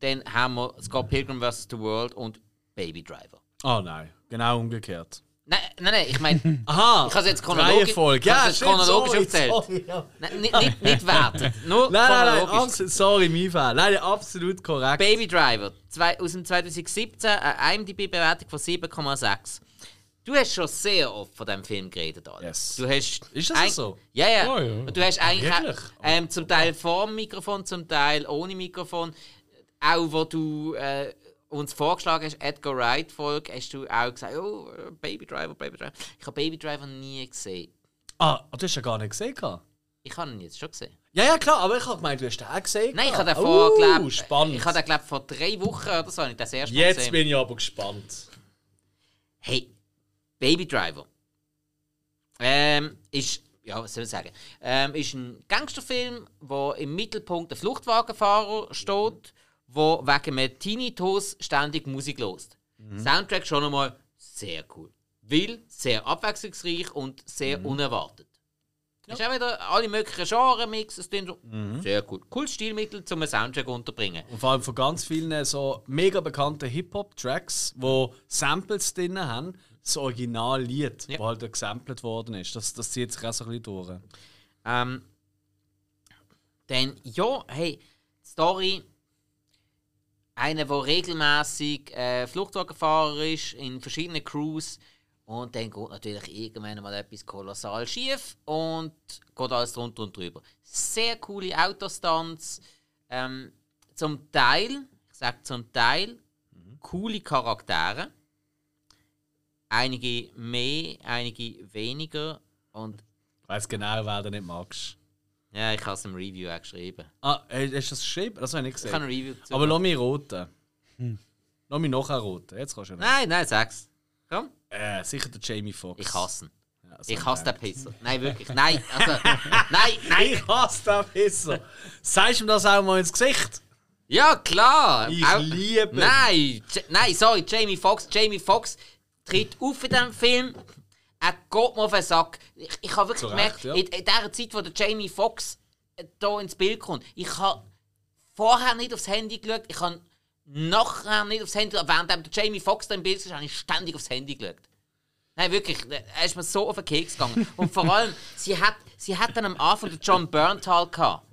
Dann haben wir Scott Pilgrim vs. The World und Baby Driver. Oh nein, genau umgekehrt. Nein, nein, nein, ich meine, Aha! Ich habe es jetzt chronologisch- Reihenfolge. Ja, jetzt chronologisch sorry, erzählt. Sorry, ja. nein, nicht, nicht, nicht werten, nur Nein, nein, nein, chronologisch. absolut, sorry, mein Fehler. Nein, absolut korrekt. Baby Driver zwei, aus dem 2017, eine IMDb-Bewertung von 7,6. Du hast schon sehr oft von diesem Film geredet, Alter. Yes. Du hast Ist das so? Ja, ja. Oh, ja. Und du hast eigentlich ähm, zum Teil vor dem Mikrofon, zum Teil ohne Mikrofon. Auch wo du äh, uns vorgeschlagen hast, Edgar Wright Folge, hast du auch gesagt, oh, Baby Driver, Baby Driver. Ich habe Baby Driver nie gesehen. Ah, du hast ja gar nicht gesehen. Ich habe ihn jetzt schon gesehen. Ja, ja, klar, aber ich habe gemeint, du hast den auch gesehen. Nein, ich habe den Oh, vor, glaub, spannend. ich habe den, glaub, vor drei Wochen oder so habe ich das erste Mal Jetzt gesehen. bin ich aber gespannt. Hey, Baby Driver. Ähm, ist, ja, was soll ich sagen? Ähm, ist ein Gangsterfilm, wo im Mittelpunkt der Fluchtwagenfahrer steht, wo wegen einem Tinnitus ständig Musik lost. Soundtrack schon einmal sehr cool. Will, sehr abwechslungsreich und sehr unerwartet. Ist auch wieder alle möglichen Genre-Mix, es klingt so sehr cool. Cooles Stilmittel, um einen Soundtrack unterbringen. Und vor allem von ganz vielen so mega bekannten Hip-Hop-Tracks, wo Samples drin haben, das Originallied, Ja. das halt gesampelt worden ist. Das, das zieht sich auch so ein bisschen durch. Ähm, dann, ja, hey, Story. Einer, der regelmäßig äh, Flugzeugfahrer ist, in verschiedenen Crews. Und dann geht natürlich irgendwann mal etwas kolossal schief und geht alles drunter und drüber. Sehr coole Autostunts. Ähm, zum Teil, ich sage zum Teil, coole Charaktere. Einige mehr, einige weniger. Und Ich weiss genau, wer du nicht magst. ja, ich habe es im Review auch geschrieben. Ah, hast du das geschrieben? Das habe ich nicht Ich habe ein gesehen. Review dazu Aber lass mich roten. Lass mich nachher roten. Jetzt kannst du nicht. Nein, nein, sag's. Komm. Äh, sicher der Jamie Foxx. Ich hasse ihn. Ja, so Ich hasse den. Pisser. Nein, wirklich. Nein, also. Nein, nein. Ich hasse den Pisser. Sagst du mir das auch mal ins Gesicht? Ja, klar. Ich Auch- liebe ihn. Nein, J nein, sorry, Jamie Foxx. Jamie Foxx tritt auf in diesem Film. Er geht mir auf den Sack. Ich, ich habe wirklich Zu gemerkt, ja. in, in der Zeit, wo der Jamie Foxx hier ins Bild kommt, ich habe vorher nicht aufs Handy geschaut, ich habe nachher nicht aufs Handy geschaut. Während der Jamie Foxx da im Bild ist, habe ich ständig aufs Handy geschaut. Nein, wirklich, er ist mir so auf den Keks gegangen. Und vor allem, sie hat, sie hat dann am Anfang den John Berntal gehabt.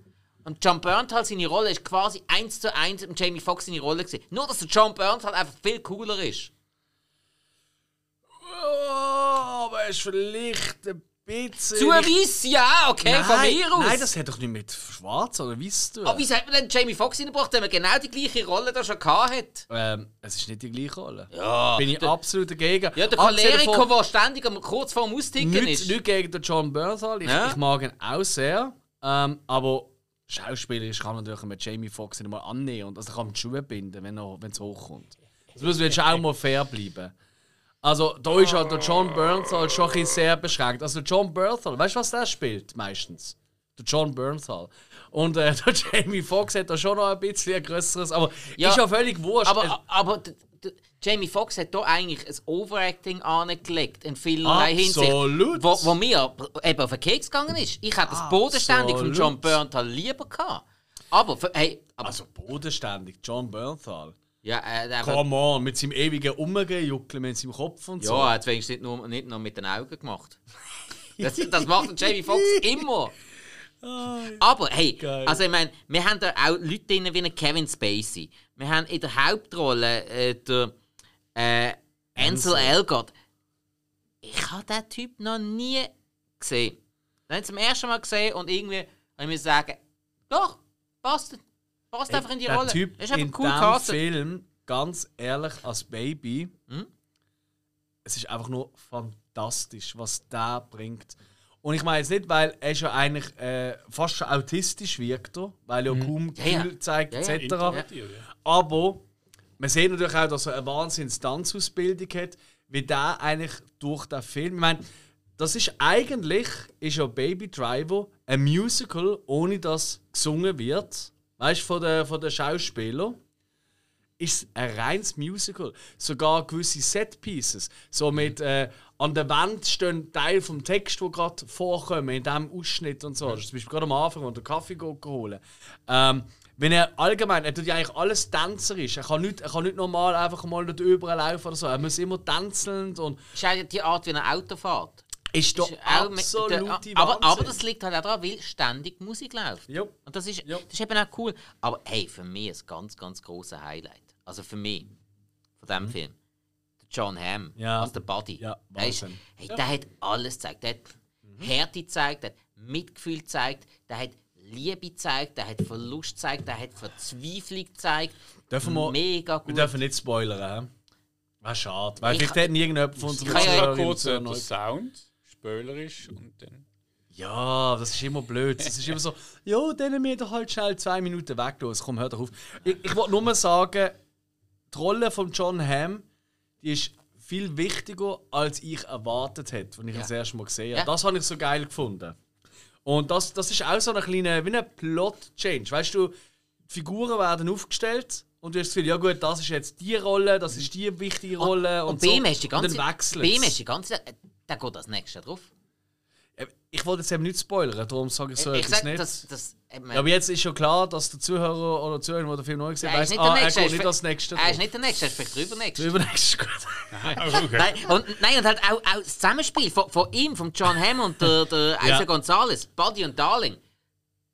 Und John Berntal, seine Rolle ist quasi eins zu eins mit Jamie Foxx seine Rolle gewesen. Nur, dass der John Berntal einfach viel cooler ist. Oh, aber er ist vielleicht ein bisschen. Zu weiss, ja, okay, von nein, mir aus. Nein, das hat doch nicht mit Schwarz oder weiss zu tun. Aber wieso hat man denn Jamie Foxx reingebracht, wenn man genau die gleiche Rolle da schon gehabt hat? Ähm, es ist nicht die gleiche Rolle. Ja. Bin ich absolut dagegen. Ja, der Choleriker, der ständig am- kurz vor dem Austicken Nichts, ist. nichts gegen den John Bernthal. Ich, Ja. ich mag ihn auch sehr. Ähm, aber schauspielerisch kann man natürlich mit Jamie Foxx nicht mal annehmen. Und also kann man die Schuhe binden, wenn wenn es hochkommt. Das muss jetzt auch mal fair bleiben. Also, da ist halt der John Bernthal schon ein sehr beschränkt. Also, John Bernthal, weißt du, was der spielt meistens? Der John Bernthal. Und äh, der Jamie Foxx hat da schon noch ein bisschen ein größeres. Aber Ja, ist ja völlig wurscht. Aber, aber Jamie Foxx hat da eigentlich ein Overacting angelegt in vielerlei Hinsicht. Absolut. Wo, wo mir eben auf den Keks gegangen ist. Ich hätte das bodenständig von. John Berntal lieber gehabt. Aber, für, hey, aber also, bodenständig, John Bernthal. Ja, äh, Come on, mit seinem ewigen Umgejuckeln mit seinem Kopf und so. ja, er hat wenigstens nicht nur, nicht nur mit den Augen gemacht. Das, das macht Jamie Foxx immer. Aber hey, Geil. also ich meine, wir haben da auch Leute drin wie Kevin Spacey. Wir haben in der Hauptrolle äh, der äh, Ansel Ansel. Elgort. Ich habe diesen Typ noch nie gesehen. Ich habe ihn zum ersten Mal gesehen und irgendwie habe ich mir sagen, doch, passt, passt einfach in die der Rolle. Typ ist in cool castet. Film, ganz ehrlich, als Baby, Hm? es ist einfach nur fantastisch, was der bringt. Und ich meine jetzt nicht, weil er ja eigentlich äh, fast schon autistisch wirkt, weil er kaum Mhm. Ja, ja. Gefühl zeigt, Ja, etc. Aber man sieht natürlich auch, dass er eine wahnsinns Tanzausbildung hat, wie der eigentlich durch den Film. Ich meine, das ist eigentlich ist ja Baby Driver ein Musical, ohne dass gesungen wird. Weißt du, von den, von den Schauspielern. Ist ein reines Musical. Sogar gewisse Set-Pieces. So mit äh, an der Wand stehen Teil vom Text, wo gerade vorkommen, in diesem Ausschnitt und so. Das ist zum Beispiel gerade am Anfang, wo er den Kaffee geht holen. Ähm, wenn er allgemein, er tut ja eigentlich alles tänzerisch. Er kann nicht, er kann nicht normal einfach mal dort überlaufen oder so. Er muss immer tänzelnd und ist auch die Art, wie ein Auto fährt. Ist doch Ist absolute der- Wahnsinn. aber, aber das liegt halt auch daran, weil ständig Musik läuft. Ja. Und das ist, Ja. das ist eben auch cool. Aber hey, für mich ein ganz, ganz großes Highlight. Also für mich, von diesem Film. Der John Hamm Mhm. Ja. als der Buddy. Ja, der, ist, hey, der hat alles gezeigt. Der hat Härte gezeigt, der hat Mitgefühl gezeigt, der hat Liebe gezeigt, der hat Verlust gezeigt, der hat Verzweiflung gezeigt. Dürfen wir- Mega Wir gut. dürfen nicht spoilern? Wäre schade. Weil Ich vielleicht kann- hätte irgendjemand von uns Ich kann ja kurz der Sound, spoilerisch und dann. Ja, das ist immer blöd. Es ist immer so, ja, dann mir doch halt schnell zwei Minuten weg los. Komm, hör doch auf. Ich, ich wollte nur mal sagen, die Rolle von John Hamm, die ist viel wichtiger, als ich erwartet hätte, als ich Ja. das erste Mal gesehen habe. Ja. Das habe ich so geil gefunden. Und das, das ist auch so eine kleine, wie ein Plot-Change. Weißt du, die Figuren werden aufgestellt und du hast das Gefühl, ja gut, das ist jetzt die Rolle, das ist die wichtige Rolle. Und, Und bei so. hast die ganze und dann wechselt hast die ganze äh, der geht als nächstes drauf. Ich wollte jetzt eben nicht spoilern, darum sage ich so ich etwas sag, nicht. das, das, eben, Ja, aber jetzt ist schon klar, dass der Zuhörer oder Zuhörer, der den Film neu gesehen er hat, ist weiss, nicht der ah, er Nächste. geht er nicht ist als Nächster Er ist nicht der Nächste, er ist vielleicht drüber Nächste. Übernächst ist gut. Oh, okay. Nein, und, nein, und halt auch, auch das Zusammenspiel von, von ihm, von John Hamm und der, der Isa Ja. Gonzalez, Buddy und Darling.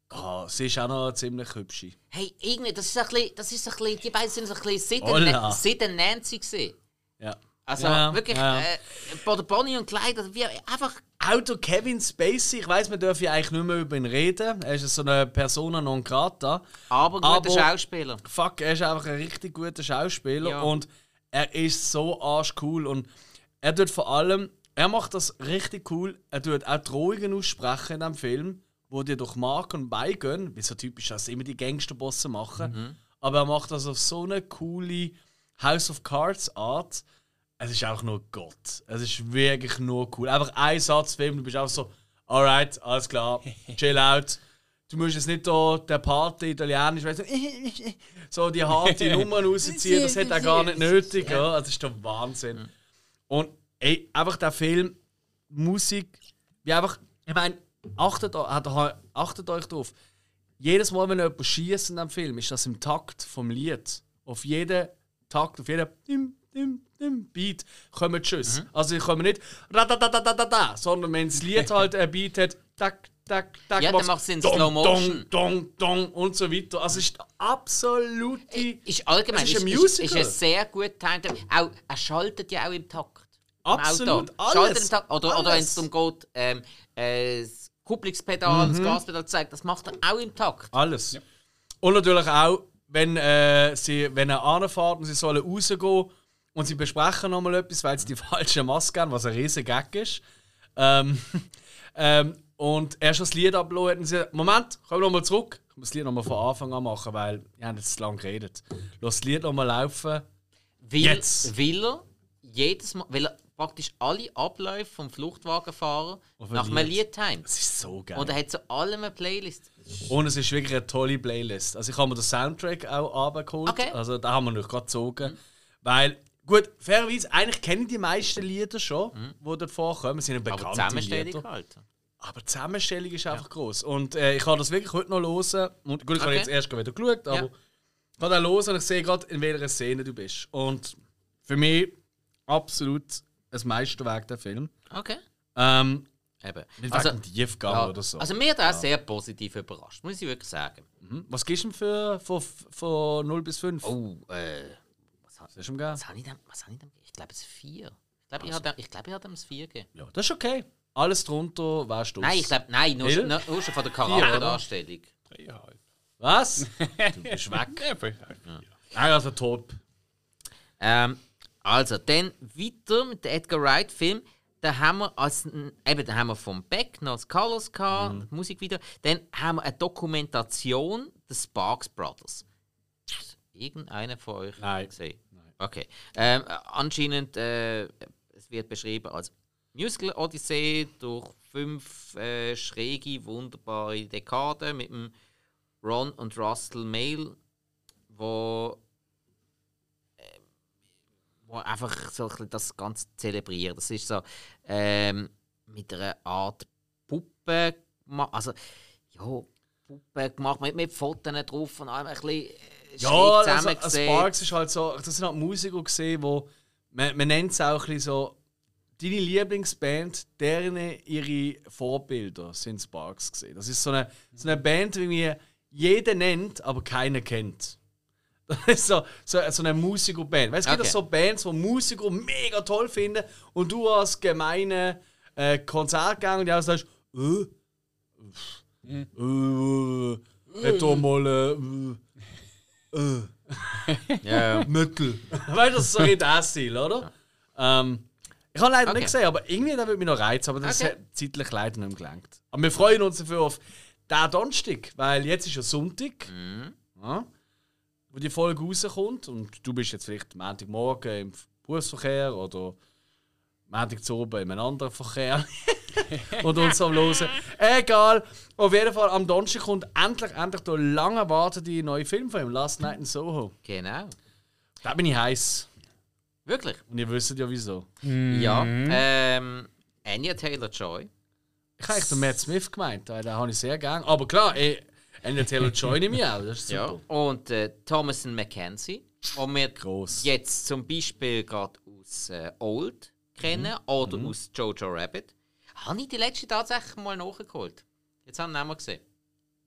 Ah, sie ist auch noch ziemlich hübsch. Hey, irgendwie, das ist ein bisschen, das ist ein bisschen, die beiden sind so ein bisschen seit, Hola. der, seit der Nancy gesehen. Ja. Also Ja, wirklich, ja. Äh, Bonnie und Clyde, also wie einfach, Auch der Kevin Spacey, ich weiß, wir dürfen ja eigentlich nicht mehr über ihn reden. Er ist so eine Persona non grata. aber guter Aber- Schauspieler. Fuck, er ist einfach ein richtig guter Schauspieler Ja. und er ist so arschcool und er tut vor allem, er macht das richtig cool. Er tut auch Drohungen aussprechen in diesem Film, wo dir durch Mark und beigehen, wie so typisch, dass immer die Gangsterbosse machen. Mhm. Aber er macht das auf so eine coole House of Cards Art. Es ist auch nur Gott. Es ist wirklich nur cool. Einfach ein Satz Film, du bist auch so, alright, alles klar, chill out. Du musst jetzt nicht da der Party italienisch, weißt du, so die harte Nummern rausziehen, das hat er gar nicht nötig. Ja. Das ist der Wahnsinn. Und ey, einfach der Film, Musik, wie einfach, ich meine, achtet, achtet euch drauf. Jedes Mal, wenn jemand schießt in einem Film, ist das im Takt vom Lied. Auf jeden Takt, auf jeden dim, dim, dim Beat kommen die Schüsse. Also, ich komme nicht da, sondern wenn das Lied halt ein Beat hat, tak, tak, tak, Ja, dann macht's in Slow Motion. Dong, dong, dong und so weiter. Also, es ist absolute. Ist allgemein, Es ist ist, ein ist, Musical. ist, ein sehr gut timed. Auch, er schaltet ja auch im Takt. Absolut. Schaltet alles, im Takt. Oder, oder wenn es darum geht, ähm, äh, das Kupplungspedal, Mhm. das Gaspedal zeigt, das macht er auch im Takt. Alles. Und natürlich auch, wenn, äh, sie, wenn er anfährt und sie sollen rausgehen und sie besprechen nochmal etwas, weil sie die falsche Maske haben, was ein riesen Gag ist. Ähm, ähm, und erst das Lied abgelassen und sie Moment, komm nochmal zurück. Ich muss das Lied nochmal von Anfang an machen, weil wir haben jetzt lange geredet. Lass das Lied nochmal laufen. Weil, Jetzt. weil er jedes Mal, weil er praktisch alle Abläufe vom Fluchtwagenfahrer nach ein einem Lied. Timet. Das ist so geil. Und er hat zu allem eine Playlist. Und es ist wirklich eine tolle Playlist. Also ich habe mir den Soundtrack auch abgeholt. Okay. Also da haben wir noch gerade gezogen. Weil, gut, fairerweise, eigentlich kenne ich die meisten Lieder schon, die dort vorkommen. Es sind ja Aber Zusammenstellung Lieder. halt. Aber die Zusammenstellung ist einfach groß. Und äh, ich habe das wirklich heute noch hören. Und gut, ich habe Okay. jetzt erst wieder geschaut, aber Ja. ich habe dann hören und ich sehe gerade, in welcher Szene du bist. Und für mich absolut ein Meisterwerk, der Film. Okay. Ähm, Eben. mit Also, also, Tiefgang ja, oder so. also mir hat er auch sehr positiv überrascht, muss ich wirklich sagen. Hm? Was gibst du denn für von, von 0 bis 5? Oh, äh, was, ist schon geil. was habe ich denn? Was habe ich? Ich glaube, es ist 4. Ich glaube, ich habe ich glaube, ich habe ihm das 4 gegeben. Ja, das ist okay. Alles drunter wärst du. Nein, ich glaube, nein, nur, schon- nur, nur schon von der? Charakterdarstellung. Dreieinhalb. Was? du bist weg. Ja. Nein, also top. Ähm, also, dann weiter mit dem Edgar Wright-Film. Da haben wir als, eben, da haben wir vom Beck noch das Colors gehabt, Mhm. Musikvideo. Dann haben wir eine Dokumentation des Sparks Brothers. Irgendeiner von euch Nein. gesehen? Okay. Ähm, äh, anscheinend, äh, es wird beschrieben als Musical Odyssee durch fünf äh, schräge, wunderbare Dekaden mit dem Ron und Russell Mail, wo wo einfach so ein das Ganze zelebrieren. Das ist so ähm, mit einer Art Puppe gemacht. Also, ja, Puppe gemacht mit, mit Fotos drauf und allem ein bisschen äh, schräg also, zusammengesetzt. Sparks ist halt so, das sind halt Musiker gesehen, wo man, man nennt es auch ein bisschen so, deine Lieblingsband, deren ihre Vorbilder sind Sparks gesehen. Das ist so eine, so eine Band, wie mir jeder nennt, aber keiner kennt. Das ist so, so, so eine Musikerband. Weißt du, es gibt Okay. so Bands, wo Musiker mega toll finden und du als gemeine äh, Konzertgänger, die auch sagst, äh, äh, äh, hätte doch mal äh, äh, äh, Ja, ja. Mittel. weißt du, das ist so in der Stil, oder? Ähm, Ich habe leider Okay. nicht gesehen, aber irgendwie da würde mich noch reizen, aber das Okay. hat zeitlich leider nicht mehr gelangt. Aber wir freuen uns dafür auf den Donnerstag, weil jetzt ist ja Sonntag, Mhm. ja, wo die Folge rauskommt und du bist jetzt vielleicht Montagmorgen im Berufsverkehr oder Montag zu oben in einem anderen Verkehr und uns am Losen. Egal, auf jeden Fall am Donnerstag kommt endlich, endlich der lang erwartete neue Film von ihm, Last Night in Soho. Genau. Da bin ich heiß Wirklich? und ihr wisst ja wieso. Ja. Ähm, Anya Taylor-Joy. Ich habe eigentlich den Matt Smith gemeint, den den habe ich sehr gern. Aber klar, ey, Anya Taylor-Joy nehme ich auch, das ist super. Ja. Und äh, Thomason McKenzie. Und wir Gross. jetzt zum Beispiel gerade aus äh, Old kennen oder aus Jojo Rabbit. Habe ich die letzte tatsächlich mal nachgeholt. Jetzt haben wir ihn gesehen.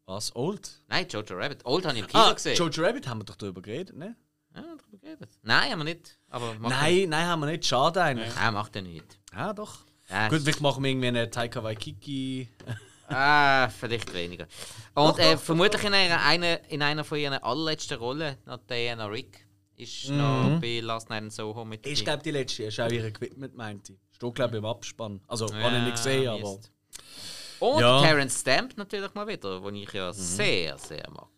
Was, Old? Nein, Jojo Rabbit. Old habe ich im Kino Ah, gesehen. Jojo Rabbit haben wir doch darüber geredet, ne? Ja, darüber geredet. Nein, haben wir nicht. Aber Nein, nein, haben wir nicht. Schade eigentlich. Ja. Ah, macht er nicht. Ja, doch. Ja, Gut, vielleicht machen wir irgendwie eine Taika Waikiki. Ah, vielleicht weniger. Und äh, vermutlich in einer, in einer von ihren allerletzten Rollen, noch Diana Rick, ist noch bei Last Night in Soho mit Ich glaube, die letzte ist auch ihr Equipment, meinte ich. Steht, glaube ich, im Abspann. Also, Ja, kann ich nicht sehen, aber. Mist. Und Ja. Terence Stamp natürlich mal wieder, den ich ja sehr, sehr mag.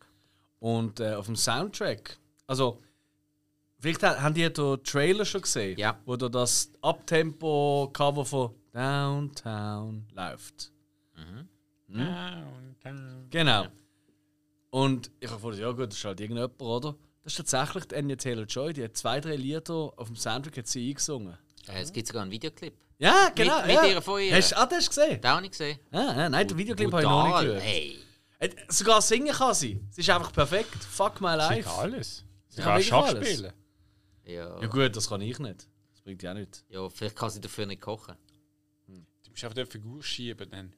Und äh, auf dem Soundtrack. Also, vielleicht ha- haben die den Trailer schon gesehen, Ja. wo da das Abtempo-Cover von Downtown läuft. Genau. Und ich habe gedacht, ja gut, das ist halt irgendjemand, oder? Das ist tatsächlich die Anya Taylor-Joy, die hat zwei, drei Lieder auf dem Soundtrack hat sie eingesungen. Äh, es gibt sogar einen Videoclip. Ja, genau. mit ja. ihrer von ihr. Hast, ah, das hast du gesehen? Den habe ich gesehen. Ah, ja, nein, den Videoclip habe ich noch nicht gehört. Hey. Äh, Sogar singen kann sie. Sie ist einfach perfekt. Fuck my Sie life. kann alles. Sie kann wirklich Schach alles. spielen. Ja. Ja gut, das kann ich nicht. Das bringt ja nichts. ja, vielleicht kann sie dafür nicht kochen. Du musst einfach die Figur schieben. Dann.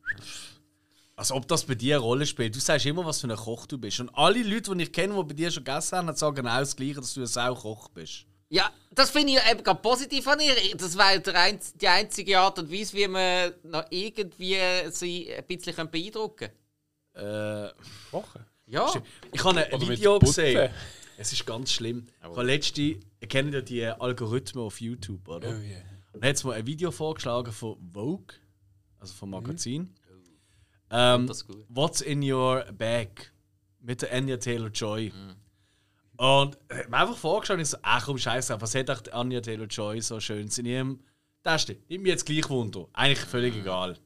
Als ob das bei dir eine Rolle spielt. Du sagst immer, was für ein Koch du bist. Und alle Leute, die ich kenne, die bei dir schon gegessen haben, sagen genau das Gleiche, dass du ein Saukoch bist. Ja, das finde ich eben gerade positiv an ihr. Das wäre die einzige Art und Weise, wie man noch irgendwie sie ein bisschen beeindrucken kann. Äh, Kochen. Ja. ich habe ein Oder mit Video gesehen. Es ist ganz schlimm. Ich habe letzte, ihr kennt ja die Algorithmen auf YouTube, oder? Oh yeah. Und dann hat mir ein Video vorgeschlagen von Vogue, also vom Mhm. Magazin. Ähm, Das ist gut. What's in your bag? Mit der Anya Taylor Joy. Mhm. Und ich habe mir einfach vorgestellt, ich so, ach komm, scheiße, was hat echt Anya Taylor Joy so schön in ihrem Taste? Nimmt mich jetzt gleich Wunder. Eigentlich völlig Mhm. egal.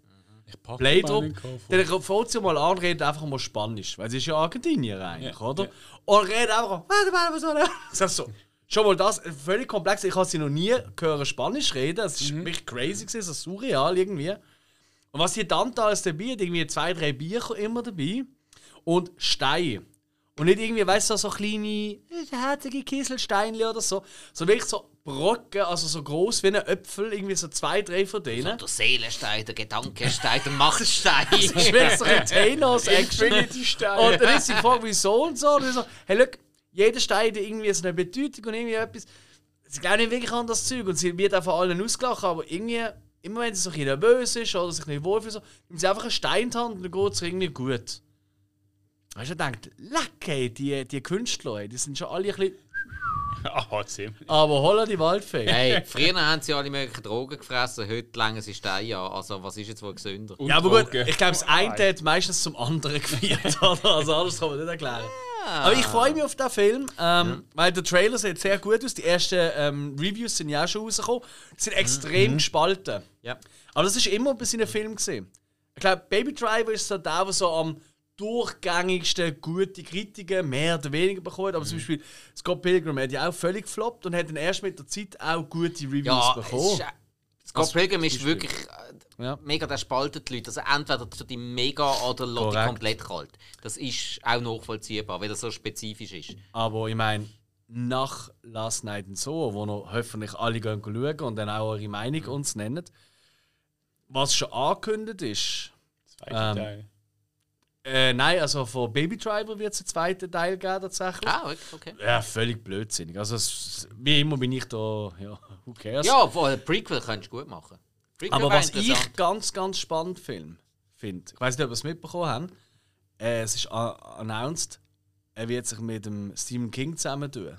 Ich packe Blade mal Drop, in den Koffer. der fängt sie mal an, redet einfach mal Spanisch, weil sie ist ja Argentinier eigentlich, Ja, oder? ja. Und redet einfach, warte, warte, warte. Ich sag so, schon mal das, völlig komplex. Ich habe sie noch nie gehört Spanisch reden. Es ist Mhm. wirklich crazy gewesen, so surreal irgendwie. Und was hier dann da alles dabei hat, irgendwie zwei, drei Bier immer dabei und Steine. Und nicht irgendwie, weißt du, so kleine, äh, herzige Kieselsteinchen oder so, so wirklich so Brocken, also so groß wie ein Äpfel, irgendwie so zwei, drei von denen. Der Seelenstein, der Gedankenstein, der Machtstein. Das ist wirklich so ein Thanos-Action. Und dann ist sie gefragt, wieso und so. Und ich so, hey, look, jeder Stein hat irgendwie so eine Bedeutung und irgendwie etwas. Sie glauben nicht wirklich an das Zeug und sie wird auch von allen ausgelacht, aber irgendwie, immer wenn sie so ein bisschen nervös ist oder sich nicht wohlfühlt, so, nimmt sie einfach einen Stein in die Hand und dann geht es irgendwie gut. Weißt du, denkt, leck, ey, die, die Künstler, die sind schon alle ein bisschen. Ah, ziemlich. Aber holla die Waldfee. Hey, früher haben sie alle möglichen Drogen gefressen, heute langen sie Steine an. Also, was ist jetzt wohl gesünder? Ja, aber gut, Drogen. ich glaube, das eine hat meistens zum anderen geführt. Also, anders kann man nicht erklären. Aber ich freue mich auf den Film, ähm, weil der Trailer sieht sehr gut aus. Die ersten ähm, Reviews sind ja auch schon rausgekommen. Die sind extrem gespalten. Ja. Aber das ist immer bei seinen Filmen gesehen. Ich glaube, Baby Driver ist so der, der so am durchgängigsten gute Kritiken mehr oder weniger bekommen. Aber zum Beispiel Scott Pilgrim hat ja auch völlig gefloppt und hat dann erst mit der Zeit auch gute Reviews Ja, es bekommen. ist, äh, Scott Pilgrim ist wirklich äh, Ja. mega der spaltet die Leute. Also entweder tut die mega oder lässt die komplett kalt. Das ist auch nachvollziehbar, weil das so spezifisch ist. Aber ich meine, nach Last Night in Soho, wo noch hoffentlich alle gehen schauen und dann auch eure Meinung uns nennen, was schon angekündigt ist, Zweite Ähm, Teil. Äh, nein, also von Baby Driver wird es einen zweiten Teil geben tatsächlich. Ah, okay. Ja, völlig blödsinnig. Also es, wie immer bin ich da, ja, who cares. Ja, wo- ein Prequel könntest du gut machen. Prequel Aber was ich ganz, ganz spannend finde, find, ich weiß nicht, ob ihr es mitbekommen habt, äh, es ist announced, er wird sich mit dem Stephen King zusammen tun.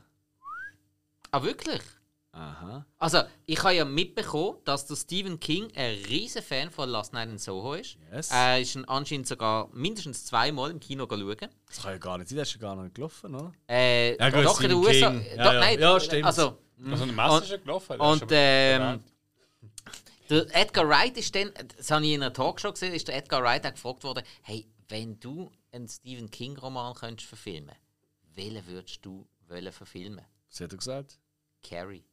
Ah, wirklich? Aha. Also, ich habe ja mitbekommen, dass der Stephen King ein riesen Fan von Last Night in Soho ist. Yes. Er ist ihn anscheinend sogar mindestens zweimal im Kino schauen. Das kann ja gar nicht sein, das ist ja gar nicht gelaufen, oder? Äh, Ja, gut, doch in den Stephen USA. King. Ja, doch, ja. Nein, Ja, stimmt. Also, Also eine Messe ist ja gelaufen. und ähm, der Edgar Wright ist dann, das habe ich in einer Talkshow gesehen, ist der Edgar Wright auch gefragt worden, hey, wenn du einen Stephen King Roman könntest verfilmen, welchen würdest du wollen verfilmen? Was hat er gesagt? Carrie.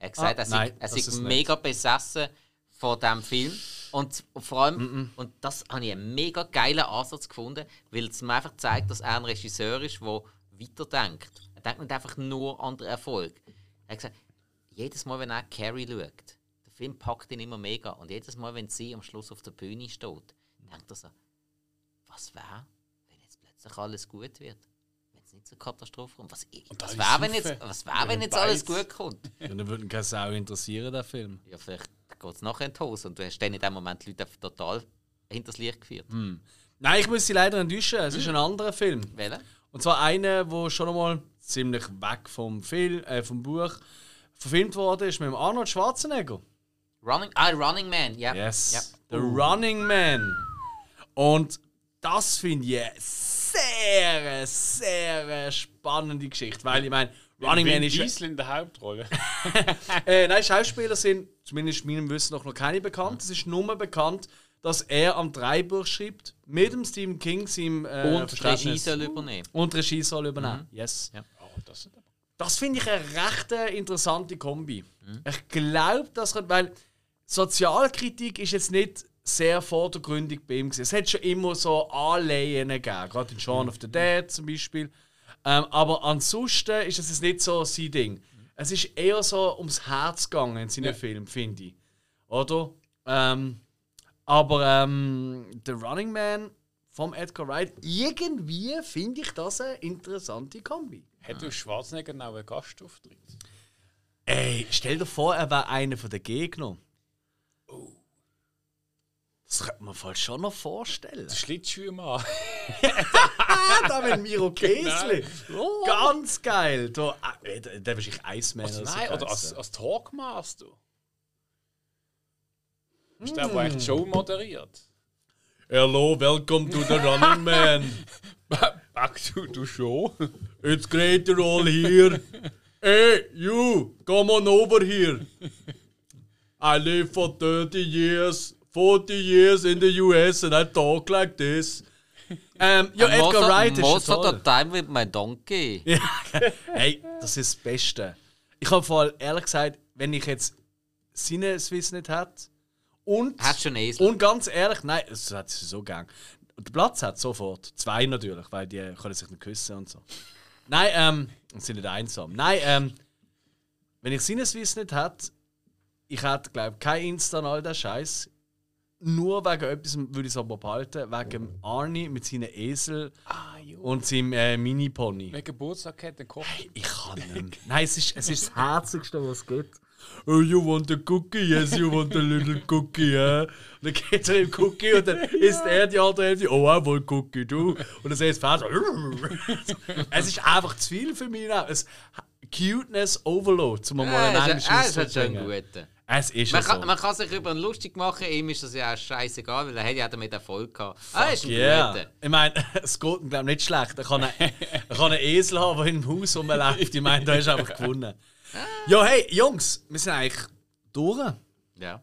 Er hat gesagt, Ah, er sei, nein, er sei nicht. mega besessen von diesem Film. Und vor allem, und das habe ich einen mega geilen Ansatz gefunden, weil es mir einfach zeigt, dass er ein Regisseur ist, der weiterdenkt. Er denkt nicht einfach nur an den Erfolg. Er hat gesagt, jedes Mal, wenn er Carrie schaut, der Film packt ihn immer mega. Und jedes Mal, wenn sie am Schluss auf der Bühne steht, denkt er so, was wäre, wenn jetzt plötzlich alles gut wird? Es nicht zur Katastrophe kommt? Was, was alle wäre, wenn jetzt, was wär, wenn jetzt alles gut kommt? Ja, dann würde ihn keine Sau interessieren, der Film. Ja, vielleicht geht es nachher in die Hose und du hast dann in dem Moment die Leute total hinters Licht geführt. Nein, ich muss sie leider enttäuschen. Es ist ein anderer Film. Welcher? Und zwar einer, der schon einmal ziemlich weg vom, Film, äh, vom Buch verfilmt worden ist mit dem Arnold Schwarzenegger. Running, ah, Running Man, ja. Yes. Ja. The Running Man. Und das finde ich eine sehr, sehr spannende Geschichte. Weil ich meine, Running Vin Man ist. Diesel in der Hauptrolle. Äh, nein, Schauspieler sind zumindest meinem Wissen nach noch keine bekannt. Es ist nur bekannt, dass er am Dreibuch schreibt, mit dem Stephen King, seinem äh, Und. Regie soll übernehmen. Und Regie soll übernehmen. Yes. Ja. Oh, das ist Das finde ich eine recht äh, interessante Kombi. Ich glaube, dass weil Sozialkritik ist jetzt nicht sehr vordergründig bei ihm gewesen. Es hat schon immer so Anleihen gegeben, gerade in Shaun of the Dead zum Beispiel. Ähm, aber ansonsten ist es nicht so sein Ding. Es ist eher so ums Herz gegangen in seinen Ja. Filmen, finde ich. Oder? Ähm, aber ähm, The Running Man vom Edgar Wright, irgendwie finde ich das eine interessante Kombi. Hätte Schwarzenegger noch einen Gastauftritt? Ey, stell dir vor, er wäre einer von den Gegner. Das könnte man voll schon noch vorstellen. Der Schlittschuhmann. Da wenn Miro Käsli. Ganz geil. Da, äh, der der wahrscheinlich Iceman Also, so nein, oder als, als Talkmaster. Ist der, der eigentlich die Show moderiert? Hello, welcome to the Running Man. Back to the show. It's great you're all here. Hey, you, come on over here. I live for 30 years, 40 years in the US and I talk like this. Ähm, ja, Edgar of- Wright ist Most schon of the toll. time with my donkey. Hey, das ist das Beste. Ich habe vor allem ehrlich gesagt, wenn ich jetzt Sinneswiss nicht hätte und, du einen Esel? und ganz ehrlich, nein, das hat sie so gern. Der Platz hat sofort. Zwei natürlich, weil die können sich nicht küssen und so. Nein, ähm, und sind nicht einsam. Nein, ähm, wenn ich Sinneswiss nicht hätte, ich hätte, glaube ich, kein Insta und all der Scheiß. Nur wegen etwas würde ich es aber behalten, wegen Arnie mit seinen Esel und seinem äh, Mini-Pony. Wenn Geburtstag hat, dann kocht Ich kann nicht. Nein, es ist, es ist das Herzigste, was es gibt. Oh, you want a cookie? Yes, you want a little cookie, ja. Und dann geht er im Cookie und dann isst er die andere Hälfte. Oh, I want Cookie, du. Und dann das Pferd so. es ist einfach zu viel für mich. Es, Cuteness Overload, zum mal einen Ja, englischen halt Ausdruck schon bringen. Es ist Man ja kann, so. man kann sich über ihn lustig machen, ihm ist das ja auch scheißegal, weil er hat ja damit Erfolg gehabt. Ah, ist ein Ja, guter. ich meine, es geht ihm glaube nicht schlecht. Er kann, einen, er kann einen Esel haben, der im Haus rumläuft. Ich meine, da ist einfach gewonnen. Ja, hey, Jungs, wir sind eigentlich durch. Ähm, Ja.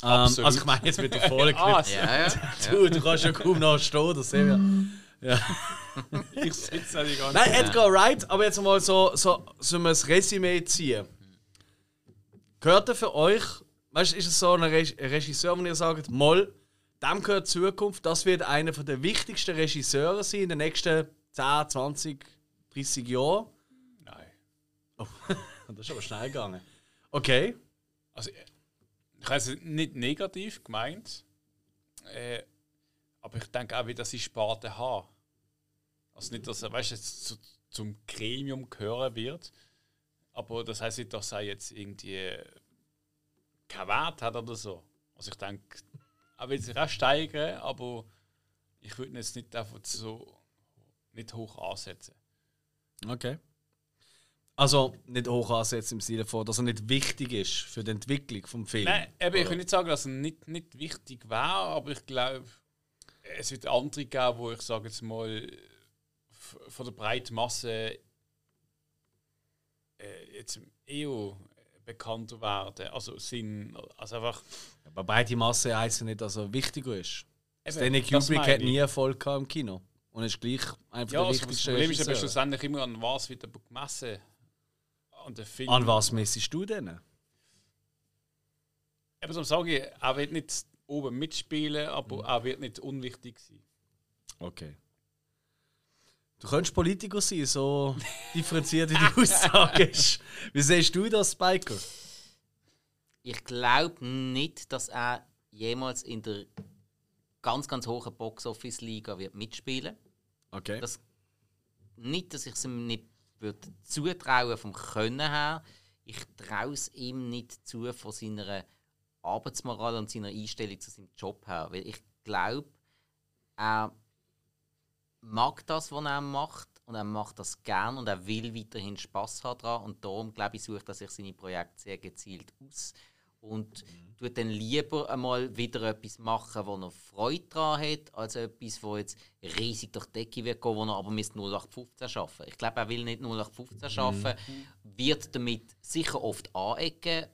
Absolut. also ich meine jetzt mit der Folge. Ah. Ja, ja. du, du kannst ja kaum noch stehen, das sehen wir. ich sitze eigentlich gar nicht. Nein, Edgar Wright, aber jetzt mal so, so, so ein Resümee ziehen. Gehört er für euch, weißt du, ist es so ein Reg- ein Regisseur, wenn ihr sagt, Moll, dem gehört Zukunft, das wird einer der wichtigsten Regisseure sein in den nächsten 10, 20, 30 Jahren? Nein. Oh, das ist aber schnell gegangen. Okay. Also, ich habe es nicht negativ gemeint, äh, aber ich denke auch, wie dass ich Sparte habe. Also nicht, dass er weißt, jetzt zu, zum Gremium gehören wird, aber das heißt nicht, dass er jetzt irgendwie keinen Wert hat oder so. Also ich denke, er will sich auch steigern, aber ich würde ihn jetzt nicht einfach so nicht hoch ansetzen. Okay. Also nicht hoch ansetzen im Sinne von, dass er nicht wichtig ist für die Entwicklung vom Film. Nein, eben, ich will nicht sagen, dass er nicht, nicht wichtig wäre, aber ich glaube, es wird andere geben, wo ich sage jetzt mal von der breiten Masse äh, jetzt eher bekannter werden. Also sind also einfach Aber breite Masse heisst ja nicht, dass er wichtiger ist. Stanley das Kubrick hat nie Erfolg gehabt im Kino. Und ist gleich einer ja, der also das Problem ist aber schlussendlich immer an was wird aber gemessen. An den Film. An was messest du denn? Eben darum sage ich, er wird nicht oben mitspielen, aber Mhm. er wird nicht unwichtig sein. Okay. Du könntest Politiker sein, so differenziert wie die Aussage ist. Wie siehst du das, Spiker? Ich glaube nicht, dass er jemals in der ganz, ganz hohen Box-Office-Liga wird mitspielen Okay. Das- Nicht, dass ich es ihm nicht würde zutrauen vom Können her. Ich traue es ihm nicht zu von seiner Arbeitsmoral und seiner Einstellung zu seinem Job her. Weil ich glaube, er mag das, was er macht und er macht das gern und er will weiterhin Spaß haben daran und darum glaube ich sucht er sich seine Projekte sehr gezielt aus und tut dann lieber einmal wieder etwas machen, wo er Freude daran hat, als etwas, wo jetzt riesig durch die Decke wird gehen, wo er aber müsste 0815 schaffen. Ich glaube, er will nicht 0815 schaffen, wird damit sicher oft anecken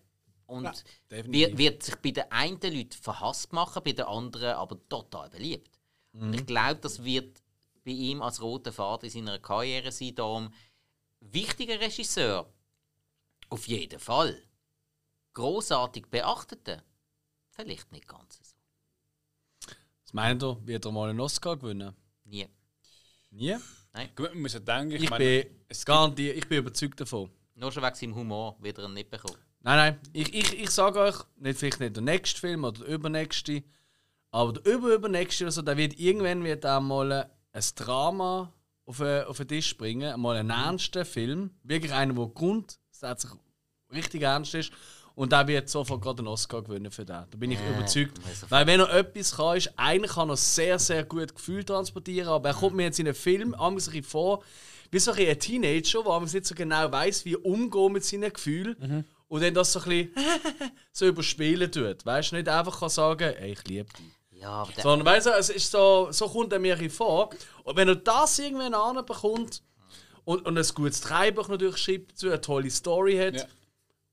und definitiv. wird, wird sich bei den einen Leuten verhasst machen, bei den anderen aber total beliebt. Und ich glaube, das wird bei ihm als roter Faden in seiner Karriere sein. Darum wichtiger Regisseur, auf jeden Fall. Großartig beachtete, vielleicht nicht ganz so. Was meint ihr? Wird er mal einen Oscar gewinnen? Nie. Nie? Gut, man muss ja denken, ich, Ich, meine, bin es garantiert, ich bin überzeugt davon. Nur schon wegen seinem Humor wird er ihn nicht bekommen. Nein, nein, ich, ich, ich sage euch, nicht, vielleicht nicht der nächste Film oder der übernächste, aber der überübernächste oder so, der wird irgendwann wird auch mal ein Drama auf, den- auf den Tisch bringen, mal einen ernsten Film, wirklich einen, der grundsätzlich richtig ernst ist. Und der wird sofort gerade einen Oscar gewinnen für den. Da bin ich überzeugt. also Weil wenn er etwas kann, ist, eigentlich kann er sehr, sehr gut Gefühl transportieren, aber er kommt mir jetzt in einem Film ein bisschen vor, wie so ein, Teenager, der nicht so genau weiß, wie er umgehen mit seinen Gefühlen. Und dann das so ein bisschen so überspielen tut. Weißt du, nicht einfach kann sagen, ey, ich liebe dich. Ja, aber der, Sondern weißt du, es ist so, so kommt er mir vor. Und wenn er das irgendwann anbekommt und, und ein gutes Drehbuch natürlich schreibt dazu, eine tolle Story hat, Ja.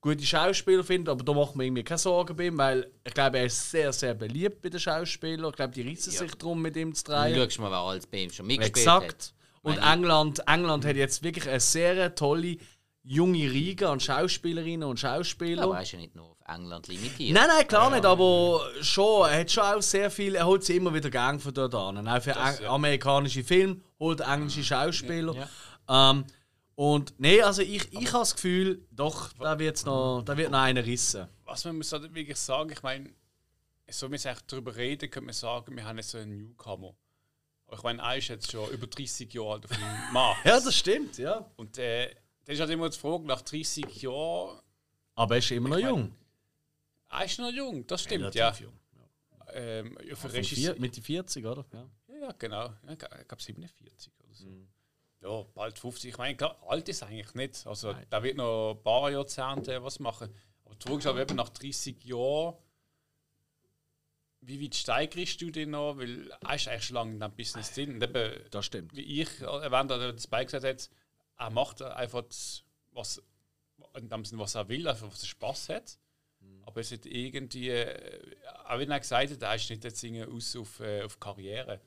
gute Schauspieler findet, aber da macht man irgendwie keine Sorgen bei ihm, weil ich glaube, er ist sehr, sehr beliebt bei den Schauspielern. Ich glaube, die reissen sich darum, mit ihm zu drehen. schau mal, wer alles bei ihm schon mitgespielt hat. Exakt. Und England, England hat jetzt wirklich eine sehr tolle junge Riege an Schauspielerinnen und Schauspieler. Aber er ist ja nicht nur auf England limitiert. Nein, nein, klar nicht, aber schon, er hat schon auch sehr viel, er holt sie immer wieder gern von dort an. Auch für Das, ja. amerikanische Filme holt er englische Schauspieler. Ähm, und nee, also ich, ich habe das Gefühl, doch, da, wird's noch, da wird noch einer rissen. was man muss halt wirklich sagen, ich meine, so wir eigentlich darüber reden, könnte man sagen, wir haben jetzt so einen Newcomer. Aber ich meine, er ist jetzt schon über 30 Jahre alt auf dem Markt. Ja, das stimmt, ja. Und äh, das ist halt immer die Frage, nach 30 Jahren, Aber er ist immer noch Ich mein, jung. er ist noch jung, das stimmt, Relativ ja. jung. Ähm, ja, für Also Regisseur. vier, Mitte 40, oder? Ja. Ja, ja, genau. Ja, ich glaube 47 oder so. Mhm. Ja, bald 50. Ich meine, klar, alt ist eigentlich nicht. Also, da wird noch ein paar Jahrzehnte was machen. Aber die Frage ist aber eben nach 30 Jahren, wie weit steigerst du denn noch? Weil er ist eigentlich schon lange in diesem Business drin. Und eben, Das stimmt. wie ich erwähnt habe, das Bike gesagt hat, er macht einfach das, was, in dem Sinne, was er will, einfach was er Spaß hat. Mhm. Aber es hat irgendwie, äh, auch wenn er gesagt hat, er ist nicht jetzt irgendwie aus auf, äh, auf Karriere.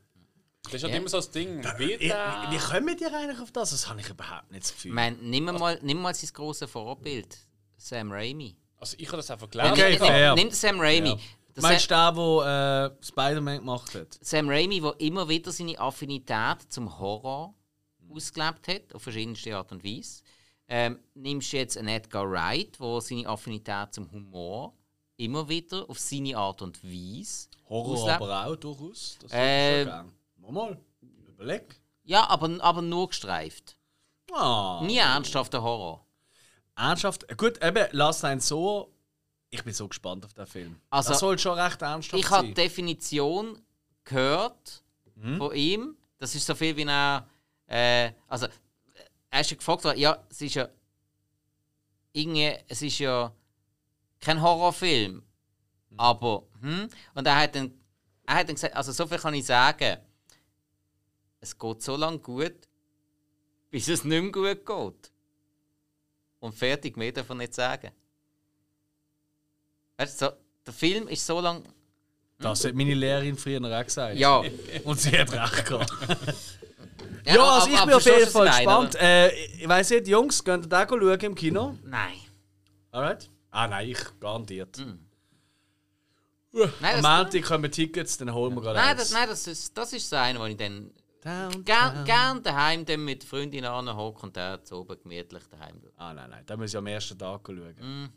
Das ist halt Ja. immer so das Ding. Wie, wie kommen die eigentlich auf das? Das habe ich überhaupt nicht das Gefühl. Ich meine, nimm mal, nimm mal sein grosses Vorbild, Sam Raimi. also ich habe das einfach gelernt. Okay, nimm, fair. nimm Sam Raimi. Ja. Meinst du den, der äh, Spider-Man gemacht hat? Sam Raimi, der immer wieder seine Affinität zum Horror ausgelebt hat, auf verschiedenste Art und Weise. Ähm, nimmst du jetzt einen Edgar Wright, der seine Affinität zum Humor immer wieder auf seine Art und Weise Horror auslebt. aber auch durchaus. Das Äh, schon gern. Mal. Überleg. Ja, aber, aber nur gestreift. Ah. Nie ernsthafter Horror. Ernsthaft? Gut, eben, lass einen so. Ich bin so gespannt auf den Film. Also, das soll schon recht ernsthaft Ich habe sein. die Definition gehört von ihm. Das ist so viel wie er. Äh, also, er ist ja gefragt worden, ja, es ist ja irgendwie, es ist ja kein Horrorfilm, aber, hm? Und er hat dann, er hat dann gesagt, also so viel kann ich sagen, es geht so lange gut, bis es nicht mehr gut geht. Und fertig, mehr davon nicht sagen. Weißt du, so, der Film ist so lang. Das hat meine Lehrerin früher auch gesagt. Ja, Und sie hat recht gehabt. Ja, also ich bin auf jeden Fall gespannt. Äh, ich weiss nicht, Jungs, könnt ihr da schauen im Kino? Nein. Alright? Ah nein, ich garantiert. Nein, Am Montag kommen Tickets, dann holen wir gerade nein, eins. das, nein das, ist, das ist das eine, wo ich dann Down, gern, down. gern daheim dann mit Freundinnen anhocke und der zu oben gemütlich daheim schaue. Ah nein, nein, da muss ich am ersten Tag schauen. Mm.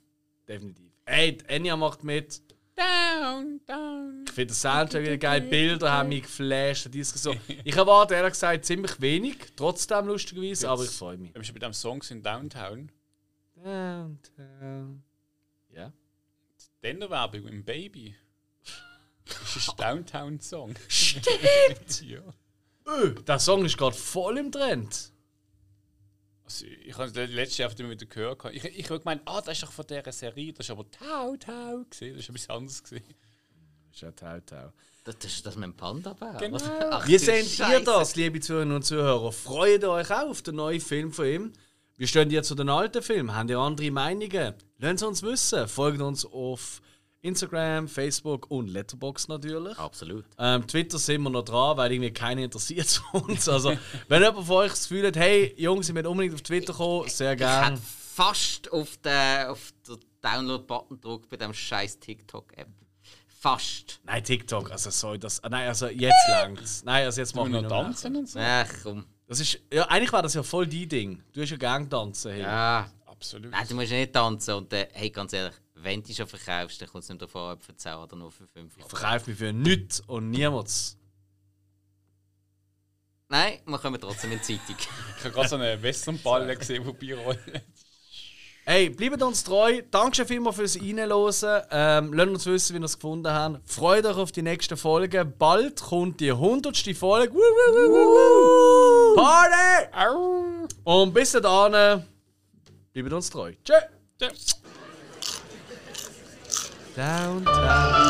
Definitiv. Ey, Enya macht mit. Down, down. Ich finde den Soundtrack wieder geil. Bilder haben mich geflasht. Die so. Ich erwarte ehrlich gesagt ziemlich wenig, trotzdem lustigerweise, aber ich freue mich. Wir schon bei dem Song sind, Downtown, Downtown. Ja. dann der Werbung im Baby. Das ist ein Downtown-Song. Stimmt! ja. Öh, der Song ist gerade voll im Trend. Ich habe das letzte Jahr wieder gehört. Ich, ich habe gemeint, ah, das ist doch von dieser Serie. Das ist aber Tau Tau gesehen. Das ist etwas anderes gesehen. Das ist ja Tautau. Das, das ist das mit dem Panda-Bär? Genau. Ach, Wie seht ihr das, liebe Zuhörerinnen und Zuhörer? Freut ihr euch auch auf den neuen Film von ihm? Wie stehen ihr zu den alten Filmen? Habt ihr andere Meinungen? Lasst es uns wissen. Folgt uns auf Instagram, Facebook und Letterboxd natürlich. Absolut. Ähm, Twitter sind wir noch dran, weil irgendwie keiner interessiert zu uns. Also, wenn jemand von euch das Gefühl hat, hey Jungs, ich möchte unbedingt auf Twitter kommen, sehr Ich gerne. hätte fast auf den, auf den Download-Button gedrückt bei dem scheiß TikTok-App. Fast. Nein, TikTok, also soll das. ah, Nein, also jetzt langt's. Nein, also jetzt machen wir noch tanzen und so. Ach komm. Das ist, ja, eigentlich war das ja voll die Ding. Du hast ja gern tanzen. Hey. Ja. Absolut. Nein, du musst ja nicht tanzen. Und äh, hey, ganz ehrlich, wenn du schon verkaufst, dann kommt es nicht davon, ob für 10 oder nur für 5 Ich verkaufe mich für nichts und niemals. Nein, wir kommen trotzdem in die Zeitung. Ich habe gerade so einen Westernball gesehen, der beirollt. Hey, bleibt uns treu. Dankeschön vielmals fürs Reinhören. Ähm, lasst uns wissen, wie ihr es gefunden habt. Freut euch auf die nächsten Folgen. Bald kommt die 100. Folge. Woo, woo, woo, woo, woo. Party! Und bis dahin, bleibt uns treu. Tschö! Tschüss. Downtown.